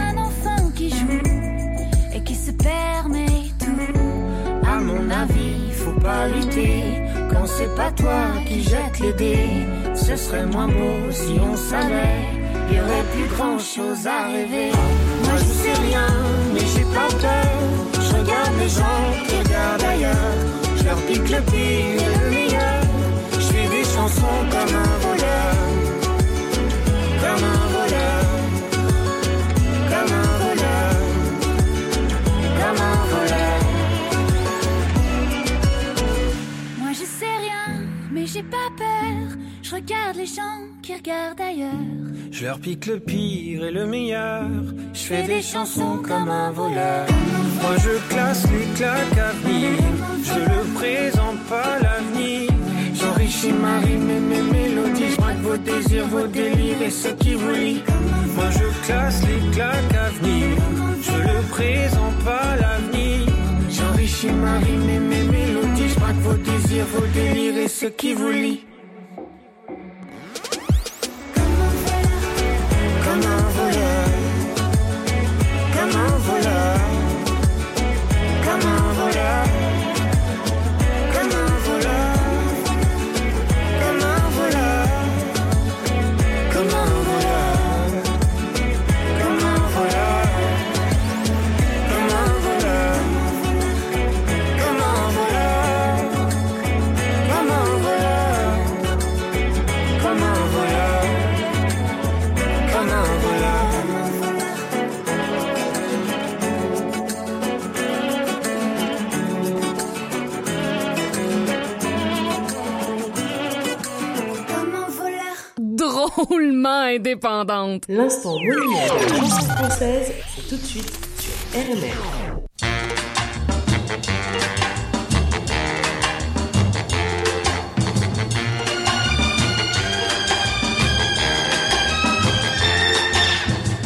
permet tout. À mon avis, faut pas lutter quand c'est pas toi qui jette les dés. Ce serait moins beau si on savait, y aurait plus grand chose à rêver. Moi je sais rien, mais j'ai pas peur. Je regarde les gens qui regardent ailleurs. Je leur pique le pire et le meilleur. Je fais des chansons comme un j'ai pas peur. Je regarde les gens qui regardent ailleurs. Je leur pique le pire et le meilleur. Je fais des chansons comme un voleur. Moi je classe les claques à venir. Je le présente pas l'avenir. J'enrichis ma rime et mes mélodies. Je vos désirs, vos délires et ce qui vous. Moi je classe les claques à venir. Je le présente pas l'avenir. J'enrichis ma rime et mes mélodies. Je braque vos désirs, vos délires et ce qui vous lie. Comme un voleur. Comme un voleur. Drôlement indépendante. L'instant monument de la chanson française, c'est tout de suite sur RMR.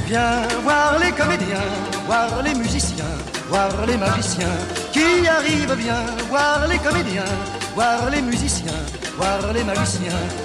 Viens voir les comédiens, voir les musiciens, voir les magiciens qui arrivent. Viens voir les comédiens, voir les musiciens, voir les magiciens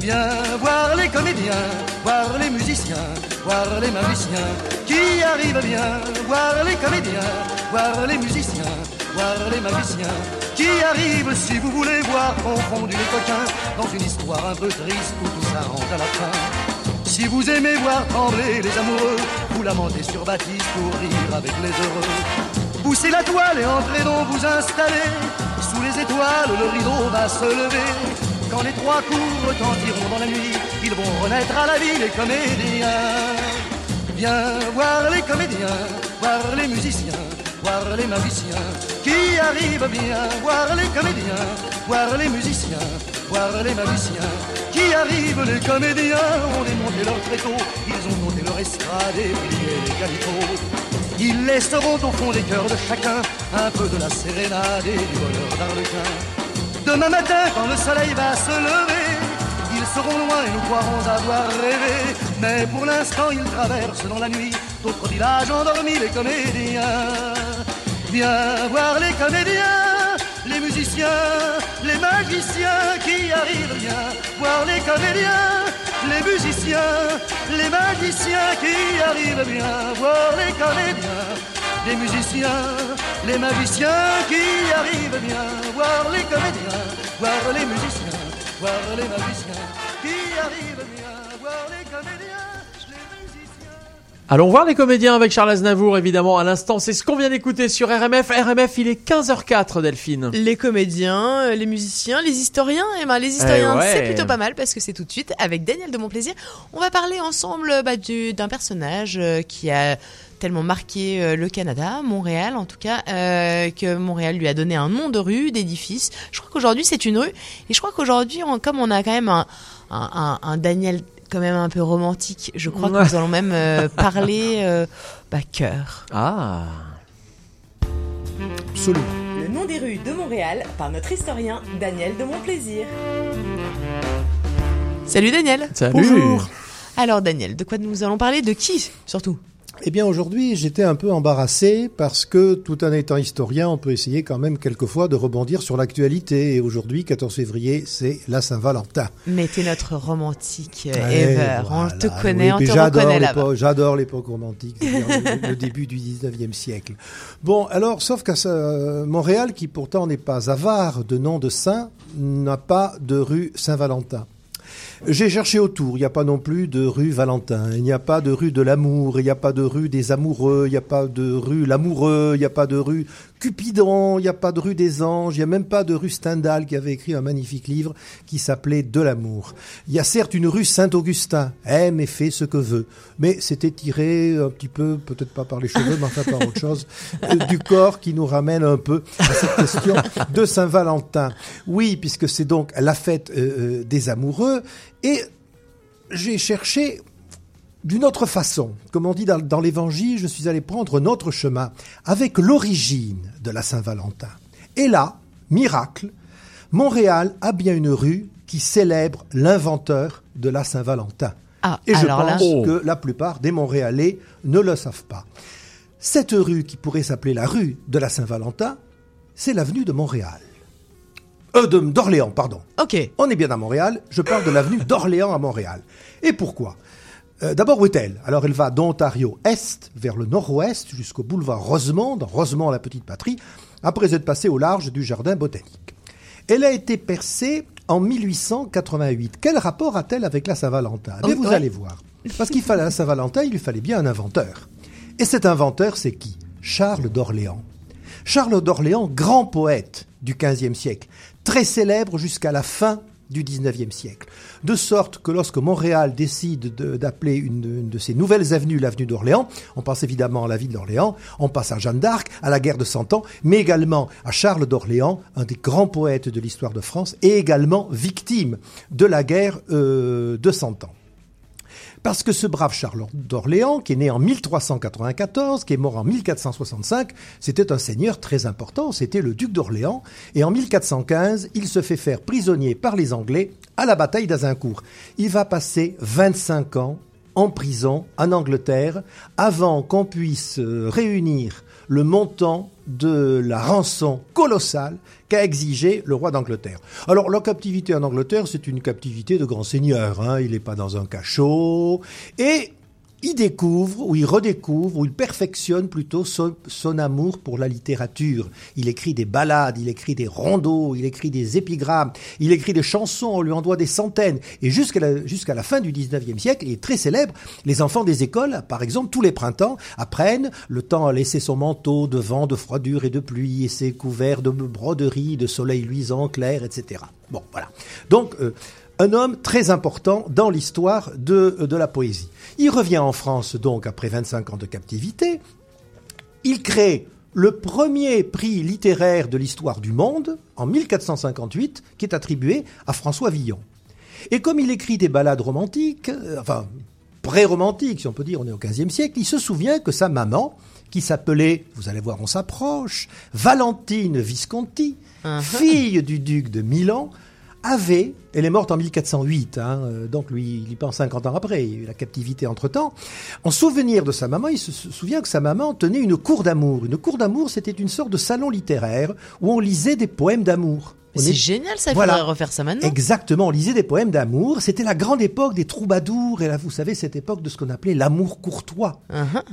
Viens voir les comédiens, voir les musiciens, voir les magiciens qui arrivent bien. Voir les comédiens, voir les musiciens, voir les magiciens qui arrivent. Si vous voulez voir confondu les coquins dans une histoire un peu triste où tout s'arrange à la fin. Si vous aimez voir trembler les amoureux, vous lamentez sur Baptiste pour rire avec les heureux. Poussez la toile et entrez donc vous installer. Sous les étoiles, le rideau va se lever. Quand les trois coups retentiront dans la nuit, ils vont renaître à la vie les comédiens. Viens voir les comédiens, voir les musiciens, voir les magiciens qui arrivent bien. Voir les comédiens, voir les musiciens, voir les magiciens qui arrivent. Les comédiens ont démonté leur tréteau, ils ont monté leur estrade et plié les calicots. Ils laisseront au fond des cœurs de chacun un peu de la sérénade et du bonheur d'Arlequin. Demain matin, quand le soleil va se lever, ils seront loin et nous croirons avoir rêvé. Mais pour l'instant, ils traversent dans la nuit d'autres villages endormis, les comédiens. Viens voir les comédiens, les musiciens, les magiciens qui arrivent. Viens voir les comédiens, les musiciens, les magiciens qui arrivent. Viens voir les comédiens, les musiciens, les magiciens qui arrivent. Viens voir les comédiens, voir les musiciens, voir les magiciens qui arrivent. Viens voir les comédiens. Allons voir les comédiens avec Charles Aznavour, évidemment, à l'instant. C'est ce qu'on vient d'écouter sur RMF. RMF, il est 15h04, Delphine. Les comédiens, les musiciens, les historiens. Et ben, les historiens, Eh ouais. c'est plutôt pas mal parce que c'est tout de suite avec Daniel de Montplaisir. On va parler ensemble bah, du- d'un personnage euh, qui a tellement marqué euh, le Canada, Montréal en tout cas, euh, que Montréal lui a donné un nom de rue, d'édifice. Je crois qu'aujourd'hui c'est une rue. Et je crois qu'aujourd'hui, comme on a quand même un, un, un- un Daniel quand même un peu romantique, je crois que nous allons même euh, parler euh, bah, cœur. Ah. Absolument. Le nom des rues de Montréal par notre historien Daniel de Montplaisir. Salut Daniel. Salut. Bonjour. Alors Daniel, de quoi nous allons parler? De qui surtout? Eh bien aujourd'hui, j'étais un peu embarrassé parce que tout en étant historien, on peut essayer quand même quelquefois de rebondir sur l'actualité. Et aujourd'hui, 14 février, c'est la Saint-Valentin. Mais t'es notre romantique euh, ever. voilà. On te connaît, Oui, on te j'adore reconnaît là-bas. J'adore l'époque romantique, le, le début du 19e siècle. Bon, alors, sauf qu'à ce- Montréal, qui pourtant n'est pas avare de noms de saints, n'a pas de rue Saint-Valentin. J'ai cherché autour, il n'y a pas non plus de rue Valentin, il n'y a pas de rue de l'amour, il n'y a pas de rue des amoureux, il n'y a pas de rue l'amoureux, il n'y a pas de rue Cupidon, il n'y a pas de rue des anges, il n'y a même pas de rue Stendhal qui avait écrit un magnifique livre qui s'appelait De l'amour. Il y a certes une rue Saint-Augustin, aime et fait ce que veut, mais c'était tiré un petit peu, peut-être pas par les cheveux, mais enfin par autre chose, euh, du corps qui nous ramène un peu à cette question de Saint-Valentin. Oui, puisque c'est donc la fête euh, euh, des amoureux, et j'ai cherché d'une autre façon. Comme on dit dans, dans l'Évangile, je suis allé prendre notre chemin avec l'origine de la Saint-Valentin. Et là, miracle, Montréal a bien une rue qui célèbre l'inventeur de la Saint-Valentin. Ah, Et je alors pense Oh. que la plupart des Montréalais ne le savent pas. Cette rue qui pourrait s'appeler la rue de la Saint-Valentin, c'est l'avenue de Montréal. Euh, de- d'Orléans, pardon. Ok. On est bien à Montréal, je parle de l'avenue d'Orléans à Montréal. Et pourquoi? Euh, D'abord, où est-elle Alors, elle va d'Ontario Est vers le nord-ouest jusqu'au boulevard Rosemont, Rosemont la petite patrie, après être passée au large du jardin botanique. Elle a été percée en 1888. Quel rapport a-t-elle avec la Saint-Valentin? Eh bien, Oh, Vous ouais. allez voir. Parce qu'il fallait à la Saint-Valentin, il lui fallait bien un inventeur. Et cet inventeur, c'est qui? Charles d'Orléans. Charles d'Orléans, grand poète du XVe siècle, très célèbre jusqu'à la fin du XIXe siècle. De sorte que lorsque Montréal décide de- d'appeler une, une de ses nouvelles avenues l'avenue d'Orléans, on pense évidemment à la ville d'Orléans, on passe à Jeanne d'Arc, à la guerre de Cent Ans, mais également à Charles d'Orléans, un des grands poètes de l'histoire de France, et également victime de la guerre euh, de Cent Ans. Parce que ce brave Charles d'Orléans, qui est né en 1394, qui est mort en 1465, c'était un seigneur très important, c'était le duc d'Orléans, et en 1415, il se fait faire prisonnier par les Anglais à la bataille d'Azincourt. Il va passer 25 ans en prison en Angleterre avant qu'on puisse euh, réunir le montant de la rançon colossale qu'a exigé le roi d'Angleterre. Alors, la captivité en Angleterre, c'est une captivité de grand seigneur. Hein. Il n'est pas dans un cachot. Et il découvre, ou il redécouvre, ou il perfectionne plutôt son, amour pour la littérature. Il écrit des ballades, il écrit des rondeaux, il écrit des épigrammes, il écrit des chansons, on lui en doit des centaines. Et jusqu'à la, la fin du 19e siècle, il est très célèbre. Les enfants des écoles, par exemple, tous les printemps, apprennent le temps à laisser son manteau de vent, de froidure et de pluie, et ses couverts de broderie, de soleil luisant, clair, etc. Bon, voilà. Donc, euh, un homme très important dans l'histoire de, de la poésie. Il revient en France donc après 25 ans de captivité. Il crée le premier prix littéraire de l'histoire du monde en 1458 qui est attribué à François Villon. Et comme il écrit des ballades romantiques, euh, enfin pré-romantiques si on peut dire, on est au XVe siècle, il se souvient que sa maman, qui s'appelait, vous allez voir on s'approche, Valentine Visconti, fille du duc de Milan, avait, elle est morte en 1408, hein, euh, donc lui, il y pense 50 ans après, il y a eu la captivité entre-temps. En souvenir de sa maman, il se sou- souvient que sa maman tenait une cour d'amour. Une cour d'amour, c'était une sorte de salon littéraire où on lisait des poèmes d'amour. C'est est- génial, ça, il Voilà. faudrait refaire ça maintenant. Exactement, on lisait des poèmes d'amour. C'était la grande époque des troubadours, et là, vous savez, cette époque de ce qu'on appelait l'amour courtois,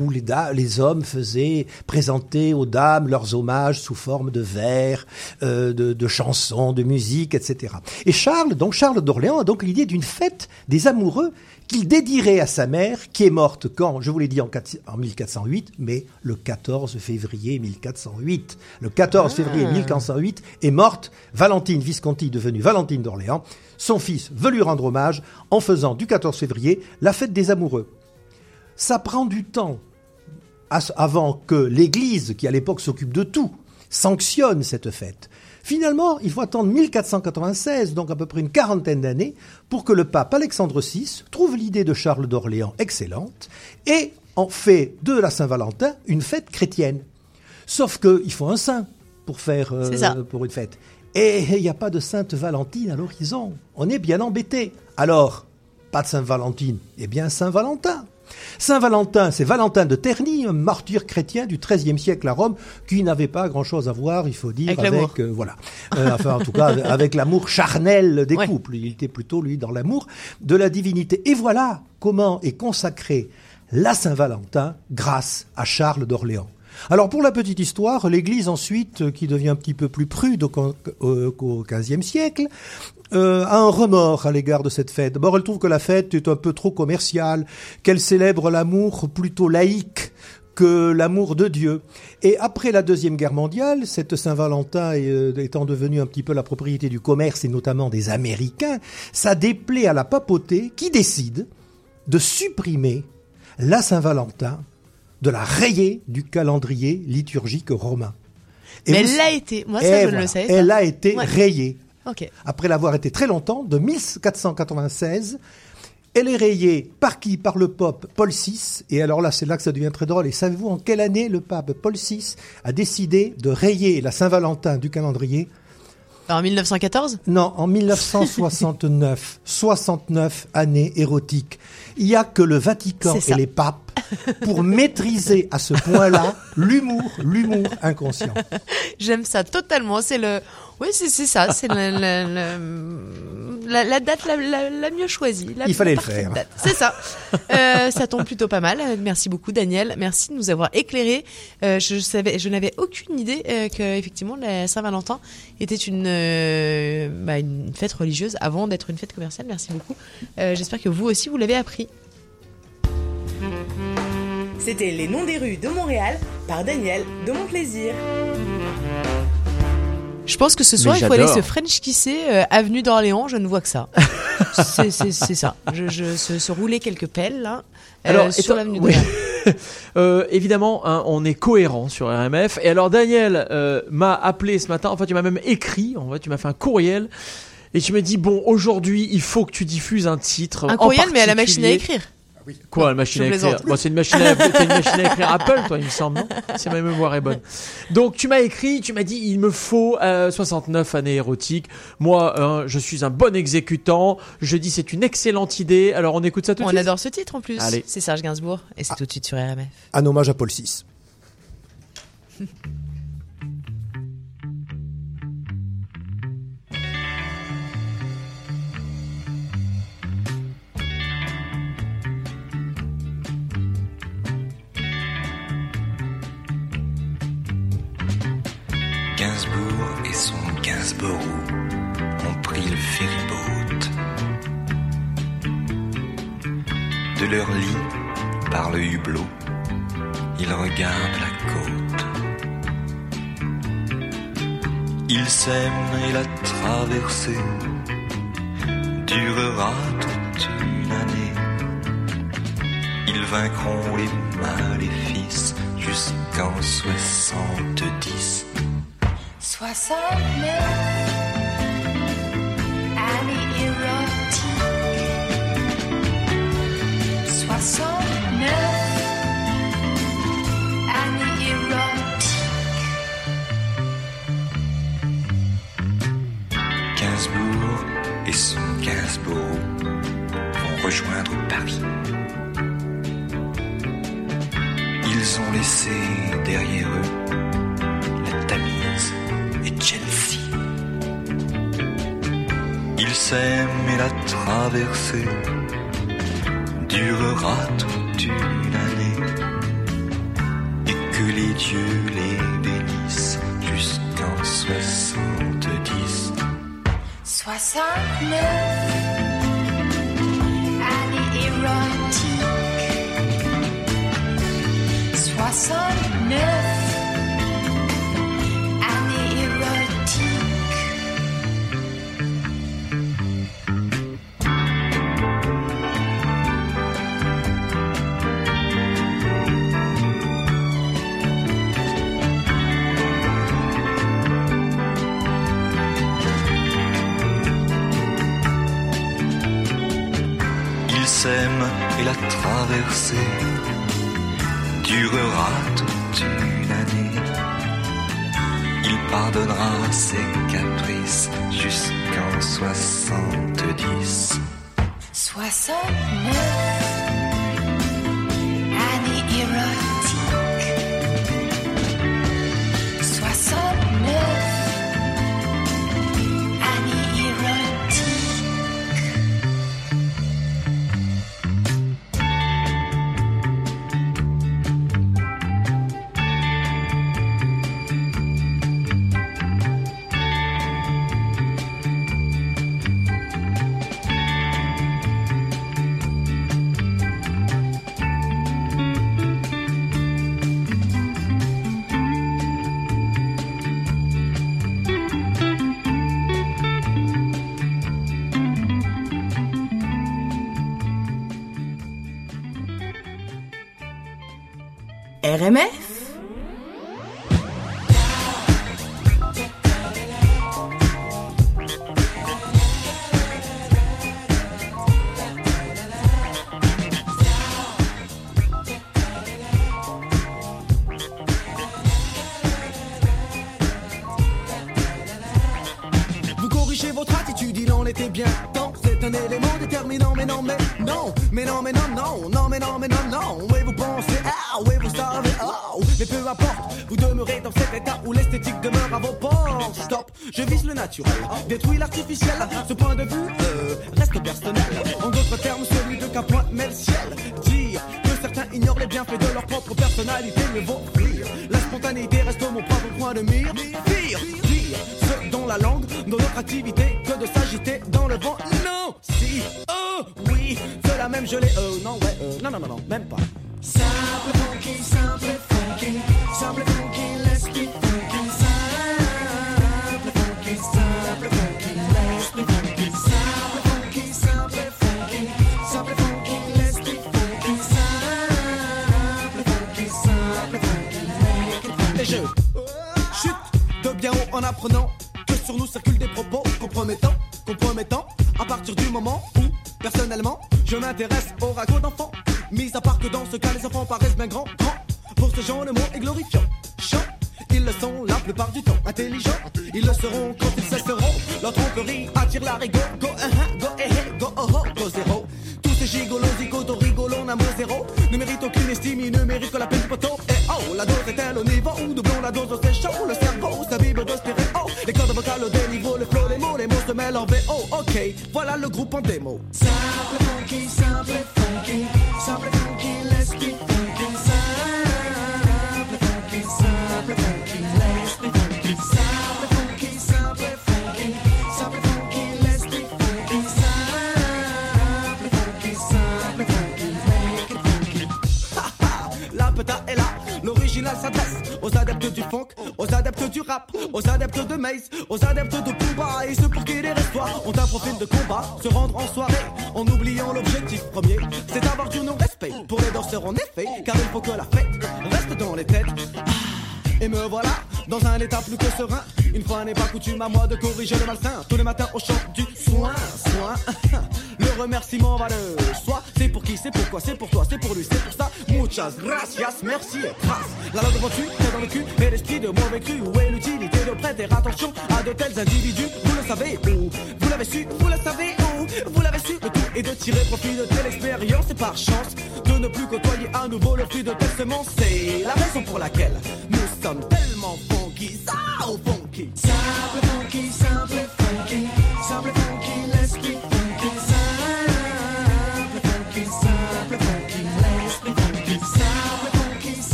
où les, da- les hommes faisaient présenter aux dames leurs hommages sous forme de vers, euh, de, de chansons, de musique, etc. Et Charles, donc Charles d'Orléans, a donc l'idée d'une fête des amoureux qu'il dédierait à sa mère, qui est morte quand, je vous l'ai dit en, quatre- en 1408, mais le 14 février 1408. Le 14 février 1408 est morte Valentine Visconti, devenue Valentine d'Orléans. Son fils veut lui rendre hommage en faisant du 14 février la fête des amoureux. Ça prend du temps avant que l'Église, qui à l'époque s'occupe de tout, sanctionne cette fête. Finalement, il faut attendre 1496, donc à peu près une quarantaine d'années, pour que le pape Alexandre VI trouve l'idée de Charles d'Orléans excellente et en fait de la Saint-Valentin une fête chrétienne. Sauf qu'il faut un saint pour faire euh, pour une fête. Et il n'y a pas de Sainte Valentine à l'horizon. On est bien embêté. Alors, Pas de Sainte-Valentine. Eh bien, Saint-Valentin. Saint-Valentin, c'est Valentin de Terni, un martyr chrétien du XIIIe siècle à Rome, qui n'avait pas grand-chose à voir, il faut dire, Avec euh, voilà, Euh, enfin en tout cas avec l'amour charnel des couples. Il était plutôt lui dans l'amour de la divinité. Et voilà comment est consacrée la Saint-Valentin grâce à Charles d'Orléans. Alors pour la petite histoire, l'Église ensuite, euh, qui devient un petit peu plus prude au, qu- au- qu'au XVe siècle, euh, a un remords à l'égard de cette fête. D'abord, elle trouve que la fête est un peu trop commerciale, qu'elle célèbre l'amour plutôt laïque que l'amour de Dieu. Et après la Deuxième Guerre mondiale, cette Saint-Valentin euh, étant devenue un petit peu la propriété du commerce et notamment des Américains, ça déplaît à la papauté qui décide de supprimer la Saint-Valentin, de la rayer du calendrier liturgique romain. Et Mais vous- elle l'a été. Moi, ça, Et je voilà. le pas. Elle a été Ouais. rayée. Après l'avoir été très longtemps, de 1496, elle est rayée par qui? Par le pape Paul VI. Et alors là, c'est là que ça devient très drôle. Et savez-vous en quelle année le pape Paul VI a décidé de rayer la Saint-Valentin du calendrier? En 1914 Non, en 1969. 69 années érotiques. Il n'y a que le Vatican et les papes pour maîtriser à ce point-là l'humour, l'humour inconscient. J'aime ça totalement. C'est le. Oui, c'est c'est ça. C'est la, la, la, la- la date la, la, la mieux choisie. La Il fallait le faire. date. C'est ça. Euh, ça tombe plutôt pas mal. Merci beaucoup, Daniel. Merci de nous avoir éclairé. Euh, je savais, je n'avais aucune idée euh, que effectivement la Saint-Valentin était une euh, bah, une fête religieuse avant d'être une fête commerciale. Merci beaucoup. Euh, J'espère que vous aussi vous l'avez appris. C'était Les Noms des rues de Montréal par Daniel de Mon Plaisir. Je pense que ce soir, il faut aller se French kisser euh, avenue d'Orléans. Je ne vois que ça. c'est ça. Je, je se, se rouler quelques pelles là. euh, Alors, sur l'avenue oui. Euh, évidemment, hein, on est cohérent sur RMF. Et alors, Daniel m'a appelé ce matin. Enfin, tu m'as même écrit. En fait, tu m'as fait un courriel. Et tu m'as dit bon, aujourd'hui, il faut que tu diffuses un titre. Un en courriel, mais à la machine à particulier. Quoi, la machine à écrire. Bon, c'est une machine à, t'as une machine à écrire Apple, toi, il me semble, non? Si ma mémoire est bonne. Donc, tu m'as écrit, tu m'as dit, il me faut euh, 69 années érotiques. Moi, hein, je suis un bon exécutant. Je dis, c'est une excellente idée. Alors, on écoute ça tout de On suite? adore ce titre en plus. Allez. C'est Serge Gainsbourg et c'est tout de suite sur RMF. Un hommage à Paul VI. Et son Gainsborough ont pris le ferryboat. De leur lit, par le hublot, ils regardent la côte. Ils s'aiment et la traversée durera toute une année. Ils vaincront les maléfices jusqu'en soixante-dix. 69 années érotiques 69 années érotiques Gainsbourg et son Gainsborough vont rejoindre Paris. Ils ont laissé derrière eux S'aiment et la traversée durera toute une année et que les dieux les bénissent jusqu'en soixante-dix. 69 années érotiques 69 durera toute une année. Il pardonnera ses caprices jusqu'en soixante-dix. Soixante-neuf grand moi de corriger le malsain.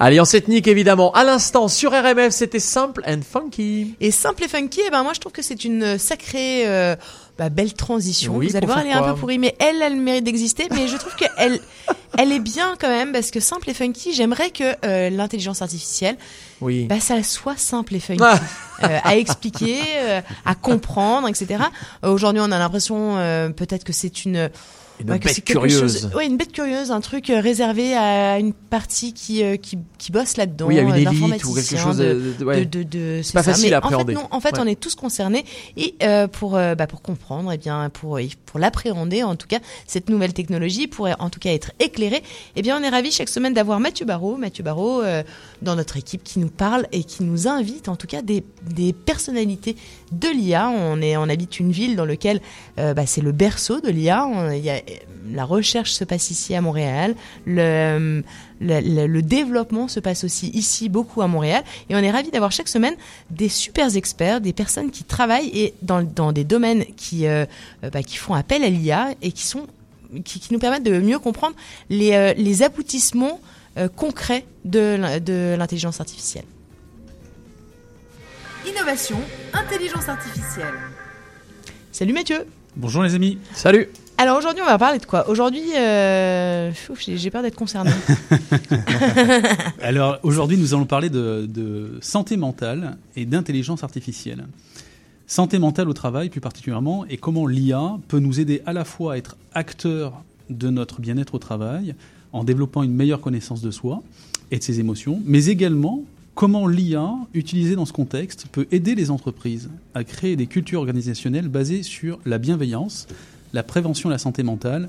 Alliance ethnique évidemment. À l'instant sur RMF, c'était simple and funky. Et simple et funky, eh ben moi je trouve que c'est une sacrée euh, bah, belle transition. Oui, Vous allez voir, elle est un peu pourrie, mais elle, elle mérite d'exister. Mais je trouve qu'elle, elle est bien quand même parce que simple et funky. J'aimerais que euh, l'intelligence artificielle, oui. bah ça soit simple et funky euh, à expliquer, euh, à comprendre, etc. Euh, aujourd'hui, on a l'impression euh, peut-être que c'est une une Ouais, bête curieuse. chose- ouais, une bête curieuse, un truc euh, réservé à une partie qui euh, qui, qui bosse là-dedans. Oui, il y a une euh, élite ou quelque chose de- de- ouais. de, de- de- C'est pas ça. facile Mais à En appréhender. fait, non, en fait, on est tous concernés et euh, pour euh, bah, pour comprendre, et bien pour pour l'appréhender, en tout cas cette nouvelle technologie, pour en tout cas être éclairé. Eh bien, on est ravi chaque semaine d'avoir Mathieu Barraud, Mathieu Barraud euh, dans notre équipe qui nous parle et qui nous invite, en tout cas des des personnalités de l'IA. On est on habite une ville dans laquelle bah, c'est le berceau de l'IA. Il y a la recherche se passe ici à Montréal, le, le, le- le développement se passe aussi ici beaucoup à Montréal, et on est ravi d'avoir chaque semaine des super experts, des personnes qui travaillent et dans, dans des domaines qui euh, euh, bah, qui font appel à l'IA et qui sont qui, qui nous permettent de mieux comprendre les, euh, les aboutissements euh, concrets de l'intelligence artificielle. Innovation, intelligence artificielle. Salut Mathieu Bonjour les amis. Salut. Alors aujourd'hui on va parler de quoi? Aujourd'hui, euh, j'ai peur d'être concerné. Alors aujourd'hui, nous allons parler de, de santé mentale et d'intelligence artificielle. Santé mentale au travail plus particulièrement et comment l'IA peut nous aider à la fois à être acteur de notre bien-être au travail en développant une meilleure connaissance de soi et de ses émotions, mais également comment l'IA, utilisée dans ce contexte, peut aider les entreprises à créer des cultures organisationnelles basées sur la bienveillance, la prévention de la santé mentale,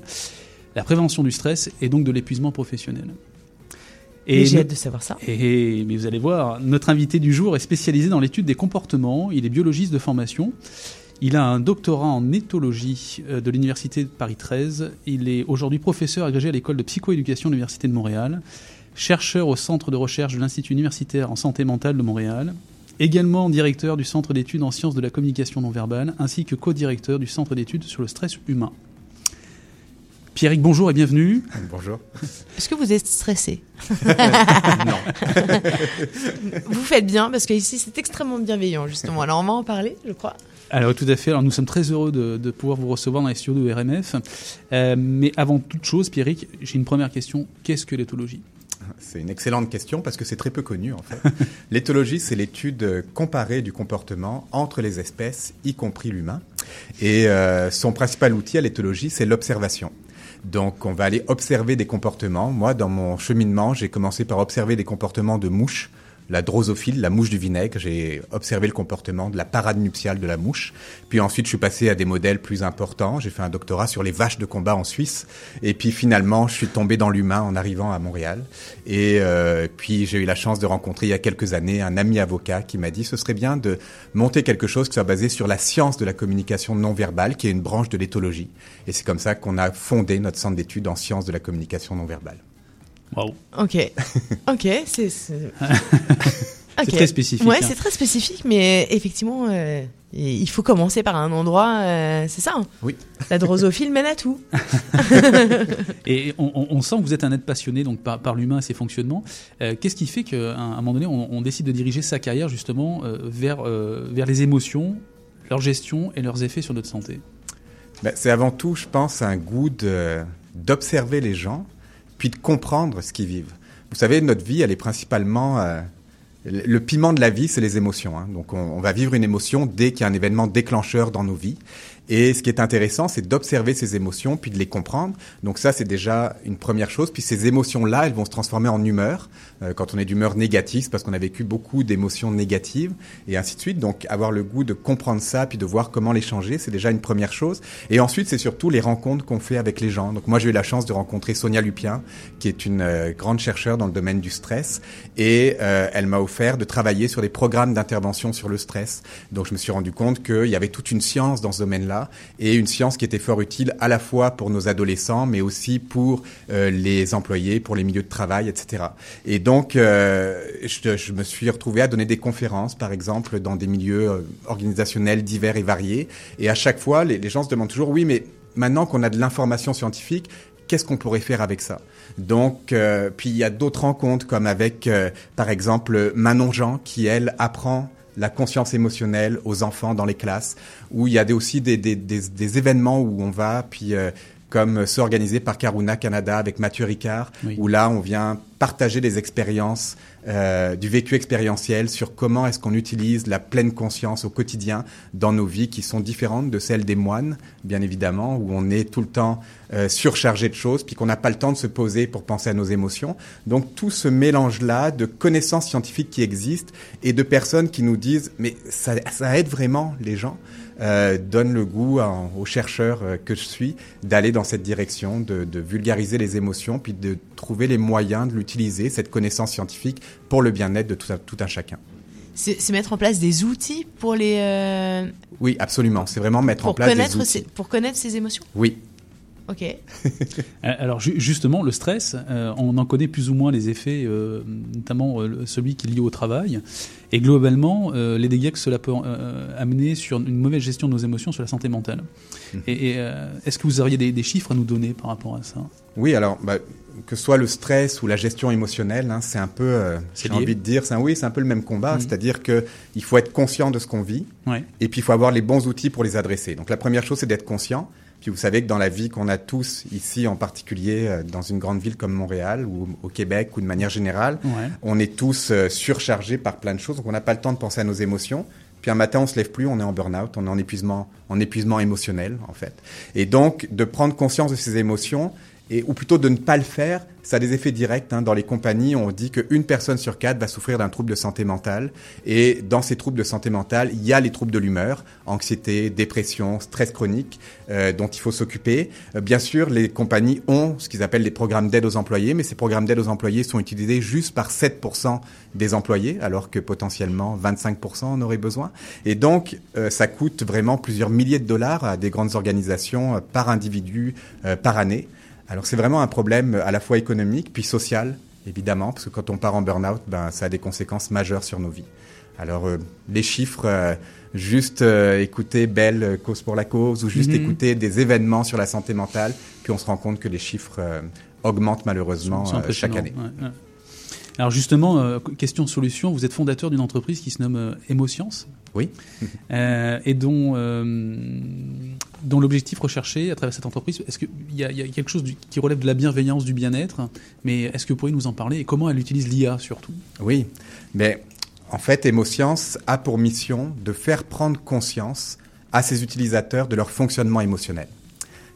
la prévention du stress et donc de l'épuisement professionnel. Mais j'ai hâte de savoir ça. et, mais vous allez voir, notre invité du jour est spécialisé dans l'étude des comportements. Il est biologiste de formation. Il a un doctorat en éthologie euh, de l'Université de Paris 13. Il est aujourd'hui professeur agrégé à l'école de psychoéducation de l'Université de Montréal, chercheur au centre de recherche de l'Institut universitaire en santé mentale de Montréal, également directeur du centre d'études en sciences de la communication non verbale, ainsi que co-directeur du centre d'études sur le stress humain. Pierrick, bonjour et bienvenue. Bonjour. Est-ce que vous êtes stressé Non. vous faites bien parce que ici c'est extrêmement bienveillant justement. Alors on va en parler, je crois. Alors tout à fait. Alors nous sommes très heureux de, de pouvoir vous recevoir dans les studios de RMF. Euh, mais avant toute chose, Pierrick, j'ai une première question. Qu'est-ce que l'éthologie? C'est une excellente question parce que c'est très peu connu en fait. L'éthologie, c'est l'étude comparée du comportement entre les espèces, y compris l'humain. Et euh, son principal outil à l'éthologie, c'est l'observation. Donc on va aller observer des comportements. Moi, dans mon cheminement, j'ai commencé par observer des comportements de mouches. La drosophile, la mouche du vinaigre, j'ai observé le comportement de la parade nuptiale de la mouche. Puis ensuite, je suis passé à des modèles plus importants. J'ai fait un doctorat sur les vaches de combat en Suisse. Et puis finalement, je suis tombé dans l'humain en arrivant à Montréal. Et euh, puis j'ai eu la chance de rencontrer il y a quelques années un ami avocat qui m'a dit ce serait bien de monter quelque chose qui soit basé sur la science de la communication non verbale, qui est une branche de l'éthologie. Et c'est comme ça qu'on a fondé notre centre d'études en sciences de la communication non verbale. Waouh. Ok. Ok, c'est. Très spécifique, Ouais, hein. c'est très spécifique, mais effectivement, euh, il faut commencer par un endroit, euh, c'est ça. hein Oui. La drosophile mène à tout. Et on, sent que vous êtes un être passionné donc par, par l'humain et ses fonctionnements. Euh, Qu'est-ce qui fait qu'à un, à un moment donné, on, on décide de diriger sa carrière justement euh, vers, euh, vers les émotions, leur gestion et leurs effets sur notre santé? Ben, c'est avant tout, je pense, un goût d'observer les gens, puis de comprendre ce qu'ils vivent. Vous savez, notre vie, elle est principalement... euh, le piment de la vie, c'est les émotions. hein. Donc, on, on va vivre une émotion dès qu'il y a un événement déclencheur dans nos vies. Et ce qui est intéressant, c'est d'observer ces émotions, puis de les comprendre. Donc ça, c'est déjà une première chose. Puis ces émotions-là, elles vont se transformer en humeur. Euh, quand on est d'humeur négative, c'est parce qu'on a vécu beaucoup d'émotions négatives, et ainsi de suite. Donc avoir le goût de comprendre ça, puis de voir comment les changer, c'est déjà une première chose. Et ensuite, c'est surtout les rencontres qu'on fait avec les gens. Donc moi, j'ai eu la chance de rencontrer Sonia Lupien, qui est une euh, grande chercheure dans le domaine du stress, et euh, elle m'a offert de travailler sur des programmes d'intervention sur le stress. Donc je me suis rendu compte qu'il y avait toute une science dans ce domaine-là, et une science qui était fort utile à la fois pour nos adolescents, mais aussi pour euh, les employés, pour les milieux de travail, etc. Et donc, euh, je, me suis retrouvé à donner des conférences, par exemple, dans des milieux euh, organisationnels divers et variés. Et à chaque fois, les, gens se demandent toujours, oui, mais maintenant qu'on a de l'information scientifique, qu'est-ce qu'on pourrait faire avec ça? Donc, euh, puis il y a d'autres rencontres, comme avec, par exemple, Manon Jean, qui, elle, apprend la conscience émotionnelle aux enfants dans les classes, où il y a des, aussi des, événements où on va, puis comme ceux organisés par Karuna Canada avec Mathieu Ricard, Oui. où là on vient partager des expériences, euh, du vécu expérientiel sur comment est-ce qu'on utilise la pleine conscience au quotidien dans nos vies qui sont différentes de celles des moines, bien évidemment, où on est tout le temps euh, surchargé de choses, puis qu'on n'a pas le temps de se poser pour penser à nos émotions. Donc tout ce mélange-là de connaissances scientifiques qui existent et de personnes qui nous disent mais ça, ça aide vraiment les gens? Euh, donne le goût à- aux chercheurs euh, que je suis d'aller dans cette direction, de, de vulgariser les émotions, puis de trouver les moyens de l'utiliser, cette connaissance scientifique, pour le bien-être de tout un, tout un chacun. C'est mettre en place des outils pour les euh, Oui, absolument. C'est vraiment mettre en place des outils. pour connaître ses émotions? Oui. Ok. Euh, Alors ju- justement, le stress, euh, on en connaît plus ou moins les effets, euh, notamment euh, celui qui est lié au travail. Et globalement, euh, les dégâts que cela peut euh, amener sur une mauvaise gestion de nos émotions sur la santé mentale. Mhm. Et, et, euh, est-ce que vous auriez des, des chiffres à nous donner par rapport à ça? Oui, alors bah, que ce soit le stress ou la gestion émotionnelle, hein, c'est un peu, euh, C'est j'ai envie de dire, c'est un, oui, c'est un peu le même combat, Mhm. c'est-à-dire que il faut être conscient de ce qu'on vit, Ouais. et puis il faut avoir les bons outils pour les adresser. Donc la première chose, c'est d'être conscient. Puis vous savez que dans la vie qu'on a tous ici, en particulier euh, dans une grande ville comme Montréal ou au Québec ou de manière générale, Ouais. on est tous euh, surchargés par plein de choses, donc on n'a pas le temps de penser à nos émotions. Puis un matin, on se lève plus, on est en burn-out, on est en épuisement, en épuisement émotionnel en fait. Et donc de prendre conscience de ces émotions, et ou plutôt de ne pas le faire, ça a des effets directs. Hein. Dans les compagnies, on dit qu'une personne sur quatre va souffrir d'un trouble de santé mentale. Et dans ces troubles de santé mentale, il y a les troubles de l'humeur, anxiété, dépression, stress chronique, euh, dont il faut s'occuper. Euh, bien sûr, les compagnies ont ce qu'ils appellent des programmes d'aide aux employés, mais ces programmes d'aide aux employés sont utilisés juste par 7% des employés, alors que potentiellement 25% en auraient besoin. Et donc, euh, ça coûte vraiment plusieurs milliers de dollars à des grandes organisations euh, par individu, euh, par année. Alors c'est vraiment un problème à la fois économique puis social, évidemment, parce que quand on part en burn-out, ben, ça a des conséquences majeures sur nos vies. Alors euh, les chiffres, euh, juste euh, écouter Belle euh, cause pour la cause ou juste Mhm. écouter des événements sur la santé mentale, puis on se rend compte que les chiffres euh, augmentent malheureusement euh, chaque année. ouais, ouais. Alors justement, euh, question solution, vous êtes fondateur d'une entreprise qui se nomme euh, Émoscience. Oui. Euh, et dont, euh, dont l'objectif recherché à travers cette entreprise, est-ce qu'il y, a- il y a quelque chose du- qui relève de la bienveillance, du bien-être, mais est-ce que vous pourriez nous en parler et comment elle utilise l'IA surtout? Oui, mais en fait, Émoscience a pour mission de faire prendre conscience à ses utilisateurs de leur fonctionnement émotionnel.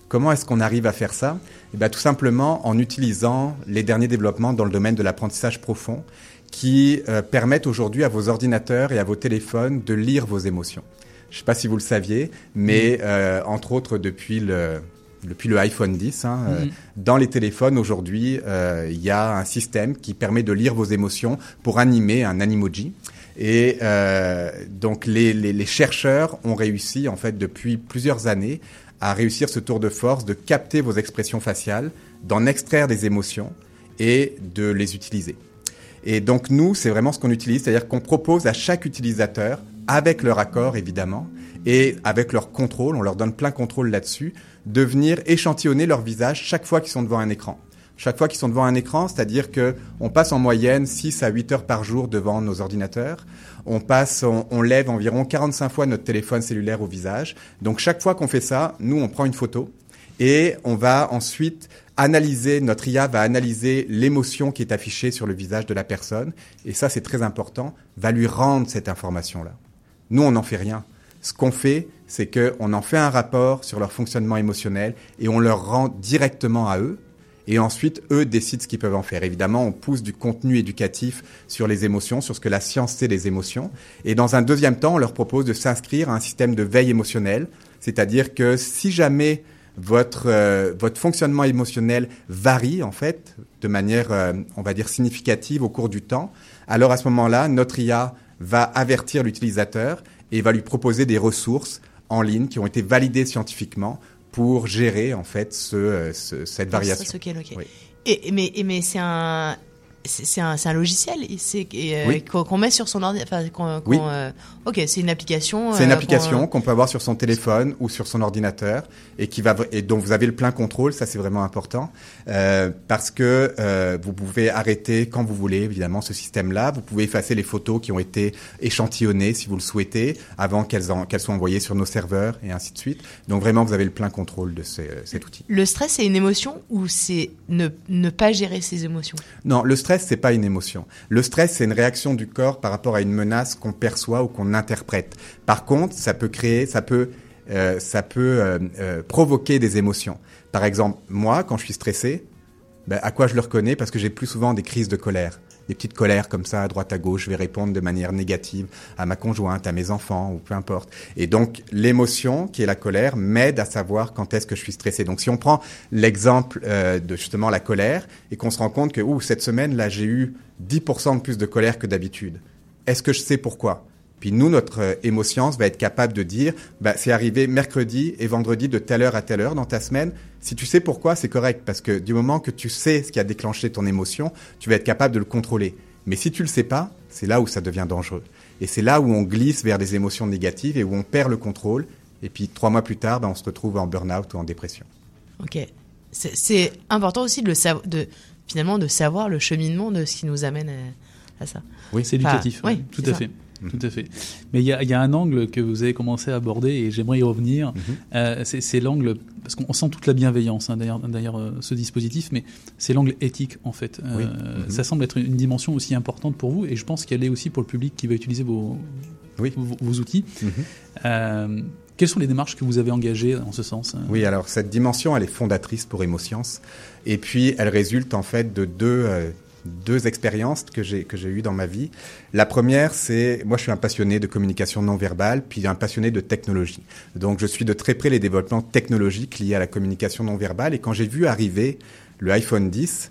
Comment est-ce qu'on arrive à faire ça? Eh bien, Tout simplement en utilisant les derniers développements dans le domaine de l'apprentissage profond qui euh, permettent aujourd'hui à vos ordinateurs et à vos téléphones de lire vos émotions. Je ne sais pas si vous le saviez, mais euh, entre autres depuis le, depuis le iPhone 10, hein, euh, Mhm. dans les téléphones aujourd'hui, euh, il y a un système qui permet de lire vos émotions pour animer un animoji. Et euh, donc les, les, les chercheurs ont réussi en fait depuis plusieurs années à réussir ce tour de force de capter vos expressions faciales, d'en extraire des émotions et de les utiliser. Et donc nous, c'est vraiment ce qu'on utilise, c'est-à-dire qu'on propose à chaque utilisateur, avec leur accord évidemment, et avec leur contrôle, on leur donne plein contrôle là-dessus, de venir échantillonner leur visage chaque fois qu'ils sont devant un écran. Chaque fois qu'ils sont devant un écran, c'est-à-dire que on passe en moyenne 6 à 8 heures par jour devant nos ordinateurs. On passe, on, on lève environ 45 fois notre téléphone cellulaire au visage. Donc chaque fois qu'on fait ça, nous on prend une photo et on va ensuite analyser, notre IA va analyser l'émotion qui est affichée sur le visage de la personne, et ça c'est très important, va lui rendre cette information-là. Nous, on n'en fait rien. Ce qu'on fait, c'est qu'on en fait un rapport sur leur fonctionnement émotionnel et on leur rend directement à eux. Et ensuite, eux décident ce qu'ils peuvent en faire. Évidemment, on pousse du contenu éducatif sur les émotions, sur ce que la science sait des émotions. Et dans un deuxième temps, on leur propose de s'inscrire à un système de veille émotionnelle. C'est-à-dire que si jamais votre, euh, votre fonctionnement émotionnel varie, en fait, de manière, euh, on va dire, significative au cours du temps, alors à ce moment-là, notre IA va avertir l'utilisateur et va lui proposer des ressources en ligne qui ont été validées scientifiquement pour gérer, en fait, ce, euh, ce- cette variation. Ça. Oui. Et, mais c'est un, c'est un, logiciel euh, Oui. qu'on met sur son ordinateur. Enfin, Oui. euh, ok, c'est une application. C'est une euh, application qu'on- peut avoir sur son téléphone ou sur son ordinateur et qui va et dont vous avez le plein contrôle. Ça c'est vraiment important euh, parce que vous pouvez arrêter quand vous voulez évidemment ce système-là. Vous pouvez effacer les photos qui ont été échantillonnées si vous le souhaitez avant qu'elles en- qu'elles soient envoyées sur nos serveurs et ainsi de suite. Donc vraiment vous avez le plein contrôle de ce- cet outil. Le stress, c'est une émotion ou c'est ne, ne pas gérer ses émotions? Non, le stress stress, c'est pas une émotion. Le stress, c'est une réaction du corps par rapport à une menace qu'on perçoit ou qu'on interprète. Par contre, ça peut créer, ça peut, euh, ça peut euh, euh, provoquer des émotions. Par exemple, moi, quand je suis stressé, ben, à quoi je le reconnais? Parce que j'ai plus souvent des crises de colère. Des petites colères comme ça, à droite à gauche, je vais répondre de manière négative à ma conjointe, à mes enfants, ou peu importe. Et donc, l'émotion, qui est la colère, m'aide à savoir quand est-ce que je suis stressé. Donc, si on prend l'exemple euh, de justement la colère, et qu'on se rend compte que, ouh, cette semaine, là, j'ai eu 10% de plus de colère que d'habitude. Est-ce que je sais pourquoi? Puis nous, notre euh, émotionnce va être capable de dire, bah, c'est arrivé mercredi et vendredi de telle heure à telle heure dans ta semaine. Si tu sais pourquoi, c'est correct, parce que du moment que tu sais ce qui a déclenché ton émotion, tu vas être capable de le contrôler. Mais si tu le sais pas, c'est là où ça devient dangereux. Et c'est là où on glisse vers des émotions négatives et où on perd le contrôle. Et puis trois mois plus tard, bah, on se retrouve en burn-out ou en dépression. Ok. C'est- important aussi de, le sav- de finalement de savoir le cheminement de ce qui nous amène à, à ça. Oui, c'est éducatif. oui, oui, tout à ça. fait. Tout à fait. Mais il y a, il y a un angle que vous avez commencé à aborder et j'aimerais y revenir. Euh, c'est l'angle, parce qu'on sent toute la bienveillance hein, derrière, euh, ce dispositif, mais c'est l'angle éthique en fait. Euh, Oui. Mhm. Ça semble être une dimension aussi importante pour vous et je pense qu'elle est aussi pour le public qui va utiliser vos, vos, vos outils. Mhm. Quelles sont les démarches que vous avez engagées en ce sens hein? Oui, alors cette dimension, elle est fondatrice pour Émoscience. Et puis, elle résulte en fait de deux, euh, deux expériences que j'ai que j'ai eues dans ma vie. La première, c'est moi, je suis un passionné de communication non verbale, puis un passionné de technologie. Donc, je suis de très près les développements technologiques liés à la communication non verbale. Et quand j'ai vu arriver le iPhone 10,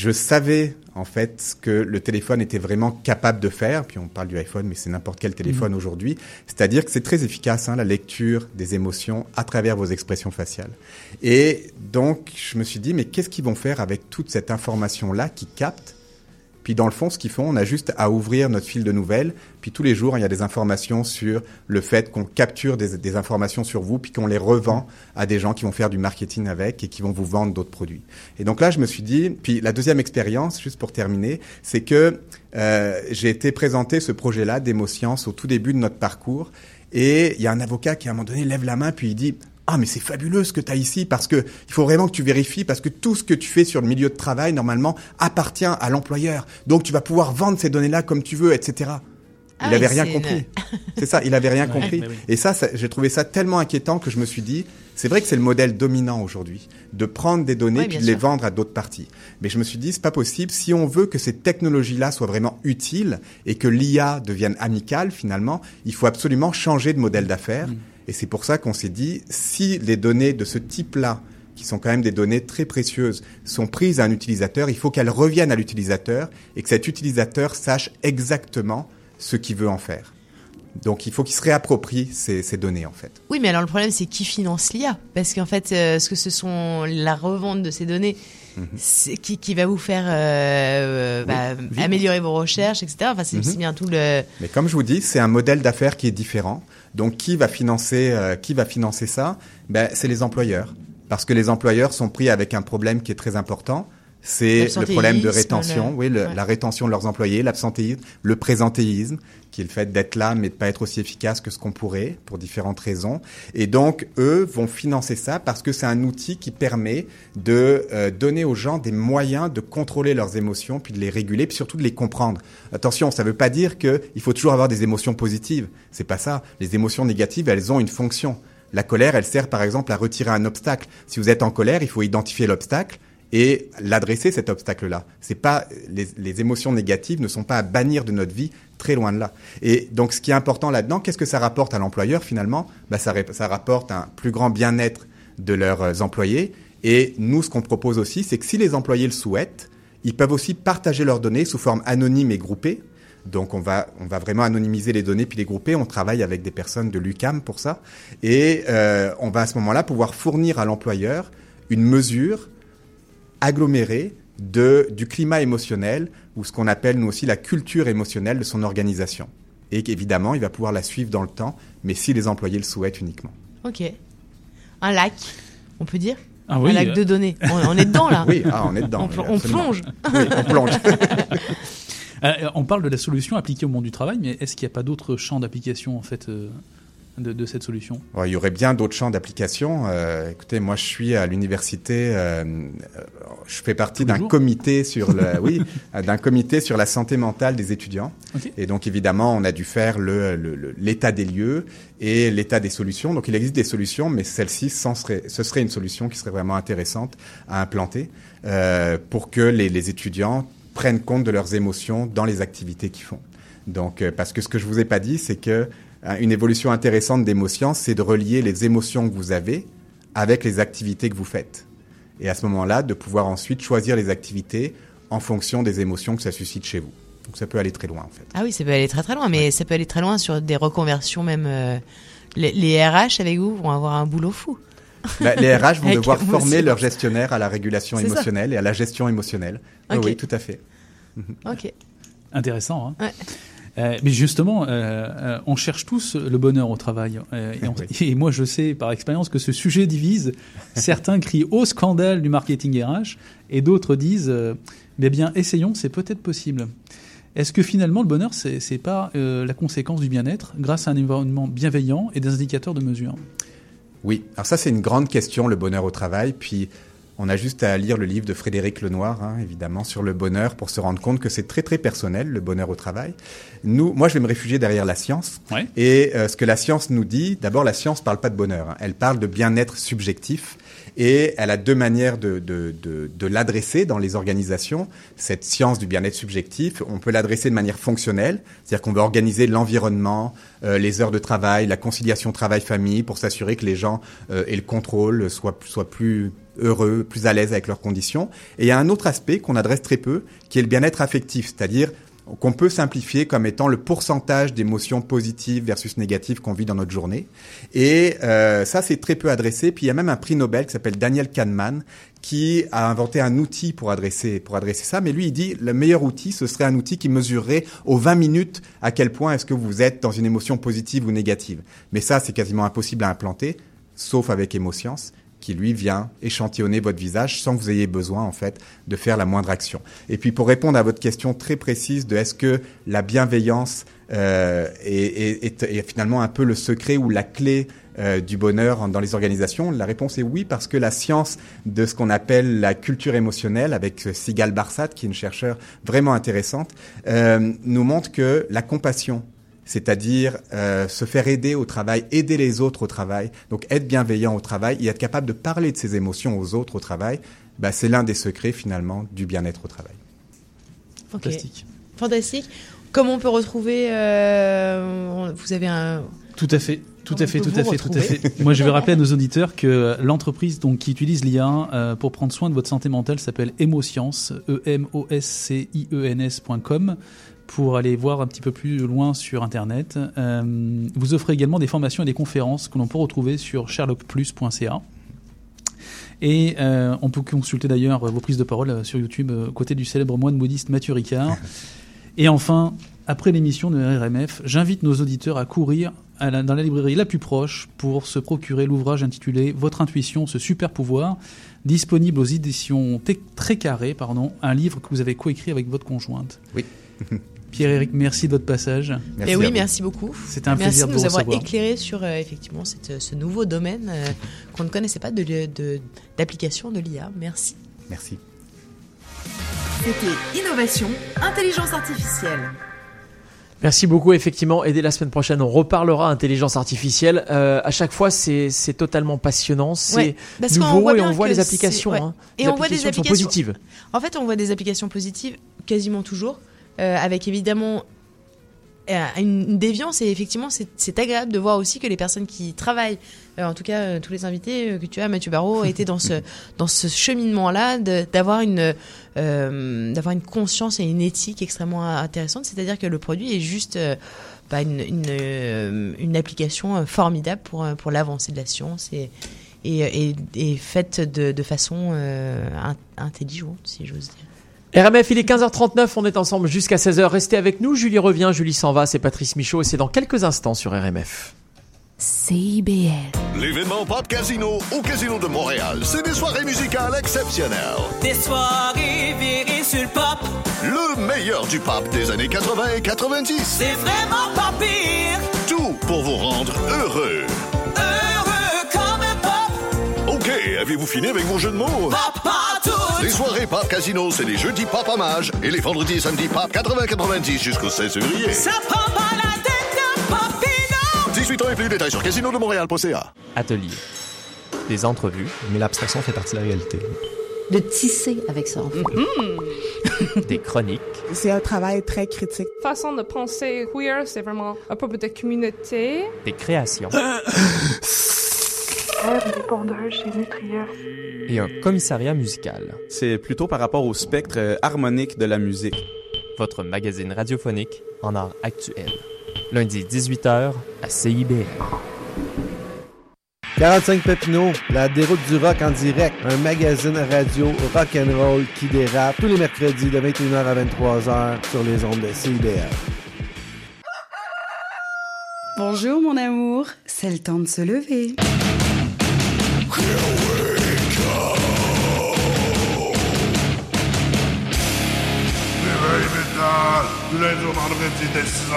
je savais en fait ce que le téléphone était vraiment capable de faire. Puis on parle du iPhone, mais c'est n'importe quel téléphone Mhm. aujourd'hui. C'est-à-dire que c'est très efficace, hein, la lecture des émotions à travers vos expressions faciales. Et donc, je me suis dit, mais qu'est-ce qu'ils vont faire avec toute cette information-là qui capte puis dans le fond, ce qu'ils font, on a juste à ouvrir notre fil de nouvelles. Puis tous les jours, il y a des informations sur le fait qu'on capture des, informations sur vous, puis qu'on les revend à des gens qui vont faire du marketing avec et qui vont vous vendre d'autres produits. Et donc là, je me suis dit, puis la deuxième expérience, juste pour terminer, c'est que euh, j'ai été présenté ce projet-là d'Émoscience au tout début de notre parcours. Et il y a un avocat qui à un moment donné lève la main puis il dit ah mais c'est fabuleux ce que tu as ici parce que il faut vraiment que tu vérifies parce que tout ce que tu fais sur le milieu de travail normalement appartient à l'employeur. Donc tu vas pouvoir vendre ces données-là comme tu veux, etc. Ah il oui, avait rien compris. une- C'est ça, il avait rien Ouais, compris. oui. Et ça, ça j'ai trouvé ça tellement inquiétant que je me suis dit, c'est vrai que c'est le modèle dominant aujourd'hui, de prendre des données Ouais, bien de les sûr. vendre à d'autres parties. Mais je me suis dit, c'est pas possible. Si on veut que ces technologies-là soient vraiment utiles et que l'IA devienne amicale, finalement, il faut absolument changer de modèle d'affaires. Et c'est pour ça qu'on s'est dit, si les données de ce type-là, qui sont quand même des données très précieuses, sont prises à un utilisateur, il faut qu'elles reviennent à l'utilisateur et que cet utilisateur sache exactement ce qu'il veut en faire. Donc il faut qu'il se réapproprie ces, ces données en fait. Oui, mais alors le problème, c'est qui finance l'IA Parce qu'en fait, euh, ce que ce sont la revente de ces données, Mhm. qui, qui va vous faire euh, bah, améliorer vos recherches, etc. Enfin, c'est Mhm. bien tout le. Mais comme je vous dis, c'est un modèle d'affaires qui est différent. Donc qui va financer, euh, qui va financer ça? Ben, C'est les employeurs. Parce que les employeurs sont pris avec un problème qui est très important. C'est le problème de rétention, le- oui, le- ouais. la rétention de leurs employés, l'absentéisme, le présentéisme, qui est le fait d'être là mais de pas être aussi efficace que ce qu'on pourrait pour différentes raisons. Et donc eux vont financer ça parce que c'est un outil qui permet de euh, donner aux gens des moyens de contrôler leurs émotions puis de les réguler puis surtout de les comprendre. Attention, ça veut pas dire que il faut toujours avoir des émotions positives. C'est pas ça. Les émotions négatives, elles ont une fonction. La colère, elle sert par exemple à retirer un obstacle. Si vous êtes en colère, il faut identifier l'obstacle et l'adresser cet obstacle-là. C'est pas les, les émotions négatives ne sont pas à bannir de notre vie, très loin de là. Et donc ce qui est important là-dedans, qu'est-ce que ça rapporte à l'employeur finalement? Bah, ça, ça rapporte un plus grand bien-être de leurs euh, employés. Et nous, ce qu'on propose aussi, c'est que si les employés le souhaitent, ils peuvent aussi partager leurs données sous forme anonyme et groupée. Donc on va, on va vraiment anonymiser les données puis les grouper. On travaille avec des personnes de l'UCAM pour ça. Et euh, on va à ce moment-là pouvoir fournir à l'employeur une mesure agglomérée de, du climat émotionnel ou ce qu'on appelle nous aussi la culture émotionnelle de son organisation. Et qu'évidemment, il va pouvoir la suivre dans le temps, mais si les employés le souhaitent uniquement. Ok. Un lac, on peut dire Ah oui, Un lac euh. de données. On, on est dedans là. Oui, ah, on est dedans, On, plonge. Oui, on plonge. Euh, on parle de la solution appliquée au monde du travail, mais est-ce qu'il n'y a pas d'autres champs d'application en fait euh, de, de cette solution il y aurait bien d'autres champs d'application. Euh, écoutez, moi, je suis à l'université. euh, je fais partie d'un comité sur le, oui, d'un comité sur la santé mentale des étudiants. Et donc, évidemment, on a dû faire le, l'état des lieux et l'état des solutions. Donc, il existe des solutions, mais celle-ci, serait, ce serait une solution qui serait vraiment intéressante à implanter euh, pour que les, les étudiants prennent compte de leurs émotions dans les activités qu'ils font. Donc, parce que ce que je vous ai pas dit, c'est que une évolution intéressante d'émotions, c'est de relier les émotions que vous avez avec les activités que vous faites. Et à ce moment-là, de pouvoir ensuite choisir les activités en fonction des émotions que ça suscite chez vous. Donc, ça peut aller très loin, en fait. Ah oui, ça peut aller très très loin, mais ça peut aller très loin sur des reconversions même. euh, les, les RH avec vous vont avoir un boulot fou. Bah, les RH vont devoir former leurs gestionnaires à la régulation ça. émotionnelle et à la gestion émotionnelle. Oui, tout à fait. Ok. Intéressant. Hein Ouais. Euh, mais justement, euh, euh, on cherche tous le bonheur au travail. Et, on- et moi, je sais par expérience que ce sujet divise. Certains crient au scandale du marketing RH et d'autres disent Mais bien, essayons, c'est peut-être possible. Est-ce que finalement, le bonheur, c'est c'est pas euh, la conséquence du bien-être grâce à un environnement bienveillant et des indicateurs de mesure? Oui, alors ça c'est une grande question, le bonheur au travail. Puis on a juste à lire le livre de Frédéric Lenoir, hein, évidemment, sur le bonheur pour se rendre compte que c'est très très personnel, le bonheur au travail. Nous, moi je vais me réfugier derrière la science. Ouais. Et euh, ce que la science nous dit, d'abord la science parle pas de bonheur, hein, elle parle de bien-être subjectif. Et elle a deux manières de, de, de, de l'adresser dans les organisations. Cette science du bien-être subjectif, on peut l'adresser de manière fonctionnelle, c'est-à-dire qu'on va organiser l'environnement, euh, les heures de travail, la conciliation travail-famille pour s'assurer que les gens euh, aient le contrôle, soient, soient plus heureux, plus à l'aise avec leurs conditions. Et il y a un autre aspect qu'on adresse très peu, qui est le bien-être affectif, c'est-à-dire qu'on peut simplifier comme étant le pourcentage d'émotions positives versus négatives qu'on vit dans notre journée. Et euh, ça, c'est très peu adressé. Puis il y a même un prix Nobel qui s'appelle Daniel Kahneman qui a inventé un outil pour adresser pour adresser ça. Mais lui, il dit le meilleur outil, ce serait un outil qui mesurerait aux 20 minutes à quel point est-ce que vous êtes dans une émotion positive ou négative. Mais ça, c'est quasiment impossible à implanter, sauf avec Émoscience qui lui vient échantillonner votre visage sans que vous ayez besoin en fait de faire la moindre action. Et puis pour répondre à votre question très précise de est-ce que la bienveillance euh, est, est- est- finalement un peu le secret ou la clé euh, du bonheur dans les organisations La réponse est oui parce que la science de ce qu'on appelle la culture émotionnelle avec Sigal Barsat qui est une chercheure vraiment intéressante euh, nous montre que la compassion c'est-à-dire euh, se faire aider au travail, aider les autres au travail, donc être bienveillant au travail et être capable de parler de ses émotions aux autres au travail, bah, c'est l'un des secrets finalement du bien-être au travail. Fantastique. Fantastique. Comment on peut retrouver euh, Vous avez un. Tout à fait. Tout à fait, tout à fait, tout à fait. Moi, je vais rappeler à nos auditeurs que l'entreprise donc qui utilise l'IA euh, pour prendre soin de votre santé mentale s'appelle Emoscience, e m o s c i e n s.com pour aller voir un petit peu plus loin sur internet. Euh, vous offrez également des formations et des conférences que l'on peut retrouver sur sherlockplus.ca. Et euh, on peut consulter d'ailleurs vos prises de parole euh, sur YouTube côtés du célèbre moine bouddhiste Mathieu Ricard. Et enfin, après l'émission de RMF, j'invite nos auditeurs à courir à la- dans la librairie la plus proche pour se procurer l'ouvrage intitulé Votre intuition, ce super pouvoir, disponible aux éditions Très Carré, pardon, un livre que vous avez coécrit avec votre conjointe. Oui. Pierre-Éric, merci de votre passage. Et oui, merci beaucoup. C'était un merci plaisir de de nous vous avoir recevoir. éclairé sur euh, effectivement cette- ce nouveau domaine euh, qu'on ne connaissait pas de de- d'application de, l'IA. Merci. Merci. C'était Innovation, Intelligence Artificielle. Merci beaucoup. Effectivement, et dès la semaine prochaine, on reparlera intelligence artificielle. Euh, à chaque fois, c'est c'est totalement passionnant, c'est Ouais, nouveau voit et on voit les applications. ouais. hein. Et Les on voit des applications positives. En fait, on voit des applications positives quasiment toujours, avec évidemment euh, une déviance. Et effectivement, c'est- agréable de voir aussi que les personnes qui travaillent, euh, en tout cas euh, tous les invités euh, que tu as, Mathieu Barrault, étaient dans ce dans ce cheminement-là, de- d'avoir une euh, d'avoir une conscience et une éthique extrêmement intéressante. C'est-à-dire que le produit est juste euh, bah, une une, euh, application euh, formidable pour euh, pour l'avancée de la science et et, faite de, de façon euh, in- intelligente, si j'ose dire. RMF, il est 15h39, on est ensemble jusqu'à 16h. Restez avec nous, Julie revient, Julie s'en va, c'est Patrice Michaud et c'est dans quelques instants sur RMF. CIBL. L'événement Pop Casino au Casino de Montréal, c'est des soirées musicales exceptionnelles. Des soirées virées sur le pop. Le meilleur du pop des années 80 et 90. C'est vraiment pas pire. Tout pour vous rendre heureux. Heureux comme un pop, OK, avez-vous fini avec vos jeux de mots? papa tout. Les soirées Pop Casino, c'est les jeudis Pop Hommage et les vendredis et samedis Pop 80-90 jusqu'au 16 février. Ça prend pas la tête d'un papillon. 18 ans et plus, détails sur casinodemontréal.ca. Atelier. Des entrevues. Mais l'abstraction fait partie de la réalité. de tisser avec ça. en fait. Des chroniques. C'est un travail très critique. Façon de penser queer, c'est vraiment un peu de communauté. Des créations. chez et un commissariat musical. C'est plutôt par rapport au spectre euh, harmonique de la musique. Votre magazine radiophonique en art actuel. Lundi 18h à CIBL. 45 Papineau, la déroute du rock en direct, un magazine radio rock and roll qui dérape tous les mercredis de 21h à 23h sur les ondes de CIBL. Bonjour mon amour, c'est le temps de se lever. Lundi au vendredi dès 6h.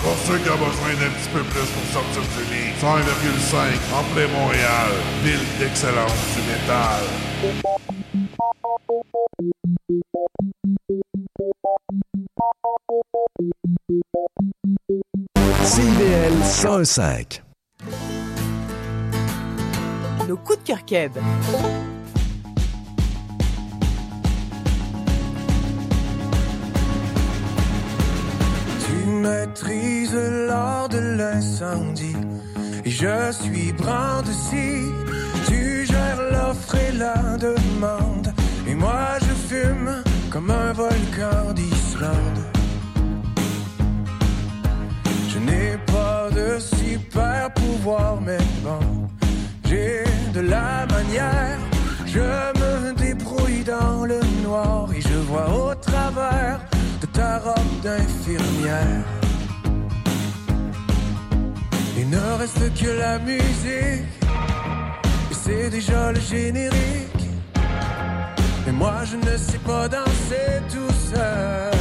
Pour ceux qui ont besoin d'un petit peu plus pour sortir du lit. 100,5 en plein Montréal, ville d'excellence du métal. CIBL 105. Nos coups de cœur. Tu maîtrises l'art de l'incendie et je suis brin de scie. Tu gères l'offre et la demande et moi je fume comme un volcan d'Islande. Je n'ai pas de super pouvoir mais bon, de la manière. Je me débrouille dans le noir et je vois au travers de ta robe d'infirmière. Il ne reste que la musique, et c'est déjà le générique. Mais moi je ne sais pas danser tout seul.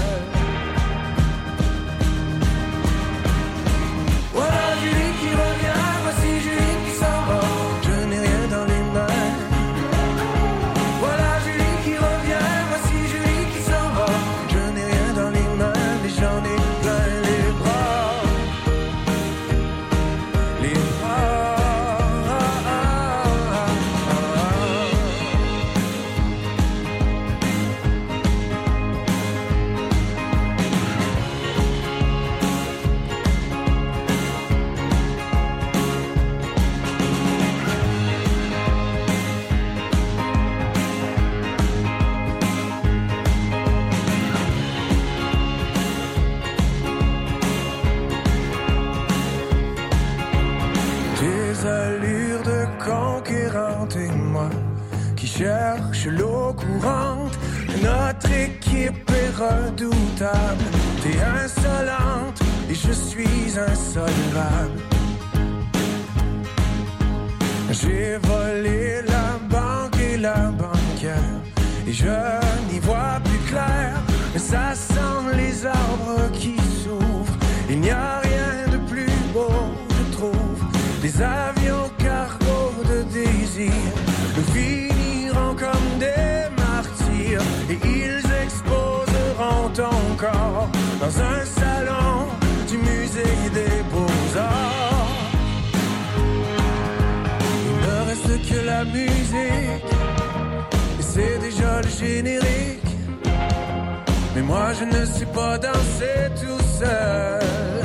Moi je ne sais pas danser tout seul.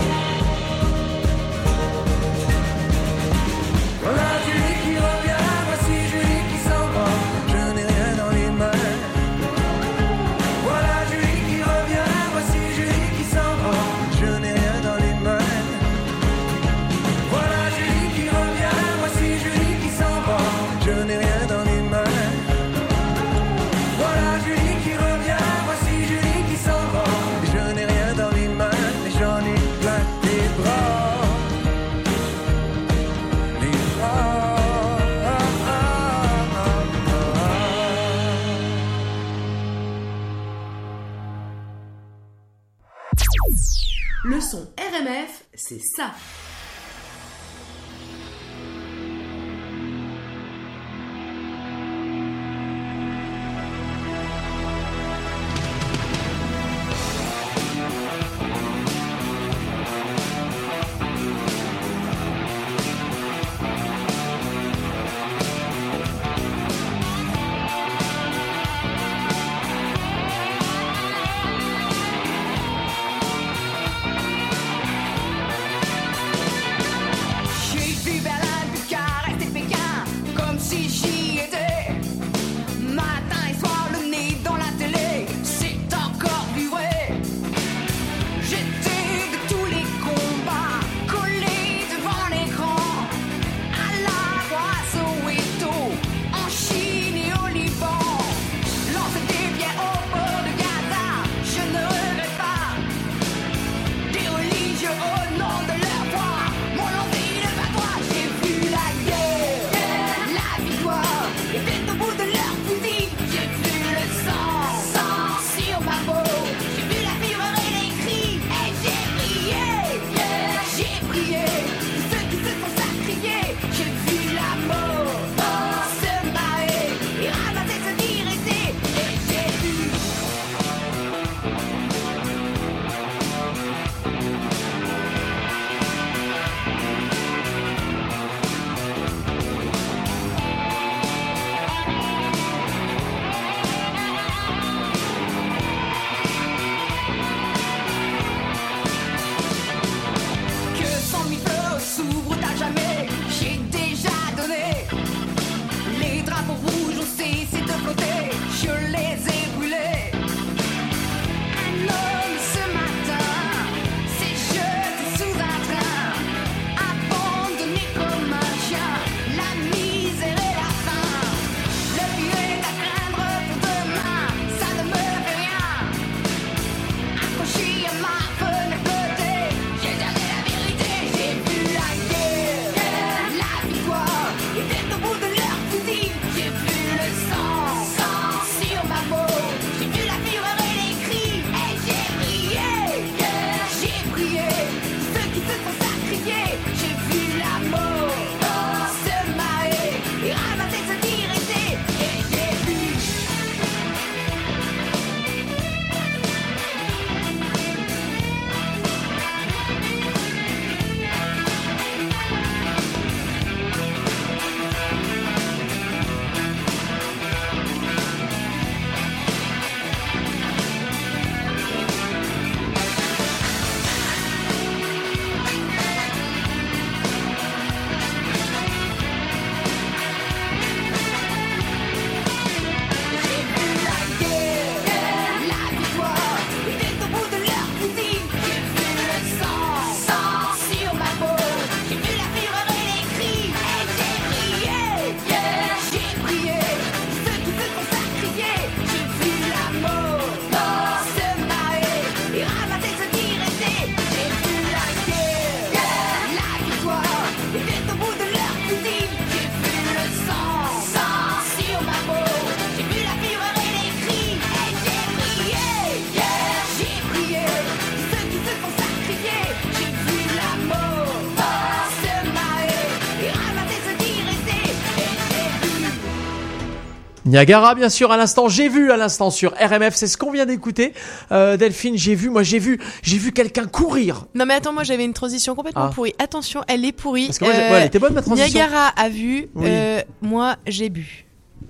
Niagara, bien sûr, à l'instant. J'ai vu à l'instant sur RMF, c'est ce qu'on vient d'écouter. Euh, Delphine, j'ai vu, moi j'ai vu, j'ai vu quelqu'un courir. Non mais attends, moi j'avais une transition complètement Ah. pourrie. Attention, elle est pourrie. Parce que moi, ouais, elle était bonne, ma transition. Niagara a vu, Oui. euh, moi j'ai bu.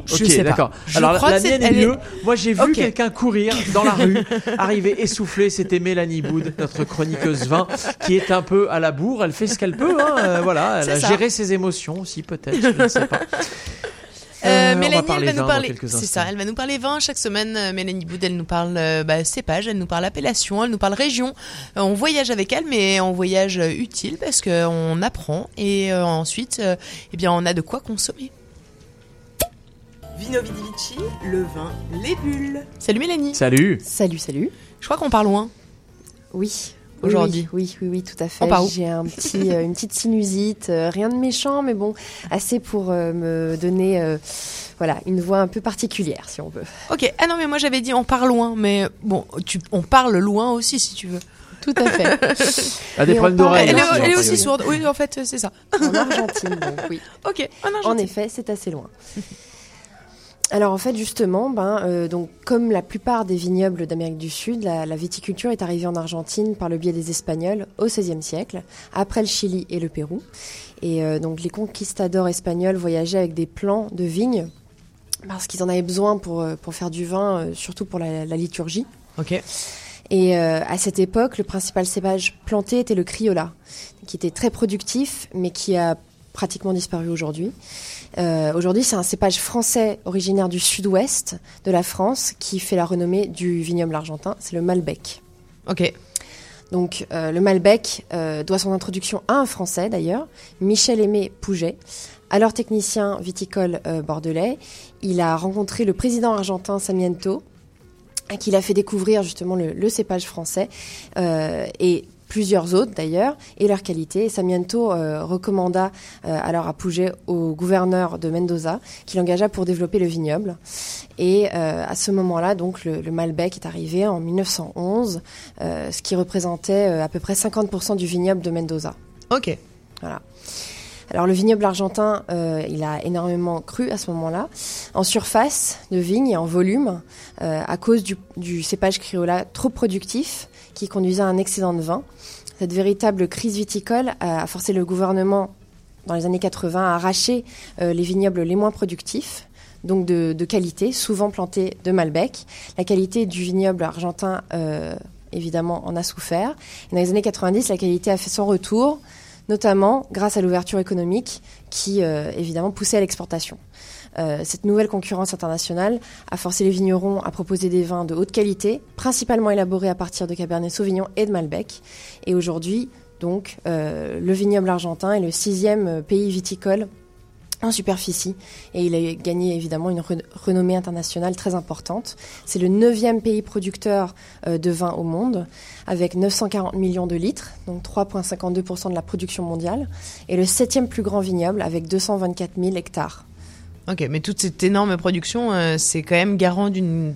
Je ok, d'accord. Alors crois la mienne est mieux. Moi j'ai vu quelqu'un courir dans la rue, arriver essoufflé. C'était Mélanie Boud, notre chroniqueuse vin, qui est un peu à la bourre. Elle fait ce qu'elle peut. Hein. euh, voilà, elle a ça. géré ses émotions aussi, peut-être. Je ne sais pas. Euh, Euh, on va Mélanie, parler elle va vin nous parler. C'est instants. ça, elle va nous parler vin chaque semaine. Euh, Mélanie Boud, elle nous parle euh, bah, cépage, elle nous parle appellation, elle nous parle région. On voyage avec elle, mais on voyage utile parce qu'on apprend et euh, ensuite, euh, eh bien, on a de quoi consommer. Vino Vidi Vici, le vin, les bulles. Salut Mélanie. Salut. Salut, salut. Je crois qu'on part loin. Oui. Aujourd'hui. Oui, oui, oui, oui, tout à fait. On part où J'ai un petit, euh, une petite sinusite, euh, rien de méchant, mais bon, assez pour euh, me donner, euh, voilà, une voix un peu particulière, si on veut. Ok. Ah non, mais moi j'avais dit on part loin, mais bon, tu, on parle loin aussi si tu veux. Tout à fait. Elle a des Et problèmes parle- d'oreille. Elle, elle est aussi sourde. Oui, en fait, c'est ça. En Argentine, donc oui. Ok. En En Argentine. effet, c'est assez loin. Alors en fait, justement, ben, euh, donc, comme la plupart des vignobles d'Amérique du Sud, la, la viticulture est arrivée en Argentine par le biais des Espagnols au XVIe siècle, après le Chili et le Pérou. Et euh, donc les conquistadors espagnols voyageaient avec des plants de vignes parce qu'ils en avaient besoin pour, euh, pour faire du vin, euh, surtout pour la, la liturgie. Ok. Et euh, à cette époque, le principal cépage planté était le Criolla, qui était très productif, mais qui a pratiquement disparu aujourd'hui. Euh, aujourd'hui, c'est un cépage français originaire du sud-ouest de la France qui fait la renommée du vignoble argentin. C'est le Malbec. Ok. Donc, euh, le Malbec euh, doit son introduction à un Français d'ailleurs, Michel Aimé Pouget, alors technicien viticole bordelais. Il a rencontré le président argentin Samiento, à qui il a fait découvrir justement le, le cépage français euh, et plusieurs autres d'ailleurs, et leur qualité. Et Samiento euh, recommanda euh, alors à Pouget au gouverneur de Mendoza, qui l'engagea pour développer le vignoble. Et euh, à ce moment-là, donc le, le Malbec est arrivé en 1911, euh, ce qui représentait à peu près 50% du vignoble de Mendoza. Ok. Voilà. Alors le vignoble argentin, euh, il a énormément cru à ce moment-là, en surface de vigne et en volume, euh, à cause du, du cépage Criolla trop productif, qui conduisait à un excédent de vin. Cette véritable crise viticole a forcé le gouvernement, dans les années 80, à arracher euh, les vignobles les moins productifs, donc de, qualité, souvent plantés de Malbec. La qualité du vignoble argentin, euh, évidemment, en a souffert. Dans les années 90, la qualité a fait son retour, notamment grâce à l'ouverture économique qui, euh, évidemment, poussait à l'exportation. Euh, cette nouvelle concurrence internationale a forcé les vignerons à proposer des vins de haute qualité, principalement élaborés à partir de Cabernet Sauvignon et de Malbec. Et aujourd'hui, donc, euh, le vignoble argentin est le sixième pays viticole en superficie et il a gagné évidemment une re- renommée internationale très importante. C'est le neuvième pays producteur euh, de vin au monde avec 940 millions de litres, donc 3,52% de la production mondiale, et le septième plus grand vignoble avec 224 000 hectares. Ok, mais toute cette énorme production, euh, c'est quand même garant d'une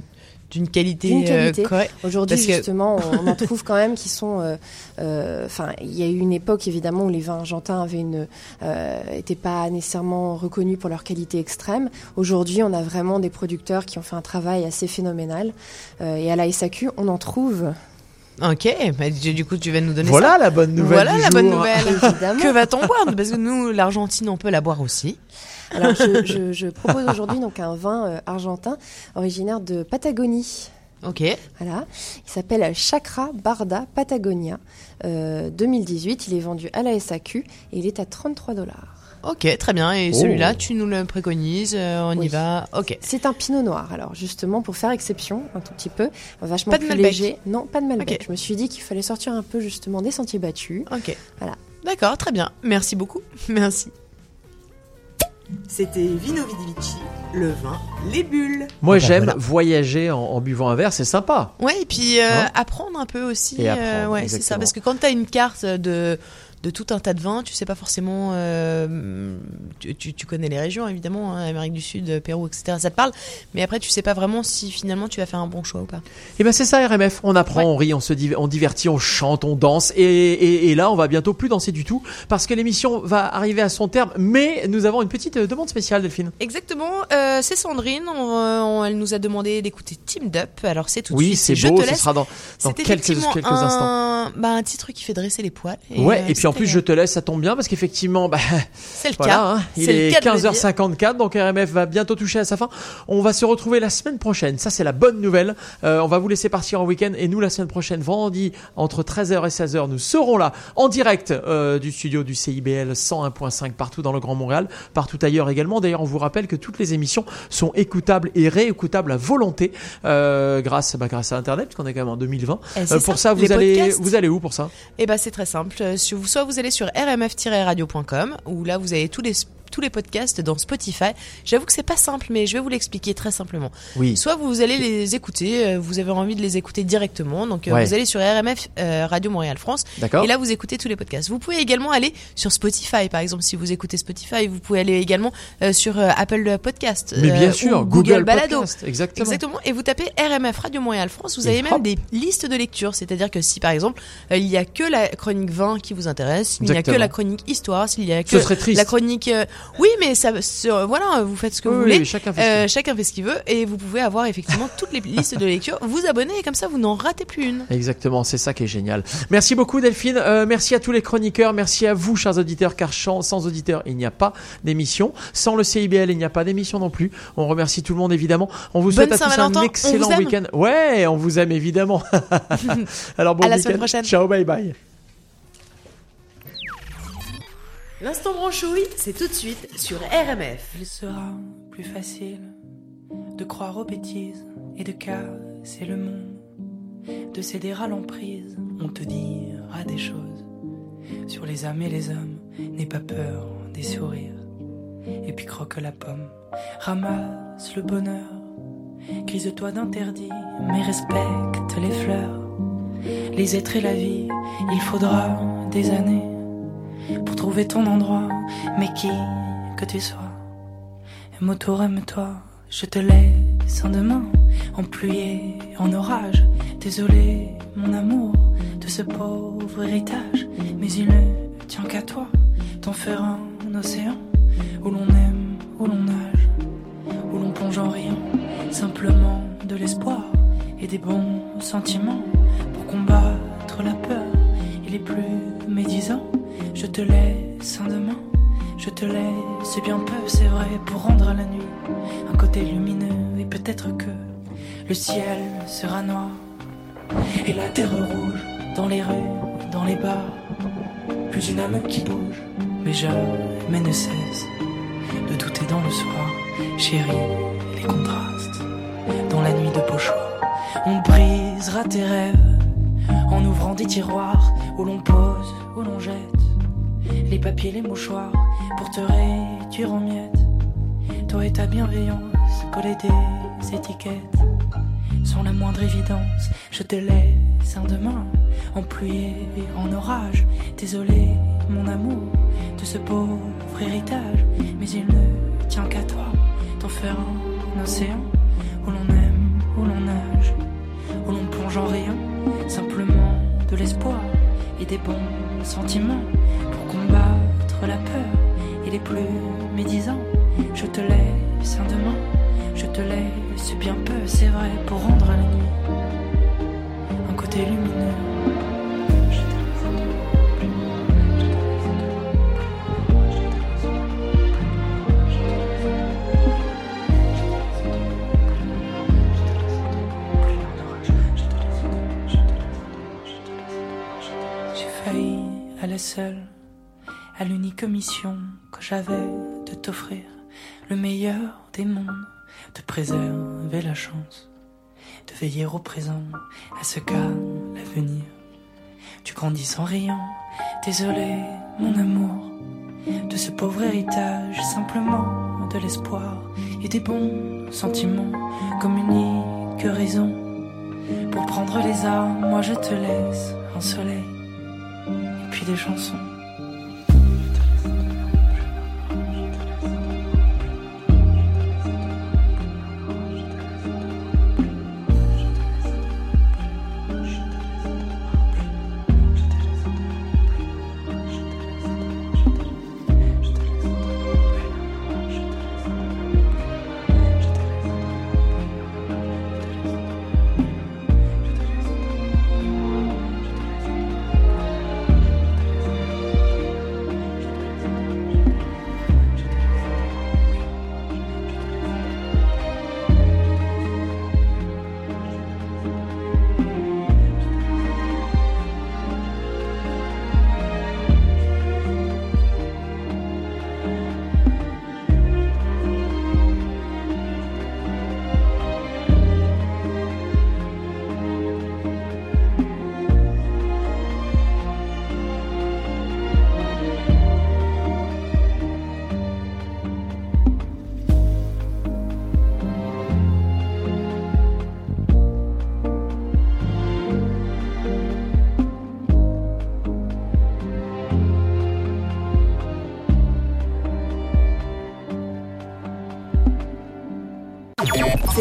d'une qualité, D'une qualité. euh, correcte. Aujourd'hui, que- justement, on en trouve quand même qui sont. euh, euh, Enfin, il y a eu une époque évidemment où les vins argentins avaient une, euh, étaient pas nécessairement reconnus pour leur qualité extrême. Aujourd'hui, on a vraiment des producteurs qui ont fait un travail assez phénoménal. Euh, et à la SAQ, on en trouve. Ok, bah, du du coup tu vas nous donner Voilà ça. la bonne nouvelle Voilà du la bonne nouvelle. Évidemment. que va-t-on boire Parce que nous, l'Argentine, on peut la boire aussi. Alors, je, je- je propose aujourd'hui donc un vin euh, argentin originaire de Patagonie. Ok. Voilà. Il s'appelle Chakra Barda Patagonia. Euh, 2018. Il est vendu à la SAQ et il est à 33 dollars. Ok, très bien. Et Oh. celui-là, tu nous le préconises, euh, on y va. Ok. C'est un pinot noir. Alors justement pour faire exception un tout petit peu, vachement Pas de plus Malbec. léger. Non, pas de Malbec. Je me suis dit qu'il fallait sortir un peu justement des sentiers battus. Ok. Voilà. D'accord, très bien. Merci beaucoup. Merci. C'était Vino Vidivici, le vin, les bulles. Moi, Ah bah j'aime voilà. voyager en, en buvant un verre, c'est sympa. Ouais, et puis euh, Hein apprendre un peu aussi. Et euh, apprendre, ouais, c'est ça. Parce que quand tu as une carte de, de tout un tas de vins, tu sais pas forcément. euh, tu, tu- tu connais les régions, évidemment, hein, Amérique du Sud, Pérou, etc. Ça te parle. Mais après, tu sais pas vraiment si finalement tu vas faire un bon choix ou pas. Et ben c'est ça RMF, on apprend, on rit, on se div- on divertit, on chante, on danse et, et, et là on va bientôt plus danser du tout parce que l'émission va arriver à son terme mais nous avons une petite euh, demande spéciale Delphine. Exactement, euh, c'est Sandrine. on- on- elle nous a demandé d'écouter Team Up. Alors c'est tout de Oui, suite. c'est Je beau, te ce sera dans- dans C'est quelques- un, instants. Bah, un petit truc qui fait dresser les poils. ouais, euh, et puis en plus je te laisse, ça tombe bien parce qu'effectivement bah, C'est le voilà, cas. hein, il est dire. 15h54 donc RMF va bientôt toucher à sa fin. On va se retrouver la semaine prochaine, ça c'est la bonne nouvelle. Euh, on va vous laisser partir en week-end et nous la semaine prochaine vendredi entre 13h et 16h nous serons là en direct euh, du studio du CIBL 101.5 partout dans le Grand Montréal, partout ailleurs également. D'ailleurs on vous rappelle que toutes les émissions sont écoutables et réécoutables à volonté euh, grâce bah, grâce à internet puisqu'on est quand même en 2020. Eh, Euh, pour ça, ça vous les allez podcasts. vous allez où pour ça? Eh ben c'est très simple. Euh, sur- Soit vous allez sur rmf-radio.com où là vous avez tous les tous les podcasts dans Spotify. J'avoue que c'est pas simple, mais je vais vous l'expliquer très simplement. Oui. Soit vous allez les écouter, euh, vous avez envie de les écouter directement, donc euh, Ouais. vous allez sur RMF euh, Radio Montréal France. D'accord. Et là vous écoutez tous les podcasts. Vous pouvez également aller sur Spotify, par exemple, si vous écoutez Spotify, vous pouvez aller également euh, sur euh, Apple Podcast. Mais bien sûr, Google Google Balado. Podcast, exactement. Exactement. Et vous tapez RMF Radio Montréal France, vous Et avez même hop. des listes de lecture. C'est-à-dire que si par exemple il y a que la chronique 20 qui vous intéresse, il n'y a que la chronique histoire, s'il y a que la chronique, oui, mais ça, ce- voilà, vous faites ce que Oui, vous oui, voulez. chacun fait ce qu'il Euh, veut. chacun fait ce qu'il veut et vous pouvez avoir effectivement toutes les listes de lecture. Vous abonnez et comme ça vous n'en ratez plus une. Exactement, c'est ça qui est génial. Merci beaucoup Delphine, Euh, merci à tous les chroniqueurs, merci à vous chers auditeurs, car sans auditeurs il n'y a pas d'émission, sans le CIBL il n'y a pas d'émission non plus. On remercie tout le monde évidemment. On vous souhaite Bonne à tous un excellent week-end. Ouais, on vous aime évidemment. Alors bon À la week-end. semaine prochaine. Ciao, bye bye. L'instant branchouille, c'est tout de suite sur RMF. Il sera plus facile de croire aux bêtises et de casser le monde, de céder à l'emprise. On te dira des choses sur les âmes et les hommes. N'aie pas peur des sourires. Et puis croque la pomme, ramasse le bonheur. Grise-toi d'interdit, mais respecte les fleurs. Les êtres et la vie, il faudra des années pour trouver ton endroit, mais qui que tu sois. Aime autour, aime-toi, je te laisse en demain, en pluie en orage. Désolé, mon amour, de ce pauvre héritage, mais il ne tient qu'à toi, t'en faire un océan où l'on aime, où l'on nage, où l'on plonge en riant, simplement de l'espoir et des bons sentiments pour combattre la peur et les plus médisants. Je te laisse un demain, je te laisse bien peu, c'est vrai, pour rendre à la nuit un côté lumineux et peut-être que le ciel sera noir et la terre rouge dans les rues, dans les bars. plus une âme qui bouge, mais jamais ne cesse de douter dans le soir, chérie, les contrastes, dans la nuit de pochoir. On brisera tes rêves en ouvrant des tiroirs où l'on pose, où l'on jette les papiers, les mouchoirs pour te réduire en miettes. Toi et ta bienveillance, coller des étiquettes sans la moindre évidence. Je te laisse un demain en pluie et en orage. Désolé, mon amour, de ce pauvre héritage, mais il ne tient qu'à toi d'en faire un océan où l'on aime, où l'on nage, où l'on plonge en rien, simplement de l'espoir et des bons sentiments la peur et les plus médisants. Je te laisse un demain, je te laisse bien peu, c'est vrai, pour rendre à la nuit un côté lumineux. J'ai failli aller seule à l'unique mission que j'avais de t'offrir le meilleur des mondes, de préserver la chance, de veiller au présent, à ce qu'a l'avenir. Tu grandis sans rien, désolé mon amour, de ce pauvre héritage, simplement de l'espoir et des bons sentiments comme unique raison. Pour prendre les armes, moi je te laisse un soleil et puis des chansons.